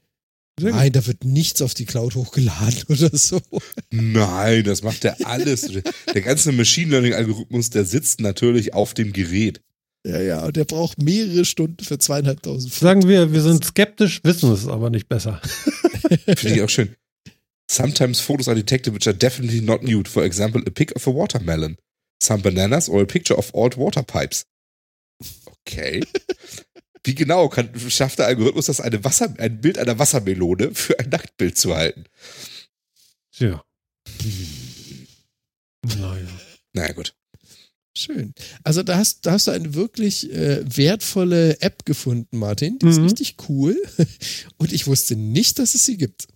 Nein, da wird nichts auf die Cloud hochgeladen oder so. Nein, das macht er alles. der ganze Machine Learning-Algorithmus, der sitzt natürlich auf dem Gerät. Ja, ja, und der braucht mehrere Stunden für zweieinhalbtausend Fotos. Sagen wir, wir sind skeptisch, wissen es aber nicht besser. Finde ich auch schön. Sometimes photos are detected which are definitely not nude. For example, a pic of a watermelon, some bananas or a picture of old water pipes. Okay. Wie genau kann, schafft der Algorithmus das, eine Wasser, ein Bild einer Wassermelone für ein Nacktbild zu halten? Tja. Naja. Naja, gut. Schön. Also da hast, da hast du eine wirklich äh, wertvolle App gefunden, Martin. Die ist Mhm. richtig cool. Und ich wusste nicht, dass es sie gibt.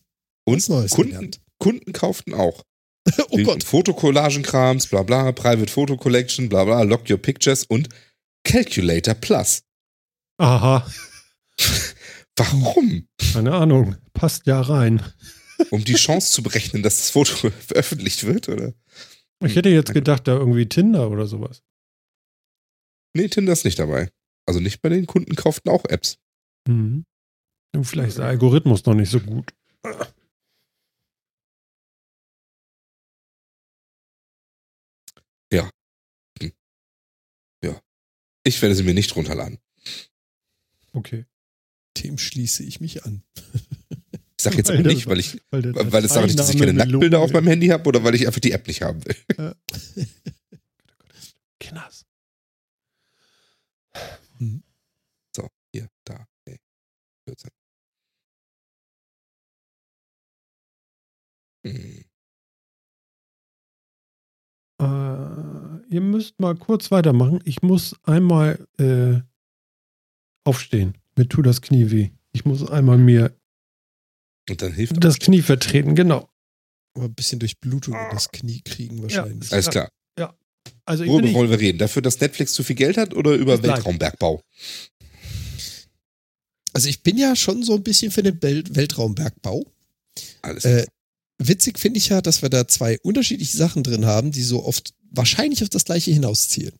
Und Was Neues Kunden, gelernt. Kunden kauften auch. oh Gott. Fotocollagen-Krams, bla bla, Private Photo Collection, bla bla, Lock Your Pictures und Calculator Plus. Aha, Warum? keine Ahnung. Passt ja rein. Um die Chance zu berechnen, dass das Foto veröffentlicht wird, oder? Ich hätte jetzt gedacht, da irgendwie Tinder oder sowas. Nee, Tinder ist nicht dabei. Also nicht bei den Kunden kauften auch Apps. Mhm. Und Vielleicht ist der Algorithmus noch nicht so gut. Ich werde sie mir nicht runterladen. Okay. Dem schließe ich mich an. Ich sage jetzt aber das- nicht, weil ich, Weil, weil daran liegt, dass ich keine Nacktbilder auf meinem Handy habe oder weil ich einfach die App nicht haben will. das. So, hier, da. Okay. 14. Hm. Äh, ihr müsst mal kurz weitermachen. Ich muss einmal äh, aufstehen. Mir tut das Knie weh. Ich muss einmal mir Und dann hilft das Knie vertreten, genau. Aber ein bisschen Durchblutung in das Knie kriegen wahrscheinlich. Alles klar. Also ich bin Worüber nicht, wollen wir reden? Dafür, dass Netflix zu viel Geld hat oder über. Weltraumbergbau? Also ich bin ja schon so ein bisschen für den Welt Weltraumbergbau. Alles Äh, witzig finde ich ja, dass wir da zwei unterschiedliche Sachen drin haben, die so oft wahrscheinlich auf das gleiche hinauszielen.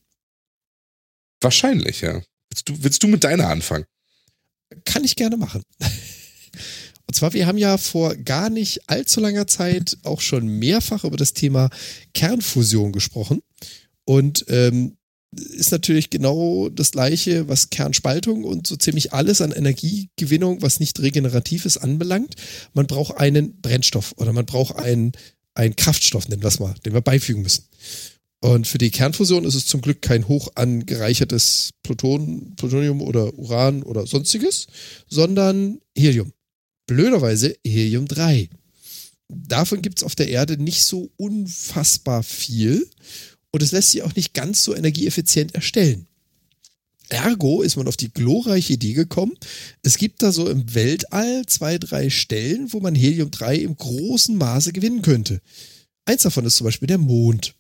Wahrscheinlich, ja. Willst du, willst du mit deiner anfangen? Kann ich gerne machen. Und zwar, wir haben ja vor gar nicht allzu langer Zeit auch schon mehrfach über das Thema Kernfusion gesprochen. Und ähm, ist natürlich genau das gleiche, was Kernspaltung und so ziemlich alles an Energiegewinnung, was nicht regenerativ ist, anbelangt. Man braucht einen Brennstoff oder man braucht einen, einen Kraftstoff, nennen wir es mal, den wir beifügen müssen. Und für die Kernfusion ist es zum Glück kein hoch angereichertes Pluton, Plutonium oder Uran oder sonstiges, sondern Helium. Blöderweise Helium-3. Davon gibt es auf der Erde nicht so unfassbar viel und es lässt sich auch nicht ganz so energieeffizient erstellen. Ergo ist man auf die glorreiche Idee gekommen, es gibt da so im Weltall zwei, drei Stellen, wo man Helium-3 im großen Maße gewinnen könnte. Eins davon ist zum Beispiel der Mond.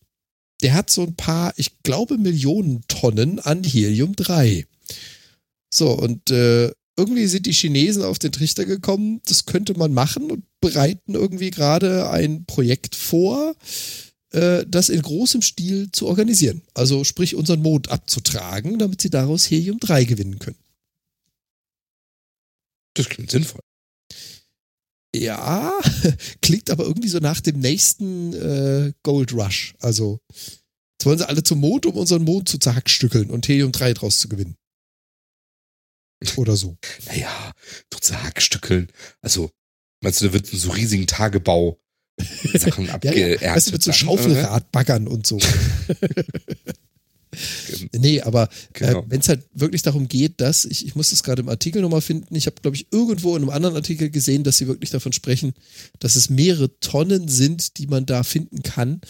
Der hat so ein paar, ich glaube, Millionen Tonnen an Helium-3. So, und äh, irgendwie sind die Chinesen auf den Trichter gekommen, das könnte man machen und bereiten irgendwie gerade ein Projekt vor, äh, das in großem Stil zu organisieren. Also sprich unseren Mond abzutragen, damit sie daraus Helium-3 gewinnen können. Das klingt sinnvoll. Ja, klingt aber irgendwie so nach dem nächsten äh, Gold Rush. Also, jetzt wollen sie alle zum Mond, um unseren Mond zu zerhackstückeln und Helium-3 draus zu gewinnen. Oder so. Naja, du Hackstückeln. Also, meinst du, da wird so riesigen Tagebau Sachen Ja, abgeerntet? ja. Weißt du, mit so Schaufelradbaggern und so. nee, aber Genau. äh, wenn es halt wirklich darum geht, dass, ich, ich muss das gerade im Artikel nochmal finden, ich habe, glaube ich, irgendwo in einem anderen Artikel gesehen, dass sie wirklich davon sprechen, dass es mehrere Tonnen sind, die man da finden kann.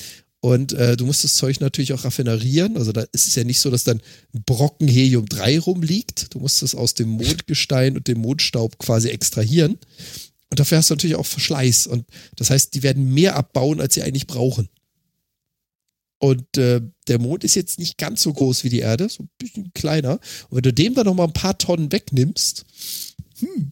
Und äh, du musst das Zeug natürlich auch raffinerieren. Also da ist es ja nicht so, dass dann ein Brocken Helium-3 rumliegt. Du musst es aus dem Mondgestein und dem Mondstaub quasi extrahieren. Und dafür hast du natürlich auch Verschleiß. Und das heißt, die werden mehr abbauen, als sie eigentlich brauchen. Und äh, der Mond ist jetzt nicht ganz so groß wie die Erde, so ein bisschen kleiner. Und wenn du dem dann noch mal ein paar Tonnen wegnimmst, hm,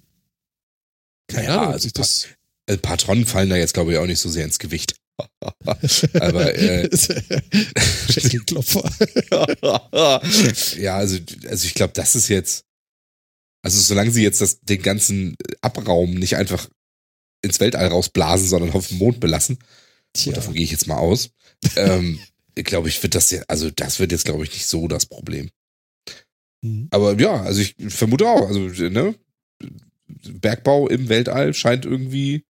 keine Naja, Ahnung, also das Ein paar Tonnen fallen da jetzt, glaube ich, auch nicht so sehr ins Gewicht. Aber äh, ja, also, also ich glaube, das ist jetzt. Also solange sie jetzt das, den ganzen Abraum nicht einfach ins Weltall rausblasen, sondern auf dem Mond belassen, und davon gehe ich jetzt mal aus, ähm, glaube ich, wird das ja, also das wird jetzt, glaube ich, nicht so das Problem. hm. Aber ja, also ich vermute auch, also ne, Bergbau im Weltall scheint irgendwie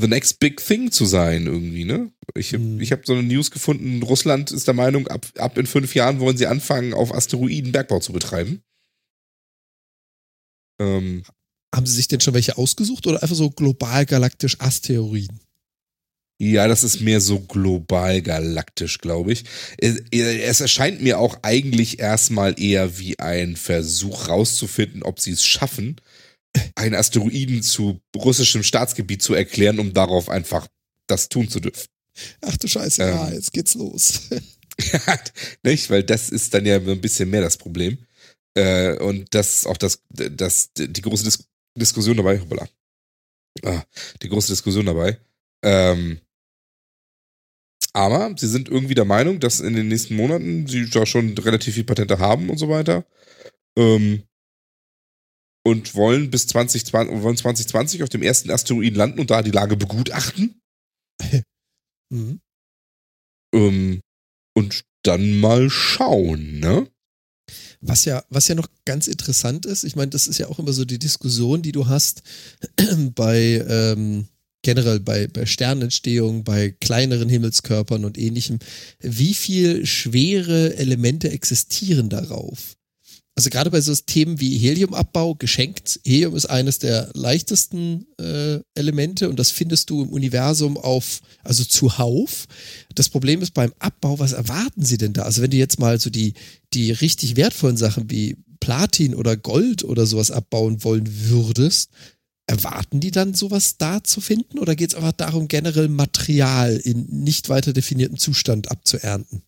the next big thing zu sein irgendwie, ne? Ich, hab- Hm. ich habe so eine News gefunden, Russland ist der Meinung, ab, ab in fünf Jahren wollen sie anfangen, auf Asteroiden Bergbau zu betreiben. Ähm, haben sie sich denn schon welche ausgesucht oder einfach so global galaktisch Asteroiden? ja, das ist mehr so global galaktisch, glaube ich. Es, es erscheint mir auch eigentlich erstmal eher wie ein Versuch rauszufinden, ob sie es schaffen, einen Asteroiden zu russischem Staatsgebiet zu erklären, um darauf einfach das tun zu dürfen. Ach du Scheiße, Ähm. ja, jetzt geht's los. Nicht? Weil das ist dann ja ein bisschen mehr das Problem. Äh, und das ist auch das, das, die große Dis Diskussion dabei. Hoppala. Ah, die große Diskussion dabei. Ähm, aber sie sind irgendwie der Meinung, dass in den nächsten Monaten sie da schon relativ viel Patente haben und so weiter. Ähm, und wollen bis 2020, wollen 2020 auf dem ersten Asteroiden landen und da die Lage begutachten. Mhm. Ähm, und dann mal schauen, ne? Was ja, was ja noch ganz interessant ist, ich meine, das ist ja auch immer so die Diskussion, die du hast bei, ähm, generell bei, bei Sternentstehung, bei kleineren Himmelskörpern und ähnlichem, wie viel schwere Elemente existieren darauf? Also gerade bei so Themen wie Heliumabbau geschenkt. Helium ist eines der leichtesten äh, Elemente und das findest du im Universum auf, also zuhauf. Das Problem ist beim Abbau, was erwarten sie denn da? Also wenn du jetzt mal so die, die richtig wertvollen Sachen wie Platin oder Gold oder sowas abbauen wollen würdest, Erwarten die dann sowas da zu finden oder geht es einfach darum, generell Material in nicht weiter definierten Zustand abzuernten?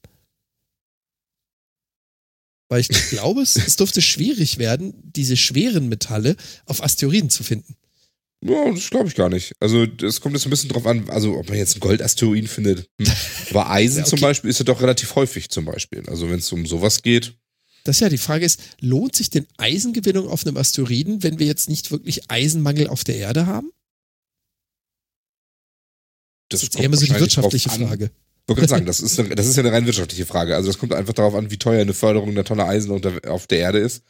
Weil ich glaube, es, es dürfte schwierig werden, diese schweren Metalle auf Asteroiden zu finden. Ja, das glaube ich gar nicht. Also, es kommt jetzt ein bisschen drauf an, also ob man jetzt einen Goldasteroiden findet. Hm. Aber Eisen ja, okay. zum Beispiel ist ja doch relativ häufig zum Beispiel. Also, wenn es um sowas geht. Das ist ja die Frage ist, lohnt sich denn Eisengewinnung auf einem Asteroiden, wenn wir jetzt nicht wirklich Eisenmangel auf der Erde haben? Das, das ist eher so die wirtschaftliche Frage. Ich wollte gerade sagen, das ist, eine, das ist ja eine rein wirtschaftliche Frage. Also das kommt einfach darauf an, wie teuer eine Förderung der Tonne Eisen unter, auf der Erde ist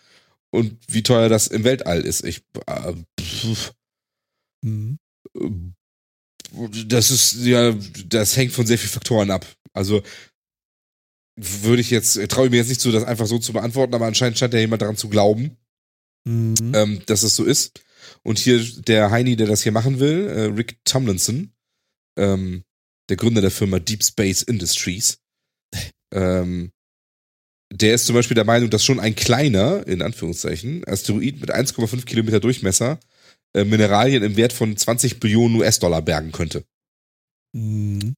und wie teuer das im Weltall ist. Ich, äh, mhm. Das ist ja, das hängt von sehr vielen Faktoren ab. Also würde ich jetzt, traue ich mir jetzt nicht zu, das einfach so zu beantworten, aber anscheinend scheint ja jemand daran zu glauben, mhm. ähm, dass es so ist. Und hier der Heini, der das hier machen will, äh, Rick Tomlinson, ähm, der Gründer der Firma Deep Space Industries, ähm, der ist zum Beispiel der Meinung, dass schon ein kleiner, in Anführungszeichen, Asteroid mit 1,5 Kilometer Durchmesser äh, Mineralien im Wert von 20 Billionen US-Dollar bergen könnte. Mhm.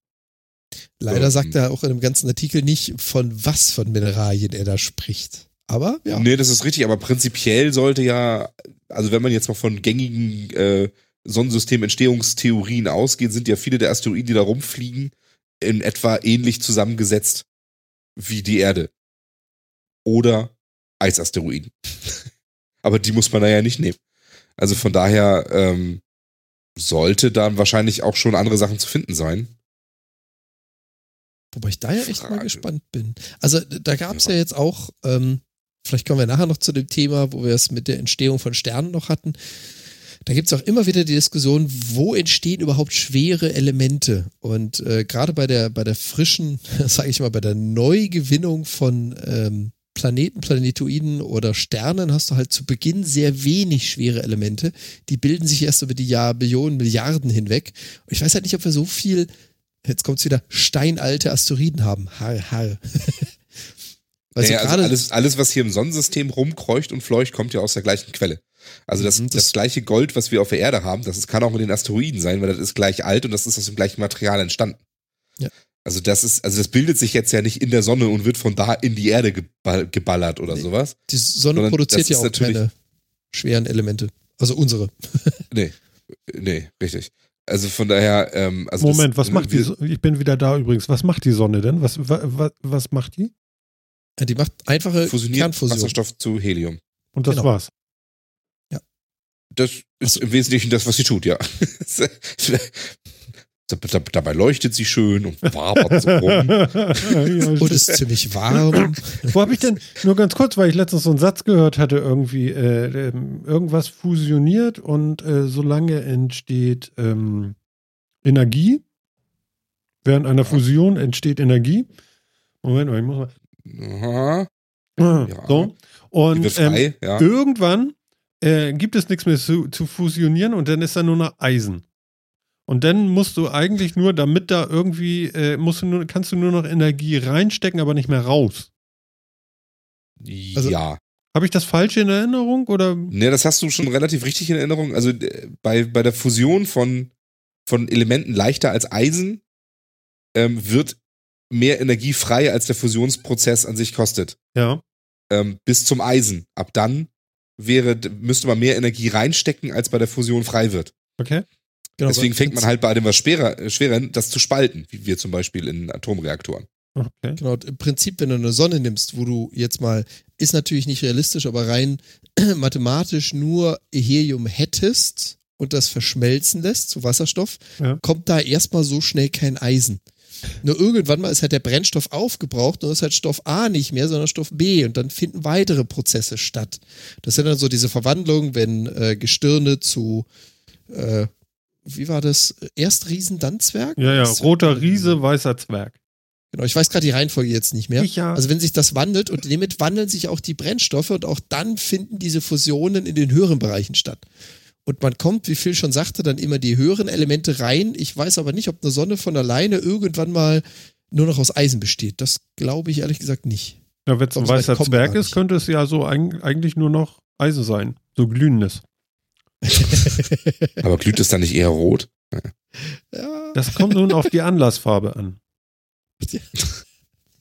Leider ähm, sagt er auch in dem ganzen Artikel nicht, von was von Mineralien er da spricht. Aber ja. Nee, das ist richtig, aber prinzipiell sollte ja, also wenn man jetzt mal von gängigen äh, Sonnensystem-Entstehungstheorien ausgeht, sind ja viele der Asteroiden, die da rumfliegen, in etwa ähnlich zusammengesetzt wie die Erde. Oder Eisasteroiden. aber die muss man da ja nicht nehmen. Also von daher ähm, sollte dann wahrscheinlich auch schon andere Sachen zu finden sein. Wobei ich da ja echt Frage. mal gespannt bin. Also da gab es ja. ja. jetzt auch, ähm, vielleicht kommen wir nachher noch zu dem Thema, wo wir es mit der Entstehung von Sternen noch hatten. Da gibt es auch immer wieder die Diskussion, wo entstehen überhaupt schwere Elemente? Und äh, gerade bei der, bei der frischen, sage ich mal, bei der Neugewinnung von ähm, Planeten, Planetoiden oder Sternen hast du halt zu Beginn sehr wenig schwere Elemente. Die bilden sich erst über die Jahr, Billionen, Milliarden hinweg. Und ich weiß halt nicht, ob wir so viel jetzt kommt es wieder, steinalte Asteroiden haben. Har, har. naja, also alles, alles, was hier im Sonnensystem rumkreucht und fleucht, kommt ja aus der gleichen Quelle. Also das, mhm, das, das, gleiche Gold, was wir auf der Erde haben, das ist, kann auch mit den Asteroiden sein, weil das ist gleich alt und das ist aus dem gleichen Material entstanden. Ja. Also das ist, also das bildet sich jetzt ja nicht in der Sonne und wird von da in die Erde geballert oder nee. sowas. Die Sonne produziert ja auch keine schweren Elemente. Also unsere. nee, nee, richtig. Also von daher, ähm, also Moment, das, was macht die Sonne? Ich bin wieder da übrigens. Was macht die Sonne denn? Was, was, was macht die? Die macht einfache Fusioniert Kernfusion. Wasserstoff zu Helium. Und das genau. war's. Das ist also, im Wesentlichen das, was sie tut, ja. Dabei leuchtet sie schön und wabert so rum. und ist ziemlich warm. Wo habe ich denn, nur ganz kurz, weil ich letztens so einen Satz gehört hatte, irgendwie, äh, ähm, irgendwas fusioniert und äh, solange entsteht ähm, Energie, während einer Fusion entsteht Energie. Moment, ich muss mal. Aha. Ah, ja. So. Und frei, ähm, ja. irgendwann äh, gibt es nichts mehr zu, zu fusionieren und dann ist da nur noch Eisen. Und dann musst du eigentlich nur, damit da irgendwie, äh, musst du nur, kannst du nur noch Energie reinstecken, aber nicht mehr raus. Also, ja. Habe ich das falsch in Erinnerung oder? Ne, das hast du schon relativ richtig in Erinnerung. Also äh, bei, bei der Fusion von, von Elementen leichter als Eisen ähm, wird mehr Energie frei, als der Fusionsprozess an sich kostet. Ja. Ähm, bis zum Eisen. Ab dann wäre, müsste man mehr Energie reinstecken, als bei der Fusion frei wird. Okay. Genau, Deswegen fängt man halt bei dem was schwerer, äh, schwerer das zu spalten, wie wir zum Beispiel in Atomreaktoren. Okay. Genau, im Prinzip, wenn du eine Sonne nimmst, wo du jetzt mal, ist natürlich nicht realistisch, aber rein mathematisch nur Helium hättest und das verschmelzen lässt zu Wasserstoff, ja. kommt da erstmal so schnell kein Eisen. Nur irgendwann mal ist halt der Brennstoff aufgebraucht und ist halt Stoff A nicht mehr, sondern Stoff B und dann finden weitere Prozesse statt. Das sind dann so diese Verwandlungen, wenn äh, Gestirne zu äh, wie war das? Erst Riesen, dann Zwerg? Ja, ja, roter Riese, weißer Zwerg. Genau, ich weiß gerade die Reihenfolge jetzt nicht mehr. Ich ja. Also wenn sich das wandelt und damit wandeln sich auch die Brennstoffe und auch dann finden diese Fusionen in den höheren Bereichen statt. Und man kommt, wie Phil schon sagte, dann immer die höheren Elemente rein. Ich weiß aber nicht, ob eine Sonne von alleine irgendwann mal nur noch aus Eisen besteht. Das glaube ich ehrlich gesagt nicht. Ja, wenn es ein weißer Zwerg ist, könnte es ja so eig eigentlich nur noch Eisen sein. So glühendes. Aber glüht es dann nicht eher rot? Ja, Das kommt nun auf die Anlassfarbe an.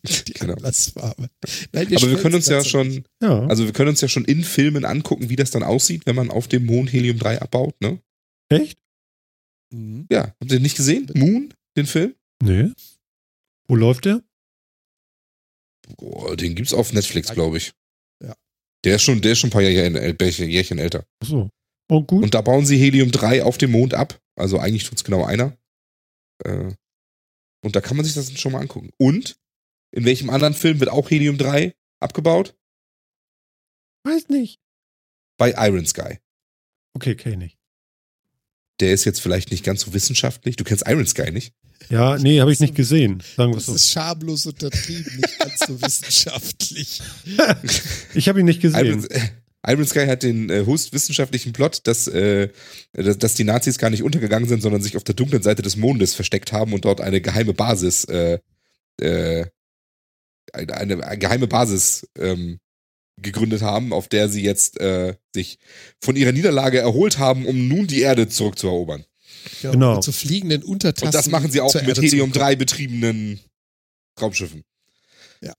die Genau. Anlassfarbe. Nein, Aber wir können uns ja schon, Ja. also wir können uns ja schon in Filmen angucken, wie das dann aussieht, wenn man auf dem Mond Helium-3 abbaut, ne? Echt? Mhm. Ja, habt ihr nicht gesehen? Moon, den Film? Nee. Wo läuft der? Oh, den gibt's auf Netflix, glaube ich. Ja. Der ist schon, der ist schon ein paar Jährchen, äh, Jährchen älter. Ach so. Oh, gut. Und da bauen sie Helium-3 auf dem Mond ab. Also eigentlich tut's genau einer. Äh, und da kann man sich das schon mal angucken. Und in welchem anderen Film wird auch Helium-3 abgebaut? Weiß nicht. Bei Iron Sky. Okay, kenne ich. Der ist jetzt vielleicht nicht ganz so wissenschaftlich. Du kennst Iron Sky nicht? Ja, nee, habe ich nicht gesehen. Sagen wir Das so. ist schamlos untertrieben, nicht ganz so wissenschaftlich. Ich habe ihn nicht gesehen. Iron, Iron Sky hat den äh, höchst wissenschaftlichen Plot, dass, äh, dass, dass die Nazis gar nicht untergegangen sind, sondern sich auf der dunklen Seite des Mondes versteckt haben und dort eine geheime Basis, äh, äh, eine, eine, geheime Basis ähm, gegründet haben, auf der sie jetzt äh, sich von ihrer Niederlage erholt haben, um nun die Erde zurückzuerobern. Genau. Zu fliegenden Untertassen. Und das machen sie auch mit Erde zu kommen. Helium-3 betriebenen Raumschiffen. Ja.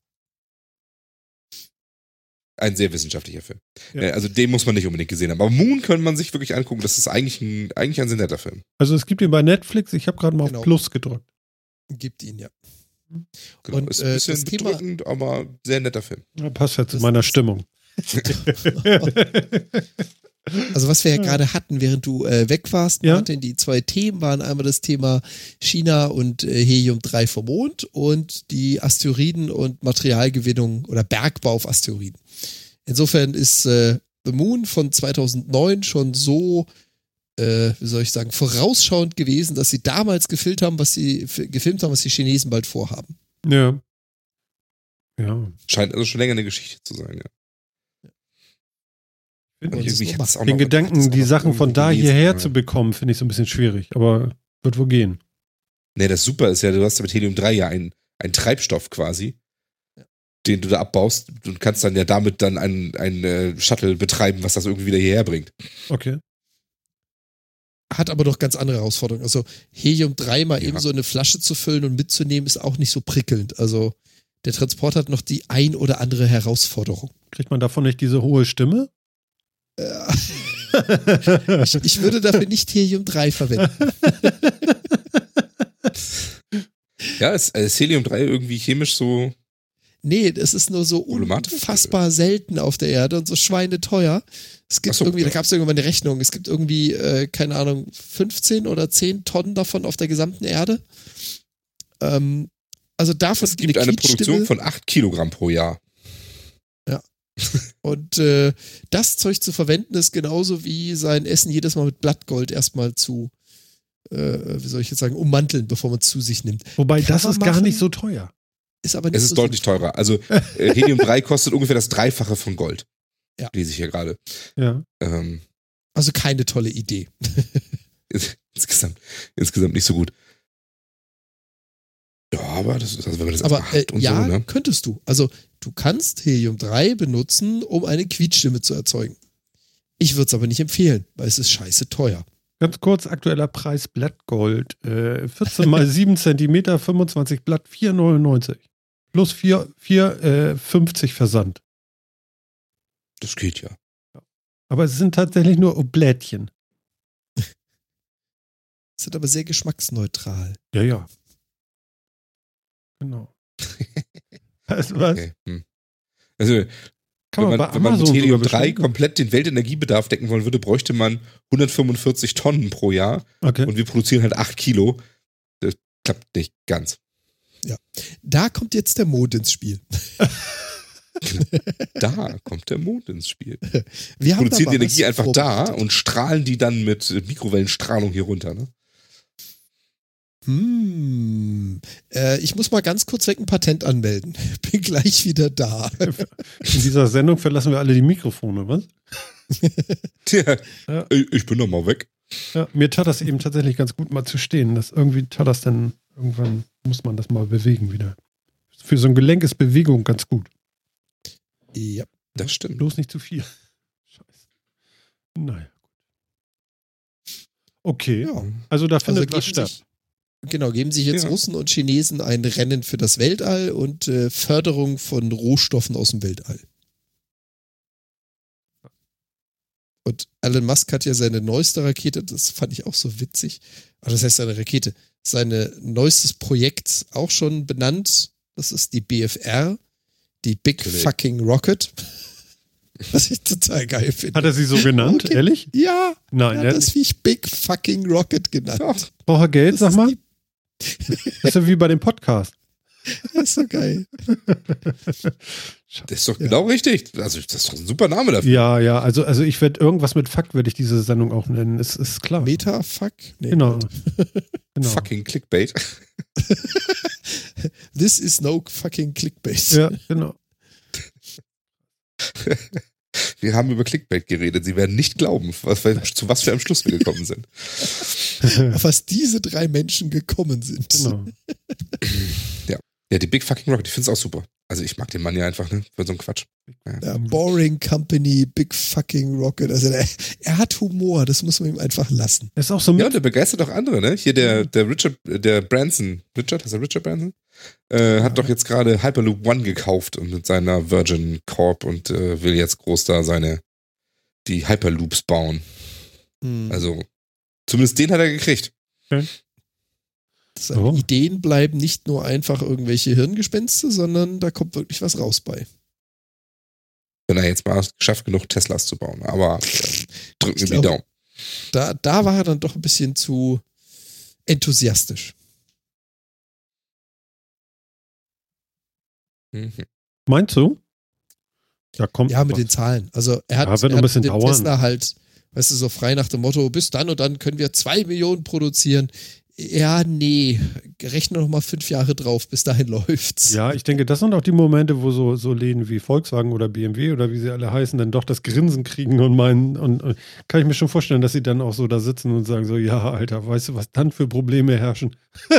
Ein sehr wissenschaftlicher Film. Ja. Äh, Also den muss man nicht unbedingt gesehen haben. Aber Moon kann man sich wirklich angucken. Das ist eigentlich ein, eigentlich ein sehr netter Film. Also es gibt ihn bei Netflix. Ich habe gerade mal Genau. auf Plus gedrückt. Gibt ihn, ja. Genau. Und, ist äh, ein bisschen das Thema- bedrückend, aber sehr netter Film. Ja, passt ja zu meiner ist- Stimmung. Also was wir ja Ja. gerade hatten, während du äh, weg warst, Ja. Martin, die zwei Themen waren einmal das Thema China und äh, Helium-3 vom Mond und die Asteroiden und Materialgewinnung oder Bergbau auf Asteroiden. Insofern ist äh, The Moon von 2009 schon so, äh, wie soll ich sagen, vorausschauend gewesen, dass sie damals gefilmt haben, was sie gefilmt haben, was die Chinesen bald vorhaben. ja. Ja. Scheint also schon länger eine Geschichte zu sein, ja. Den es Gedanken, die Sachen von da hierher ja. zu bekommen, finde ich so ein bisschen schwierig. Aber wird wohl gehen. Nee, das Super ist ja, du hast ja mit Helium-3 ja einen, einen Treibstoff quasi, Ja. den du da abbaust und kannst dann ja damit dann ein, ein äh, Shuttle betreiben, was das irgendwie wieder hierher bringt. Okay. Hat aber doch ganz andere Herausforderungen. Also Helium-3 mal Ja. eben so eine Flasche zu füllen und mitzunehmen, ist auch nicht so prickelnd. Also der Transport hat noch die ein oder andere Herausforderung. Kriegt man davon nicht diese hohe Stimme? Äh, ich, ich würde dafür nicht Helium-3 verwenden. Ja, ist, ist Helium-3 irgendwie chemisch so. Nee, das ist nur so unfassbar selten auf der Erde und so schweineteuer. Es gibt so, irgendwie, da ja. gab es irgendwann eine Rechnung, es gibt irgendwie, äh, keine Ahnung, 15 oder 10 Tonnen davon auf der gesamten Erde. Ähm, also davon Es gibt eine Produktion Quietschstimme- von 8 Kilogramm pro Jahr. Und äh, das Zeug zu verwenden ist genauso wie sein Essen jedes Mal mit Blattgold erstmal zu, äh, wie soll ich jetzt sagen, ummanteln, bevor man es zu sich nimmt. Wobei, Kann das ist gar machen. nicht so teuer. Ist aber nicht Es ist so deutlich teurer. Also äh, Helium-3 kostet ungefähr das Dreifache von Gold. Ja. Lese ich hier gerade. Ja. Ähm, Also keine tolle Idee. insgesamt, insgesamt nicht so gut. Ja, aber das ist, also wenn man das Aber äh, ja, so, ne? könntest du. Also du kannst Helium-3 benutzen, um eine Quietschstimme zu erzeugen. Ich würde es aber nicht empfehlen, weil es ist scheiße teuer. Ganz kurz, aktueller Preis Blattgold. Äh, 14 mal 7 Zentimeter, 25 Blatt, 4,99. Plus 4, 4 äh, 50 Versand. Das geht ja. Aber es sind tatsächlich nur Oblättchen. Sind aber sehr geschmacksneutral. Ja, ja. Genau. Also, was? Okay. Hm. Also, Kann wenn man, man, wenn man mit Helium sogar 3 bestellen. komplett den Weltenergiebedarf decken wollen würde, bräuchte man 145 Tonnen pro Jahr Okay. und wir produzieren halt 8 Kilo. Das klappt nicht ganz. Da kommt jetzt der Mond ins Spiel. Da kommt der Mond ins Spiel. Wir haben da Produzieren die Energie einfach da und strahlen die dann mit Mikrowellenstrahlung hier runter. Ne? Hm. Äh, ich muss mal ganz kurz weg ein Patent anmelden. Bin gleich wieder da. In dieser Sendung verlassen wir alle die Mikrofone, was? Tja, Ja. ich, ich bin doch mal weg. Ja, mir tat das eben tatsächlich ganz gut, mal zu stehen. Das irgendwie tat das dann, irgendwann muss man das mal bewegen wieder. Für so ein Gelenk ist Bewegung ganz gut. Ja. Das stimmt. Bloß nicht zu viel. Scheiße. Naja. Okay, ja. also da Also findet geben was statt. sich, genau, geben sich jetzt Ja. Russen und Chinesen ein Rennen für das Weltall und äh, Förderung von Rohstoffen aus dem Weltall. Und Elon Musk hat ja seine neueste Rakete, das fand ich auch so witzig. Aber das heißt seine Rakete, sein neuestes Projekt auch schon benannt. Das ist die BFR, die Big Natürlich. Fucking Rocket. Was ich total geil finde. Hat er sie so genannt, Okay. ehrlich? Ja, Nein, er hat das Viech Big Fucking Rocket genannt. braucht er Geld, Das sag mal. Das ist ja wie bei dem Podcast. Das ist so geil. Das ist doch genau richtig. Also, das ist doch ein super Name dafür. Ja, ja, also, also ich werde irgendwas mit Fakt, werde ich diese Sendung auch nennen. Ist, ist klar. Meta-Fuck? Nee. Genau. genau. Fucking Clickbait. This is no fucking Clickbait. Ja, genau. Wir haben über Clickbait geredet. Sie werden nicht glauben, was, zu was wir am Schluss wir gekommen sind. Auf was diese drei Menschen gekommen sind. genau. Ja, die Big Fucking Rocket, ich finde es auch super. Also ich mag den Mann ja einfach, ne? Für so einen Quatsch. Ja, Boring Company, Big Fucking Rocket. Also er, er hat Humor, das muss man ihm einfach lassen. Das ist auch so Ja, und der begeistert auch andere, ne? Hier der, der Richard, der Branson, Richard, heißt er Richard Branson? Äh, hat doch jetzt gerade Hyperloop One gekauft und mit seiner Virgin Corp und äh, will jetzt groß da seine, die Hyperloops bauen. Hm. Also, zumindest den hat er gekriegt. Seine Oh. Ideen bleiben nicht nur einfach irgendwelche Hirngespenste, sondern da kommt wirklich was raus bei. Wenn er jetzt mal geschafft genug Teslas zu bauen. Aber äh, drücken wir die Daumen. Da, da war er dann doch ein bisschen zu enthusiastisch. Mhm. meinst du? Ja, kommt. Ja, mit was. den Zahlen. Also er hat, Ja, wird er ein hat bisschen mit dem dauern. Tesla halt, weißt du, so frei nach dem Motto, bis dann und dann können wir zwei Millionen produzieren. Ja, nee, rechne noch mal fünf Jahre drauf, bis dahin läuft's. Ja, ich denke, das sind auch die Momente, wo so, so Läden wie Volkswagen oder BMW oder wie sie alle heißen, dann doch das Grinsen kriegen und meinen, und, und kann ich mir schon vorstellen, dass sie dann auch so da sitzen und sagen so, ja, Alter, weißt du, was dann für Probleme herrschen?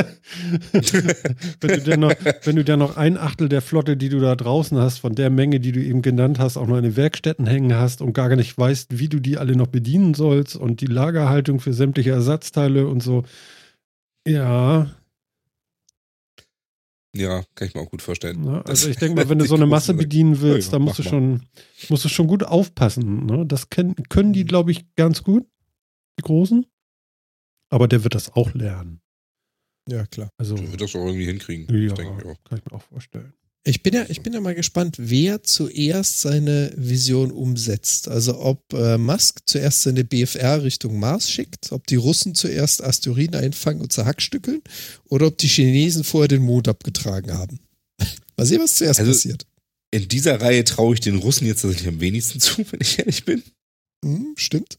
wenn, du dann noch, wenn du dann noch ein Achtel der Flotte, die du da draußen hast, von der Menge, die du eben genannt hast, auch noch in den Werkstätten hängen hast und gar nicht weißt, wie du die alle noch bedienen sollst und die Lagerhaltung für sämtliche Ersatzteile und so. Ja, Ja, kann ich mir auch gut vorstellen. Ne? Das- Also ich denke mal, wenn du so eine Masse bedienen willst, Ja, dann musst du schon, musst du schon gut aufpassen. Ne? Das können, können die, glaube ich, ganz gut, die Großen. Aber der wird das auch lernen. Ja, klar. Also, Der wird das auch irgendwie hinkriegen. ja, Ich denke, ja. kann ich mir auch vorstellen. Ich bin ja, ich bin ja mal gespannt, wer zuerst seine Vision umsetzt. Also ob äh, Musk zuerst seine BFR Richtung Mars schickt, ob die Russen zuerst Asteroiden einfangen und zerhackstückeln oder ob die Chinesen vorher den Mond abgetragen haben. mal sehen, was zuerst Also- passiert. In dieser Reihe traue ich den Russen jetzt tatsächlich am wenigsten zu, wenn ich ehrlich bin. Hm, stimmt.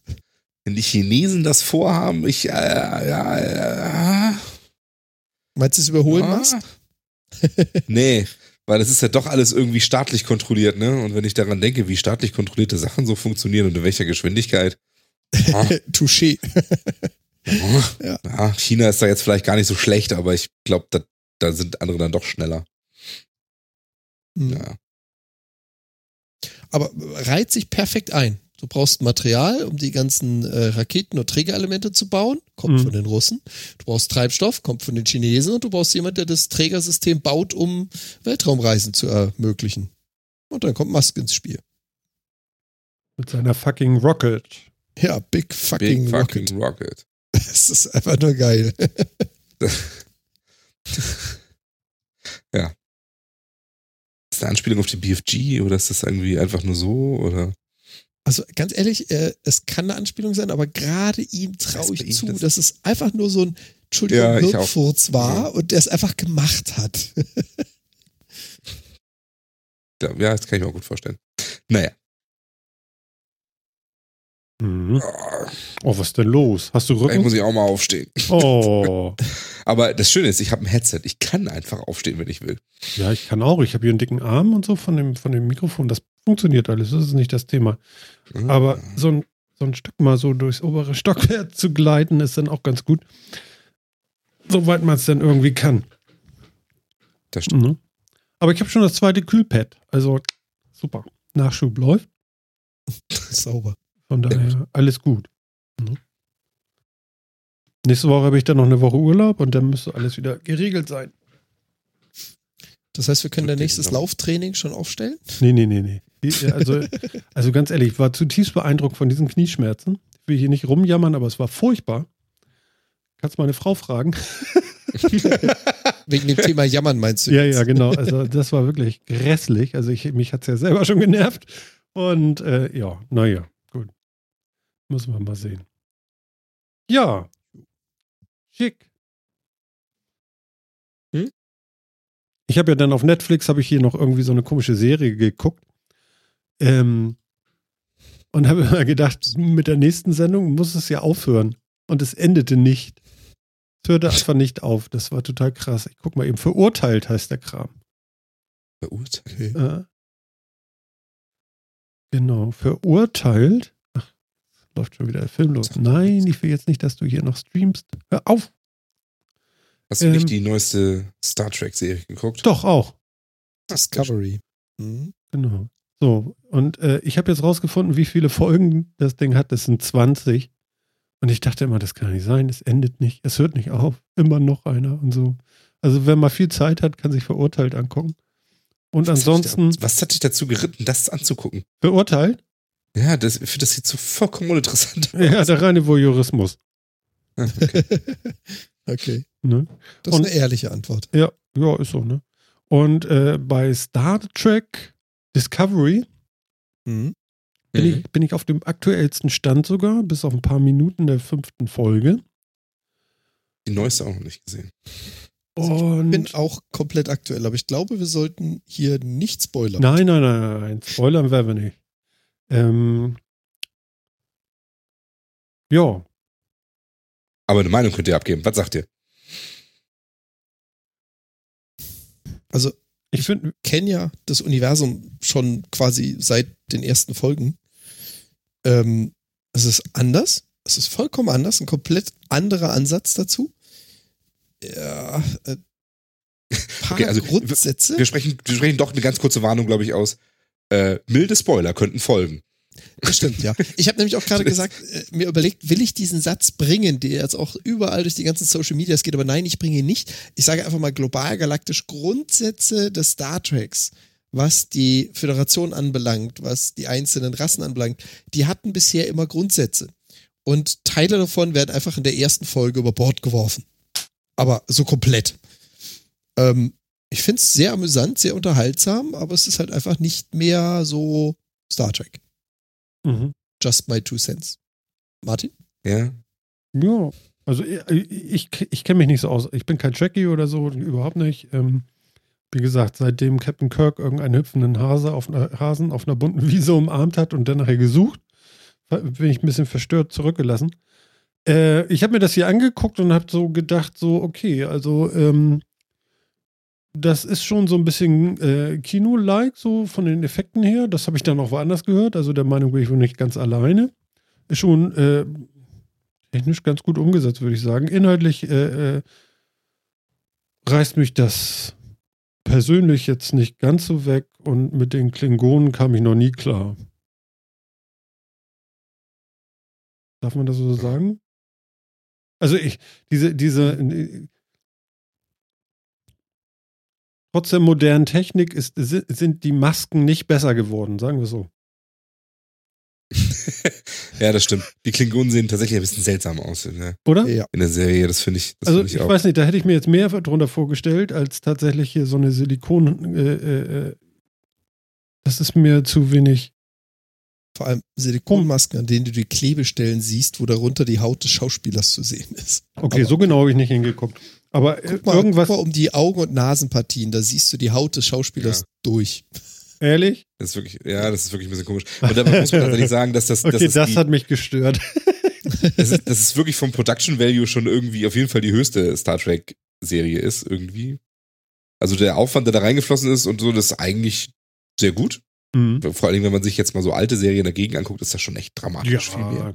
Wenn die Chinesen das vorhaben, ich, äh, ja, äh, Meinst du, es überholen ah. Musk? nee, weil das ist ja doch alles irgendwie staatlich kontrolliert, ne? Und wenn ich daran denke, wie staatlich kontrollierte Sachen so funktionieren und in welcher Geschwindigkeit. Ah, Touché. Ja. ja, China ist da jetzt vielleicht gar nicht so schlecht, aber ich glaube, da, da sind andere dann doch schneller. Hm. Ja. Aber reiht sich perfekt ein. Du brauchst Material, um die ganzen äh, Raketen und Trägerelemente zu bauen. Kommt Mhm. von den Russen. Du brauchst Treibstoff, kommt von den Chinesen. Und du brauchst jemanden, der das Trägersystem baut, um Weltraumreisen zu ermöglichen. Und dann kommt Musk ins Spiel. Mit seiner fucking Rocket. Ja, Big Fucking Big Rocket. fucking Rocket. Das ist einfach nur geil. Ist das eine Anspielung auf die BFG oder ist das irgendwie einfach nur so? Oder? Also ganz ehrlich, äh, es kann eine Anspielung sein, aber gerade ihm traue ich zu, das- dass es einfach nur so ein Entschuldigung, Ja, war Ja. und der es einfach gemacht hat. Ja, ja, das kann ich mir auch gut vorstellen. Naja. Mhm. Oh, was ist denn los? Hast du Vielleicht Rücken? muss ich auch mal aufstehen. Oh, Aber das Schöne ist, ich habe ein Headset. Ich kann einfach aufstehen, wenn ich will. ja, ich kann auch. Ich habe hier einen dicken Arm und so von dem, von dem Mikrofon. Das funktioniert alles. Das ist nicht das Thema. Mhm. Aber so ein, so ein Stück mal so durchs obere Stockwerk zu gleiten, ist dann auch ganz gut. Soweit man es dann irgendwie kann. Das stimmt. Mhm. Aber ich habe schon das zweite Kühlpad. Also super. Nachschub läuft. Sauber. Von daher alles gut. Mhm. Nächste Woche habe ich dann noch eine Woche Urlaub und dann müsste alles wieder geregelt sein. Das heißt, wir können dein nächstes. Lauftraining schon aufstellen? Nee, nee, nee, nee. Also, also ganz ehrlich, ich war zutiefst beeindruckt von diesen Knieschmerzen. Ich will hier nicht rumjammern, aber es war furchtbar. Kannst meine Frau fragen. Wegen dem Thema Jammern meinst du? Ja, jetzt? ja, genau. Also das war wirklich grässlich. Also ich, mich hat es ja selber schon genervt. Und äh, ja, naja, gut. Müssen wir mal sehen. Ja. Schick. Hm? Ich habe ja dann auf Netflix, habe ich hier noch irgendwie so eine komische Serie geguckt. Ähm, und habe immer gedacht, mit der nächsten Sendung muss es ja aufhören. Und es endete nicht. Es hörte einfach nicht auf. Das war total krass. Ich guck mal eben. Verurteilt heißt der Kram. Verurteilt. Okay. Äh, genau, verurteilt. Ach, läuft schon wieder der Film los. Nein, ich will jetzt nicht, dass du hier noch streamst. Hör auf. Hast du Ähm, nicht die neueste Star Trek-Serie geguckt? Doch, auch. Discovery. Mhm. Genau. So, und äh, ich habe jetzt rausgefunden, wie viele Folgen das Ding hat. Das sind 20. Und ich dachte immer, das kann nicht sein. Es endet nicht. Es hört nicht auf. Immer noch einer und so. Also, wer mal viel Zeit hat, kann sich verurteilt angucken. Und Was hat ansonsten da- Was hat dich dazu geritten, das anzugucken? verurteilt? Ja, das, ich finde das sieht so vollkommen uninteressant aus. Ja, der reine Voyeurismus. Okay. Ne? Das ist Und- eine ehrliche Antwort. Ja, ja, ist so, ne? Und äh, bei Star Trek Discovery Mhm. bin, Mhm. ich, bin ich auf dem aktuellsten Stand sogar, bis auf ein paar Minuten der fünften Folge. Die neueste auch noch nicht gesehen. Und Bin auch komplett aktuell, aber ich glaube, wir sollten hier nicht spoilern. nein, nein, nein, nein, nein, spoilern werden wir nicht. Ähm, ja, Aber eine Meinung könnt ihr abgeben. Was sagt ihr? Also ich finde, kenne ja das Universum schon quasi seit den ersten Folgen. Ähm, es ist anders. Es ist vollkommen anders. Ein komplett anderer Ansatz dazu. Ja, äh, paar Okay, also, Grundsätze. Wir sprechen, wir sprechen doch eine ganz kurze Warnung, glaube ich, aus. Äh, milde Spoiler könnten folgen. Das stimmt, ja. Ich habe nämlich auch gerade gesagt, äh, mir überlegt, will ich diesen Satz bringen, der jetzt auch überall durch die ganzen Social Medias geht, aber nein, ich bringe ihn nicht. Ich sage einfach mal global galaktisch Grundsätze des Star Treks, was die Föderation anbelangt, was die einzelnen Rassen anbelangt, die hatten bisher immer Grundsätze. Und Teile davon werden einfach in der ersten Folge über Bord geworfen. Aber so komplett. Ähm, ich finde es sehr amüsant, sehr unterhaltsam, aber es ist halt einfach nicht mehr so Star Trek. Mhm. Just my two cents. Martin? Ja. ja, also ich, ich, ich kenne mich nicht so aus. Ich bin kein Trekkie oder so, überhaupt nicht. Ähm, wie gesagt, seitdem Captain Kirk irgendeinen hüpfenden Hase auf einer, Hasen auf einer bunten Wiese umarmt hat und dann nachher gesucht, bin ich ein bisschen verstört zurückgelassen. Äh, ich habe mir das hier angeguckt und habe so gedacht, so, okay, also ähm, das ist schon so ein bisschen äh, Kino-like, so von den Effekten her. Das habe ich dann auch woanders gehört. Also der Meinung bin ich wohl nicht ganz alleine. Ist schon äh, technisch ganz gut umgesetzt, würde ich sagen. Inhaltlich äh, äh, reißt mich das persönlich jetzt nicht ganz so weg und mit den Klingonen kam ich noch nie klar. Darf man das so sagen? Also ich, diese, diese, trotz der modernen Technik ist, si- sind die Masken nicht besser geworden, sagen wir so. ja, das stimmt. Die Klingonen sehen tatsächlich ein bisschen seltsam aus in der, Oder? Ja. in der Serie. Das finde ich, das also finde ich, ich auch. weiß nicht, da hätte ich mir jetzt mehr drunter vorgestellt, als tatsächlich hier so eine Silikon. Äh, äh, äh, das ist mir zu wenig. Vor allem Silikonmasken, an denen du die Klebestellen siehst, wo darunter die Haut des Schauspielers zu sehen ist. Okay, Aber so genau habe ich nicht hingeguckt. Aber äh, Guck mal, irgendwas. guck mal um die Augen- und Nasenpartien, da siehst du die Haut des Schauspielers Ja. durch. Ehrlich? Das ist wirklich, ja, das ist wirklich ein bisschen komisch. Und da muss man tatsächlich sagen, dass das, Okay, das, das, die, hat mich gestört. das, ist, das ist wirklich vom Production Value schon irgendwie auf jeden Fall die höchste Star Trek Serie ist irgendwie. Also der Aufwand, der da reingeflossen ist und so, das ist eigentlich sehr gut. Mhm. Vor allem, wenn man sich jetzt mal so alte Serien dagegen anguckt, ist das schon echt dramatisch viel mehr.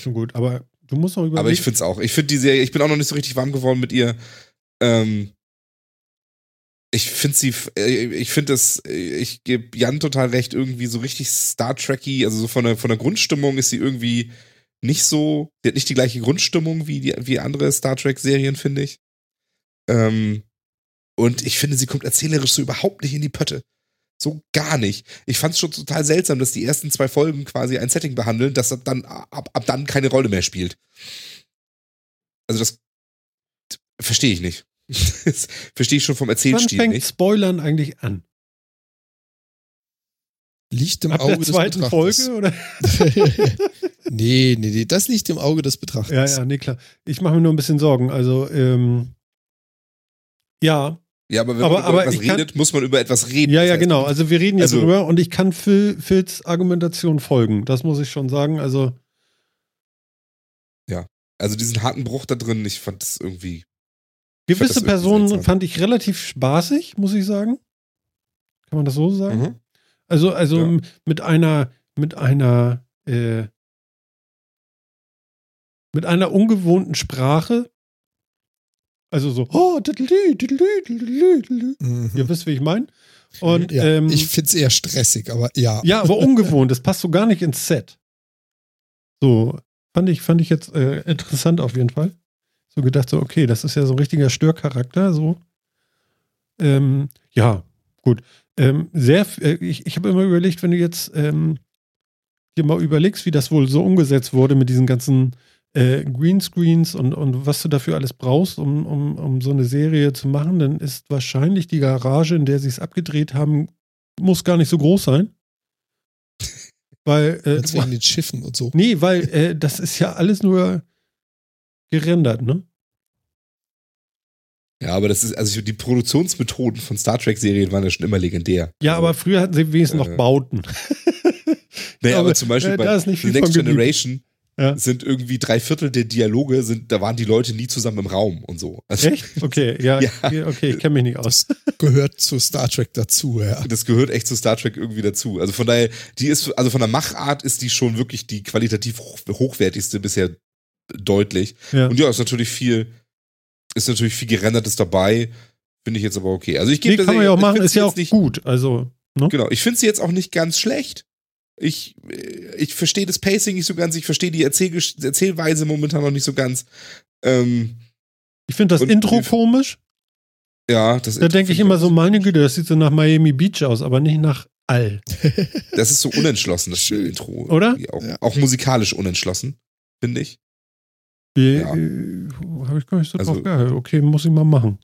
schon gut. Aber du musst auch überlegen. Aber ich finde es auch. Ich finde die Serie, ich bin auch noch nicht so richtig warm geworden mit ihr. Ähm, ich finde sie, äh, ich finde das, äh, ich gebe Jan total recht, irgendwie so richtig Star Trekky, also so von der, von der Grundstimmung ist sie irgendwie nicht so, sie hat nicht die gleiche Grundstimmung wie, die, wie andere Star Trek-Serien, finde ich. Ähm, und ich finde, sie kommt erzählerisch so überhaupt nicht in die Pötte. So gar nicht. Ich fand es schon total seltsam, dass die ersten zwei Folgen quasi ein Setting behandeln, das dann ab, ab dann keine Rolle mehr spielt. Also das verstehe ich nicht. Das verstehe ich schon vom Wann Erzählstil fängt nicht. Spoilern eigentlich an? Liegt im Ab Auge der zweiten des Folge? Betrachters. Oder? nee, nee, nee, das liegt im Auge des Ja, Betrachters. ja, nee, klar. Ich mache mir nur ein bisschen Sorgen. Also, ähm, ja, Ja, aber wenn Aber- man über aber etwas kann- redet, muss man über etwas reden. ja, Das ja, heißt, genau. Also, wir reden jetzt also- drüber und ich kann Phil, Phils Argumentation folgen. Das muss ich schon sagen. Also, Also diesen harten Bruch da drin, ich fand das irgendwie. gewisse Personen seltsam. fand ich relativ spaßig, muss ich sagen. Kann man das so sagen? Mhm. Also, also Ja. mit einer, mit einer, äh, mit einer ungewohnten Sprache. Also so, oh. Mhm. ihr wisst, wie ich meine. Und ja, ähm, ich finde es eher stressig, aber ja. ja, aber ungewohnt, das passt so gar nicht ins Set. So, fand ich, fand ich jetzt äh, interessant auf jeden Fall. So gedacht, so, okay, das ist ja so ein richtiger Störcharakter, so. Ähm, ja, gut. Ähm, sehr, äh, ich, ich habe immer überlegt, wenn du jetzt ähm, dir mal überlegst, wie das wohl so umgesetzt wurde mit diesen ganzen äh, Greenscreens und, und was du dafür alles brauchst, um, um, um so eine Serie zu machen, dann ist wahrscheinlich die Garage, in der sie es abgedreht haben, muss gar nicht so groß sein. Weil, äh, wegen den Schiffen und so. nee, weil äh, das ist ja alles nur gerendert, ne? Ja, aber das ist, also die Produktionsmethoden von Star Trek-Serien waren ja schon immer legendär. Ja, also, aber früher hatten sie wenigstens noch Äh, Bauten. Naja, aber, aber zum Beispiel äh, bei The Next. Generation Ja. sind irgendwie drei Viertel der Dialoge, sind, da waren die Leute nie zusammen im Raum und so. Also, Echt? Okay, ja, Ja. okay, ich kenne mich nicht aus. Gehört zu Star Trek dazu, ja. Das gehört echt zu Star Trek irgendwie dazu. Also von daher, die ist, also von der Machart ist die schon wirklich die qualitativ hoch, hochwertigste bisher deutlich. Ja. Und ja, ist natürlich viel, ist natürlich viel gerendertes dabei. Finde ich jetzt aber okay. Also ich gebe Nee, der kann man ja auch machen, ist ja jetzt auch nicht, gut. Also, ne? Genau, ich finde sie jetzt auch nicht ganz schlecht. Ich, äh, ich verstehe das Pacing nicht so ganz, ich verstehe die Erzähl Erzählweise momentan noch nicht so ganz. Ähm, Ich finde das Intro komisch. ja, das Da denke ich immer so, meine Güte, das sieht so nach Miami Beach aus, aber nicht nach All. Das ist so unentschlossen, das Schön. Intro. Oder? Auch, Ja. auch musikalisch unentschlossen, finde ich. Ja. äh, Habe ich gar nicht so Also- drauf geachtet. Okay, muss ich mal machen.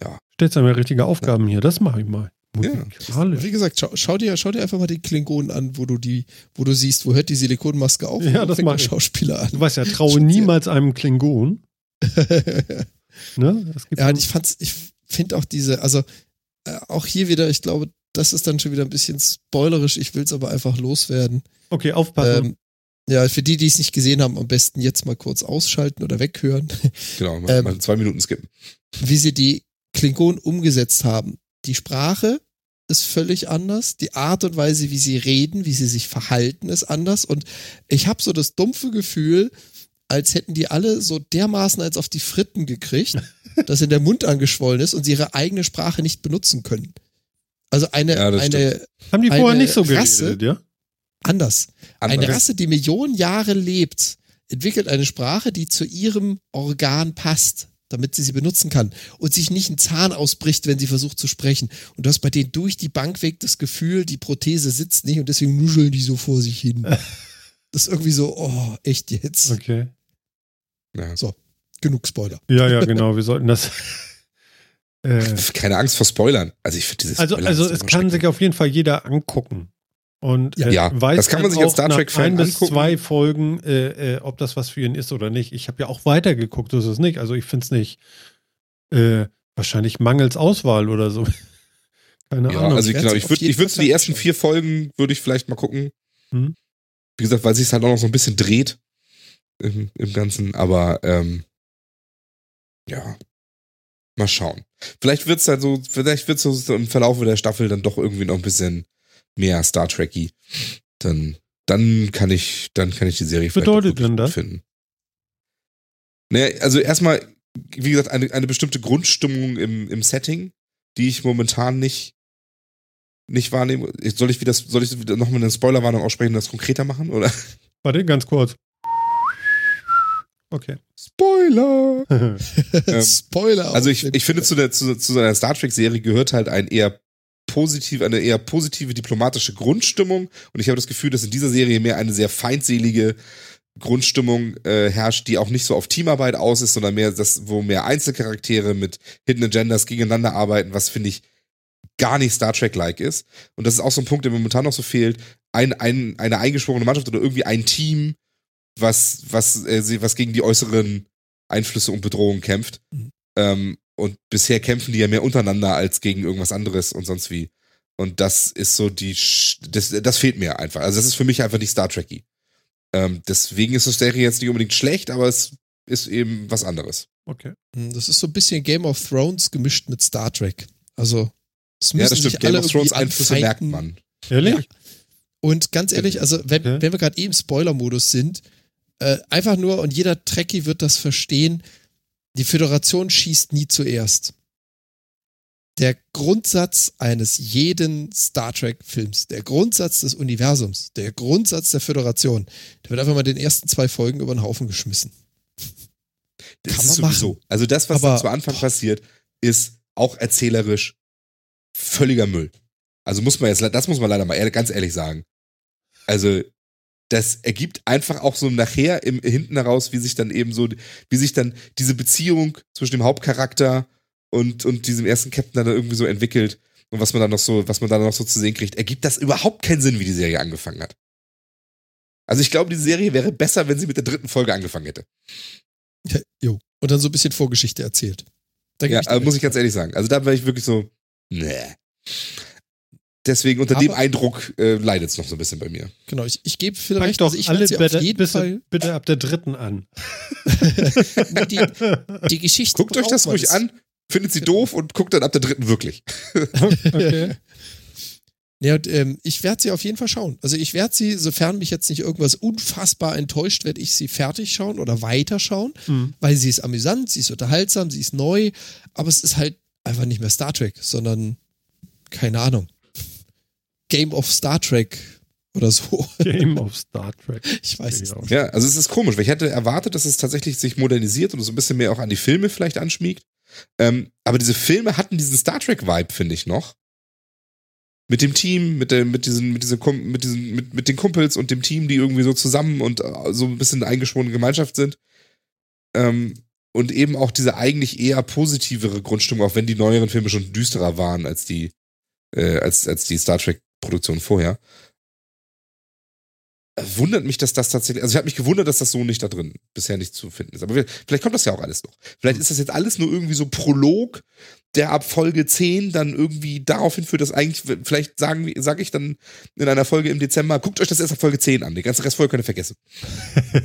Ja. Stellst du mir richtige Aufgaben hier, das mache ich mal. Ja. Wie gesagt, schau, schau, dir, schau dir einfach mal die Klingonen an, wo du die, wo du siehst, wo hört die Silikonmaske auf Ja, das fängt mach der ich. Schauspieler Du an. weißt ja, traue niemals einem Klingon. Ne? Ja, ich fand's, ich finde auch diese, also äh, auch hier wieder, ich glaube, das ist dann schon wieder ein bisschen spoilerisch, ich will es aber einfach loswerden. okay, aufpassen. Ähm, ja, für die, die es nicht gesehen haben, am besten jetzt mal kurz ausschalten oder weghören, Genau, mal, Ähm, mal zwei Minuten skippen. wie sie die Klingonen umgesetzt haben. Die Sprache ist völlig anders, die Art und Weise, wie sie reden, wie sie sich verhalten, ist anders. Und ich habe so das dumpfe Gefühl, als hätten die alle so dermaßen als auf die Fritten gekriegt, dass in der Mund angeschwollen ist und sie ihre eigene Sprache nicht benutzen können. Also eine, Ja, eine Haben die vorher eine nicht so Rasse- geredet, ja? anders. Eine Anders. Rasse, die Millionen Jahre lebt, entwickelt eine Sprache, die zu ihrem Organ passt, damit sie sie benutzen kann und sich nicht ein Zahn ausbricht, wenn sie versucht zu sprechen. Und du hast bei denen durch die Bank weg das Gefühl, die Prothese sitzt nicht und deswegen nuscheln die so vor sich hin. Das ist irgendwie so, oh, echt jetzt? Okay. Ja. Genug Spoiler. Ja, ja, genau, wir sollten das. äh, Keine Angst vor Spoilern. Also ich finde dieses also, Spoilern also es kann sich auf jeden Fall jeder angucken. Und äh, Ja, weiß das kann man dann sich als auch Star nach Trek-Fan ein bis angucken. zwei Folgen, äh, äh, ob das was für ihn ist oder nicht. Ich habe ja auch weitergeguckt, so ist es nicht. Also ich finde es nicht äh, wahrscheinlich mangels Auswahl oder so. Keine Ja, Ahnung. also ich, genau, ich würde ich würd Fall die ersten vier Folgen, würde ich vielleicht mal gucken. Hm. Wie gesagt, weil sich es halt auch noch so ein bisschen dreht im, im Ganzen, aber ähm, ja, mal schauen. Vielleicht wird's halt so, vielleicht wird's so im Verlauf der Staffel dann doch irgendwie noch ein bisschen mehr Star Trekky. Dann, dann kann ich, dann kann ich die Serie bedeutet denn das? finden. Naja, also erstmal, wie gesagt, eine, eine bestimmte Grundstimmung im, im Setting, die ich momentan nicht, nicht wahrnehme. Soll ich wieder, soll ich wieder nochmal eine Spoilerwarnung aussprechen und das konkreter machen, oder? Warte, ganz kurz. Okay. Spoiler! Ähm, Spoiler. Also ich, ich finde, zu, der, zu, zu seiner Star Trek-Serie gehört halt ein eher positiv, eine eher positive diplomatische Grundstimmung. Und ich habe das Gefühl, dass in dieser Serie mehr eine sehr feindselige Grundstimmung äh, herrscht, die auch nicht so auf Teamarbeit aus ist, sondern mehr, das, wo mehr Einzelcharaktere mit Hidden Agendas gegeneinander arbeiten, was finde ich gar nicht Star Trek-like ist. Und das ist auch so ein Punkt, der momentan noch so fehlt. Ein, ein, eine eingeschworene Mannschaft oder irgendwie ein Team, was, was, äh, was gegen die äußeren Einflüsse und Bedrohungen kämpft. Mhm. Ähm, und bisher kämpfen die ja mehr untereinander als gegen irgendwas anderes und sonst wie. Und das ist so die, Sch- das, das fehlt mir einfach. Also das ist für mich einfach nicht Star Trekky. Ähm, deswegen ist das Serie jetzt nicht unbedingt schlecht, aber es ist eben was anderes. Okay. Hm, Das ist so ein bisschen Game of Thrones gemischt mit Star Trek. Also, es müssen Ja, das sich stimmt. alle Game of Thrones Einflüsse merkt anfeinden. man. Ehrlich? Ja. Und ganz ehrlich, also wenn, Okay. wenn wir gerade eh im Spoiler-Modus sind, äh, einfach nur, und jeder Trekkie wird das verstehen, die Föderation schießt nie zuerst. Der Grundsatz eines jeden Star Trek-Films, der Grundsatz des Universums, der Grundsatz der Föderation, der wird einfach mal den ersten zwei Folgen über den Haufen geschmissen. Das Kann man sowieso. machen. Also das, was Aber- zu Anfang passiert, ist auch erzählerisch völliger Müll. Also muss man jetzt, das muss man leider mal ganz ehrlich sagen. Also das ergibt einfach auch so nachher im hinten heraus, wie sich dann eben so, wie sich dann diese Beziehung zwischen dem Hauptcharakter und und diesem ersten Captain dann irgendwie so entwickelt und was man dann noch so, was man dann noch so zu sehen kriegt, ergibt das überhaupt keinen Sinn, wie die Serie angefangen hat. Also ich glaube, die Serie wäre besser, wenn sie mit der dritten Folge angefangen hätte. Jo. Und dann so ein bisschen Vorgeschichte erzählt. Da Ja, ich also muss ich ganz ehrlich sagen. Also da war ich wirklich so, nee. Deswegen unter dem Eindruck äh, leidet es noch so ein bisschen bei mir. Genau, ich, ich gebe viel Fang recht. doch also ich alle bitte, auf jeden bitte, Fall. bitte ab der dritten an. Die, die Geschichte. Guckt euch das ruhig an, findet sie doof und guckt dann ab der dritten wirklich. Okay. Ja, und, ähm, ich werde sie auf jeden Fall schauen. Also ich werde sie, sofern mich jetzt nicht irgendwas unfassbar enttäuscht, werde ich sie fertig schauen oder weiterschauen, Hm. weil sie ist amüsant, sie ist unterhaltsam, sie ist neu, aber es ist halt einfach nicht mehr Star Trek, sondern keine Ahnung. Game of Star Trek oder so. Game of Star Trek. Ich weiß es nicht. Ja, also es ist komisch, weil ich hätte erwartet, dass es tatsächlich sich modernisiert und so ein bisschen mehr auch an die Filme vielleicht anschmiegt. Ähm, aber diese Filme hatten diesen Star Trek-Vibe, finde ich noch. Mit dem Team, mit, der, mit, diesen, mit, diesen, Kum- mit, diesen, mit, mit den Kumpels und dem Team, die irgendwie so zusammen und äh, so ein bisschen eine eingeschworene Gemeinschaft sind. Ähm, und eben auch diese eigentlich eher positivere Grundstimmung, auch wenn die neueren Filme schon düsterer waren als die, äh, als, als die Star Trek-Produktion vorher. Äh, Wundert mich, dass das tatsächlich, also ich habe mich gewundert, dass das so nicht da drin bisher nicht zu finden ist. Aber vielleicht vielleicht kommt das ja auch alles noch. Vielleicht ist das jetzt alles nur irgendwie so Prolog, der ab Folge 10 dann irgendwie darauf hinführt, dass eigentlich, vielleicht sagen, sage ich dann in einer Folge im Dezember, guckt euch das erst ab Folge 10 an. Die ganze Restfolge könnt ihr vergessen.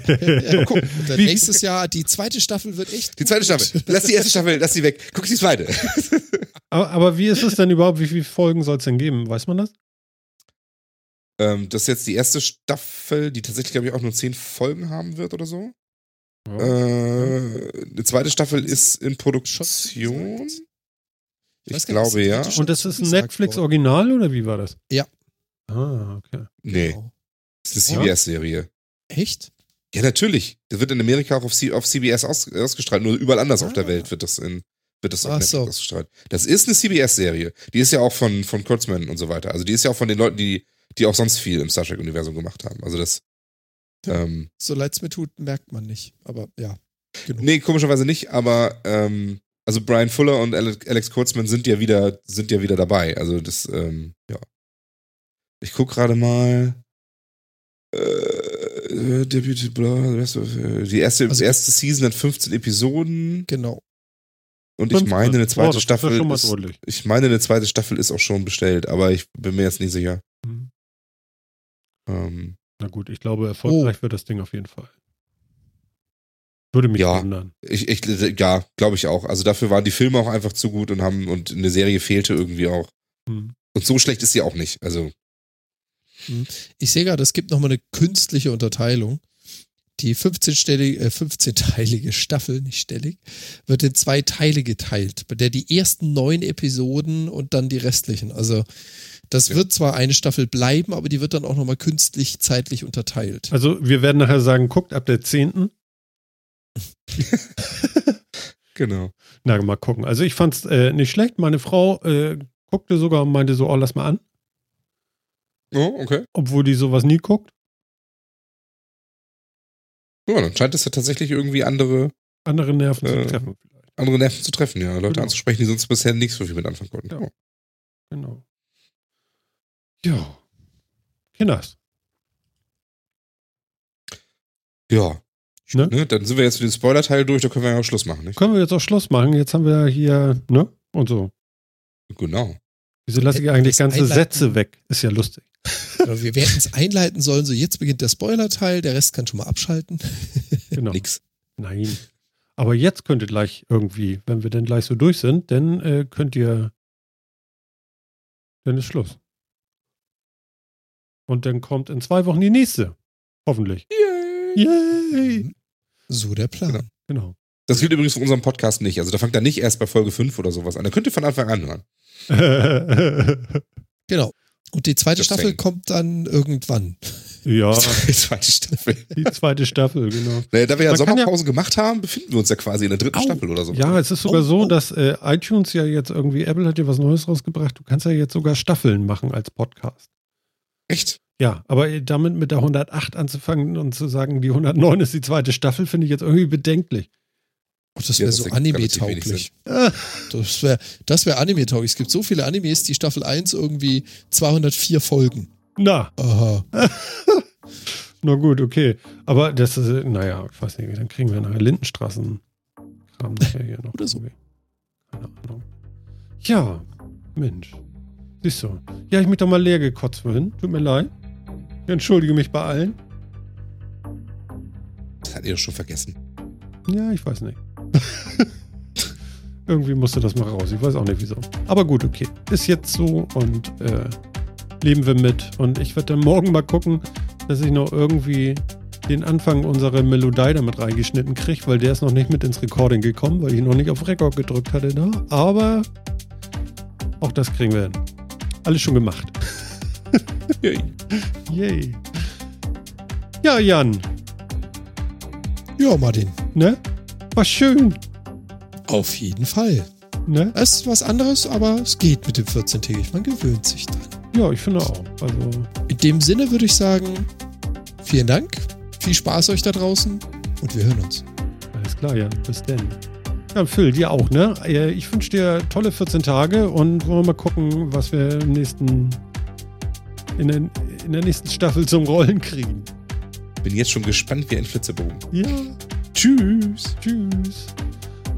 Ja, guck, nächstes Jahr, die zweite Staffel wird echt. Die zweite gut. Staffel. Lass die erste Staffel, lass die weg. Guck die zweite. Aber, aber wie ist es denn überhaupt? Wie viele Folgen soll es denn geben? Weiß man das? Ähm, das ist jetzt die erste Staffel, die tatsächlich, glaube ich, auch nur 10 Folgen haben wird oder so. Ja. Äh, eine zweite Staffel ist in Produktion. Ich glaube, ja. Und das ist ein Netflix-Original oder wie war das? Ja. Ah, okay. Nee, Genau. das ist eine CBS-Serie. Echt? Ja, natürlich. Das wird in Amerika auch auf, C auf CBS aus ausgestrahlt. Nur überall anders auf der Ah. Welt wird das in wird das auf Ach Netflix so. ausgestrahlt. Das ist eine CBS-Serie. Die ist ja auch von, von Kurtzman und so weiter. Also die ist ja auch von den Leuten, die, die auch sonst viel im Star Trek-Universum gemacht haben. Also das. Ja. Ähm, So leid es mir tut, merkt man nicht. Aber ja, genug. nee, komischerweise nicht, aber ähm, also Brian Fuller und Ale- Alex Kurtzman sind ja wieder, sind ja wieder dabei. Also das, ähm, ja. Ich guck gerade mal. Äh, Deputy Blah, the rest of, äh, die erste, Also- erste Season hat 15 Episoden. Genau. Und ich meine, eine zweite ja Staffel ist, ich meine, eine zweite Staffel ist auch schon bestellt, aber ich bin mir jetzt nicht sicher. Ähm, Na gut, ich glaube, erfolgreich wird das Ding auf jeden Fall. Würde mich Ja. wundern. ich, ich, ja, glaube ich auch. Also dafür waren die Filme auch einfach zu gut und haben, und eine Serie fehlte irgendwie auch. Mhm. Und so schlecht ist sie auch nicht. Also, Ich sehe gerade, es gibt nochmal eine künstliche Unterteilung. Die 15-stellige, äh, 15-teilige Staffel, nicht stellig, wird in zwei Teile geteilt, bei der die ersten neun Episoden und dann die restlichen. Also das Ja. wird zwar eine Staffel bleiben, aber die wird dann auch nochmal künstlich zeitlich unterteilt. Also wir werden nachher sagen, guckt ab der 10. genau. Na, mal gucken. Also ich fand's äh, nicht schlecht. Meine Frau äh, guckte sogar und meinte so, oh, lass mal an. Oh, okay. Obwohl die sowas nie guckt. Ja, dann scheint es ja tatsächlich irgendwie andere, Andere Nerven Äh. zu treffen andere Nerven zu treffen, ja. Leute Genau. anzusprechen, die sonst bisher nichts so viel mit anfangen konnten. Ja. Oh. Genau. Ja. Kinders. Ja. Ne? Ne, dann sind wir jetzt für den Spoiler-Teil durch, da können wir ja auch Schluss machen, nicht? Können wir jetzt auch Schluss machen? Jetzt haben wir hier, ne? Und so. Genau. Wieso lasse ich eigentlich ganze einleiten- Sätze weg? Ist ja lustig. Aber wir werden es einleiten sollen, so jetzt beginnt der Spoiler-Teil, der Rest kann schon mal abschalten. Genau. Nix. Nein. Aber jetzt könnt ihr gleich irgendwie, wenn wir denn gleich so durch sind, dann äh, könnt ihr. Dann ist Schluss. Und dann kommt in zwei Wochen die nächste. Hoffentlich. Yay! So der Plan. Genau. Das gilt übrigens für unseren Podcast nicht. Also da fangt er nicht erst bei Folge 5 oder sowas an. Da könnt ihr von Anfang an hören. Genau. Und die zweite Just Staffel saying. kommt dann irgendwann. ja, Die zweite Staffel. die zweite Staffel, genau. Naja, da wir ja Man kann ja- Sommerpause gemacht haben, befinden wir uns ja quasi in der dritten Au. Staffel oder so. Ja, es ist sogar Oh, so, oh. dass äh, iTunes ja jetzt irgendwie, Apple hat ja was Neues rausgebracht. Du kannst ja jetzt sogar Staffeln machen als Podcast. Echt? Ja, aber damit mit der 108 anzufangen und zu sagen, die 109 ist die zweite Staffel, finde ich jetzt irgendwie bedenklich. Oh, das Ja, wäre das so anime-tauglich. Das wäre das wär anime-tauglich. Es gibt so viele Animes, die Staffel 1 irgendwie 204 Folgen. Na, Aha. na gut, okay. Aber das ist, naja, ich weiß nicht, dann kriegen wir nachher Lindenstraßen. Oder so. Keine Ahnung. Ja, Mensch. Siehst du. Ja, ich mich doch mal leer gekotzt vorhin. Tut mir leid. Ich entschuldige mich bei allen. Das hat ihr doch schon vergessen. Ja, ich weiß nicht. Irgendwie musste das mal raus. Ich weiß auch nicht wieso. Aber gut, okay. Ist jetzt so und äh, leben wir mit. Und ich werde dann morgen mal gucken, dass ich noch irgendwie den Anfang unserer Melodie damit reingeschnitten kriege, weil der ist noch nicht mit ins Recording gekommen, weil ich noch nicht auf Rekord gedrückt hatte da. Aber auch das kriegen wir hin. Alles schon gemacht. Yay. Yay. Ja, Jan, Ja, Martin. ne? War schön, Auf jeden Fall. ne? Es ist was anderes, aber es geht mit dem 14-tägig. Man gewöhnt sich dran. Ja, ich finde auch. Also, In dem Sinne würde ich sagen, vielen Dank. Viel Spaß euch da draußen und wir hören uns. Alles klar, Jan. Bis denn. Ja, Phil, dir auch, ne? Äh, Ich wünsche dir tolle 14 Tage und wollen wir mal gucken, was wir im nächsten, in der, in der nächsten Staffel zum Rollen kriegen. Bin jetzt schon gespannt wie ein Flitzebogen. Ja. Tschüss. Tschüss.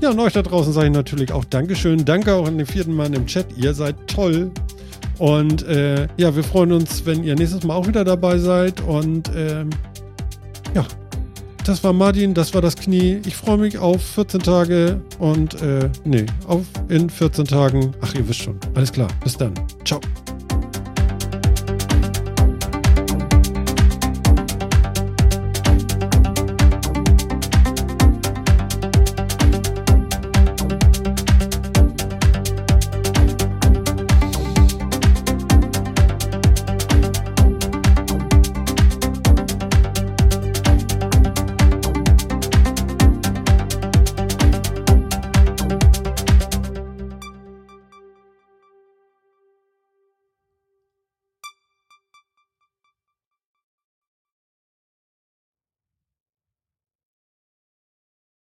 Ja, und euch da draußen sage ich natürlich auch Dankeschön. Danke auch an den vierten Mann im Chat. Ihr seid toll. Und äh, ja, wir freuen uns, wenn ihr nächstes Mal auch wieder dabei seid. Und ähm, ja, das war Martin, das war das Knie. Ich freue mich auf 14 Tage und äh, nee, auf in 14 Tagen. Ach, ihr wisst schon. Alles klar. Bis dann. Ciao.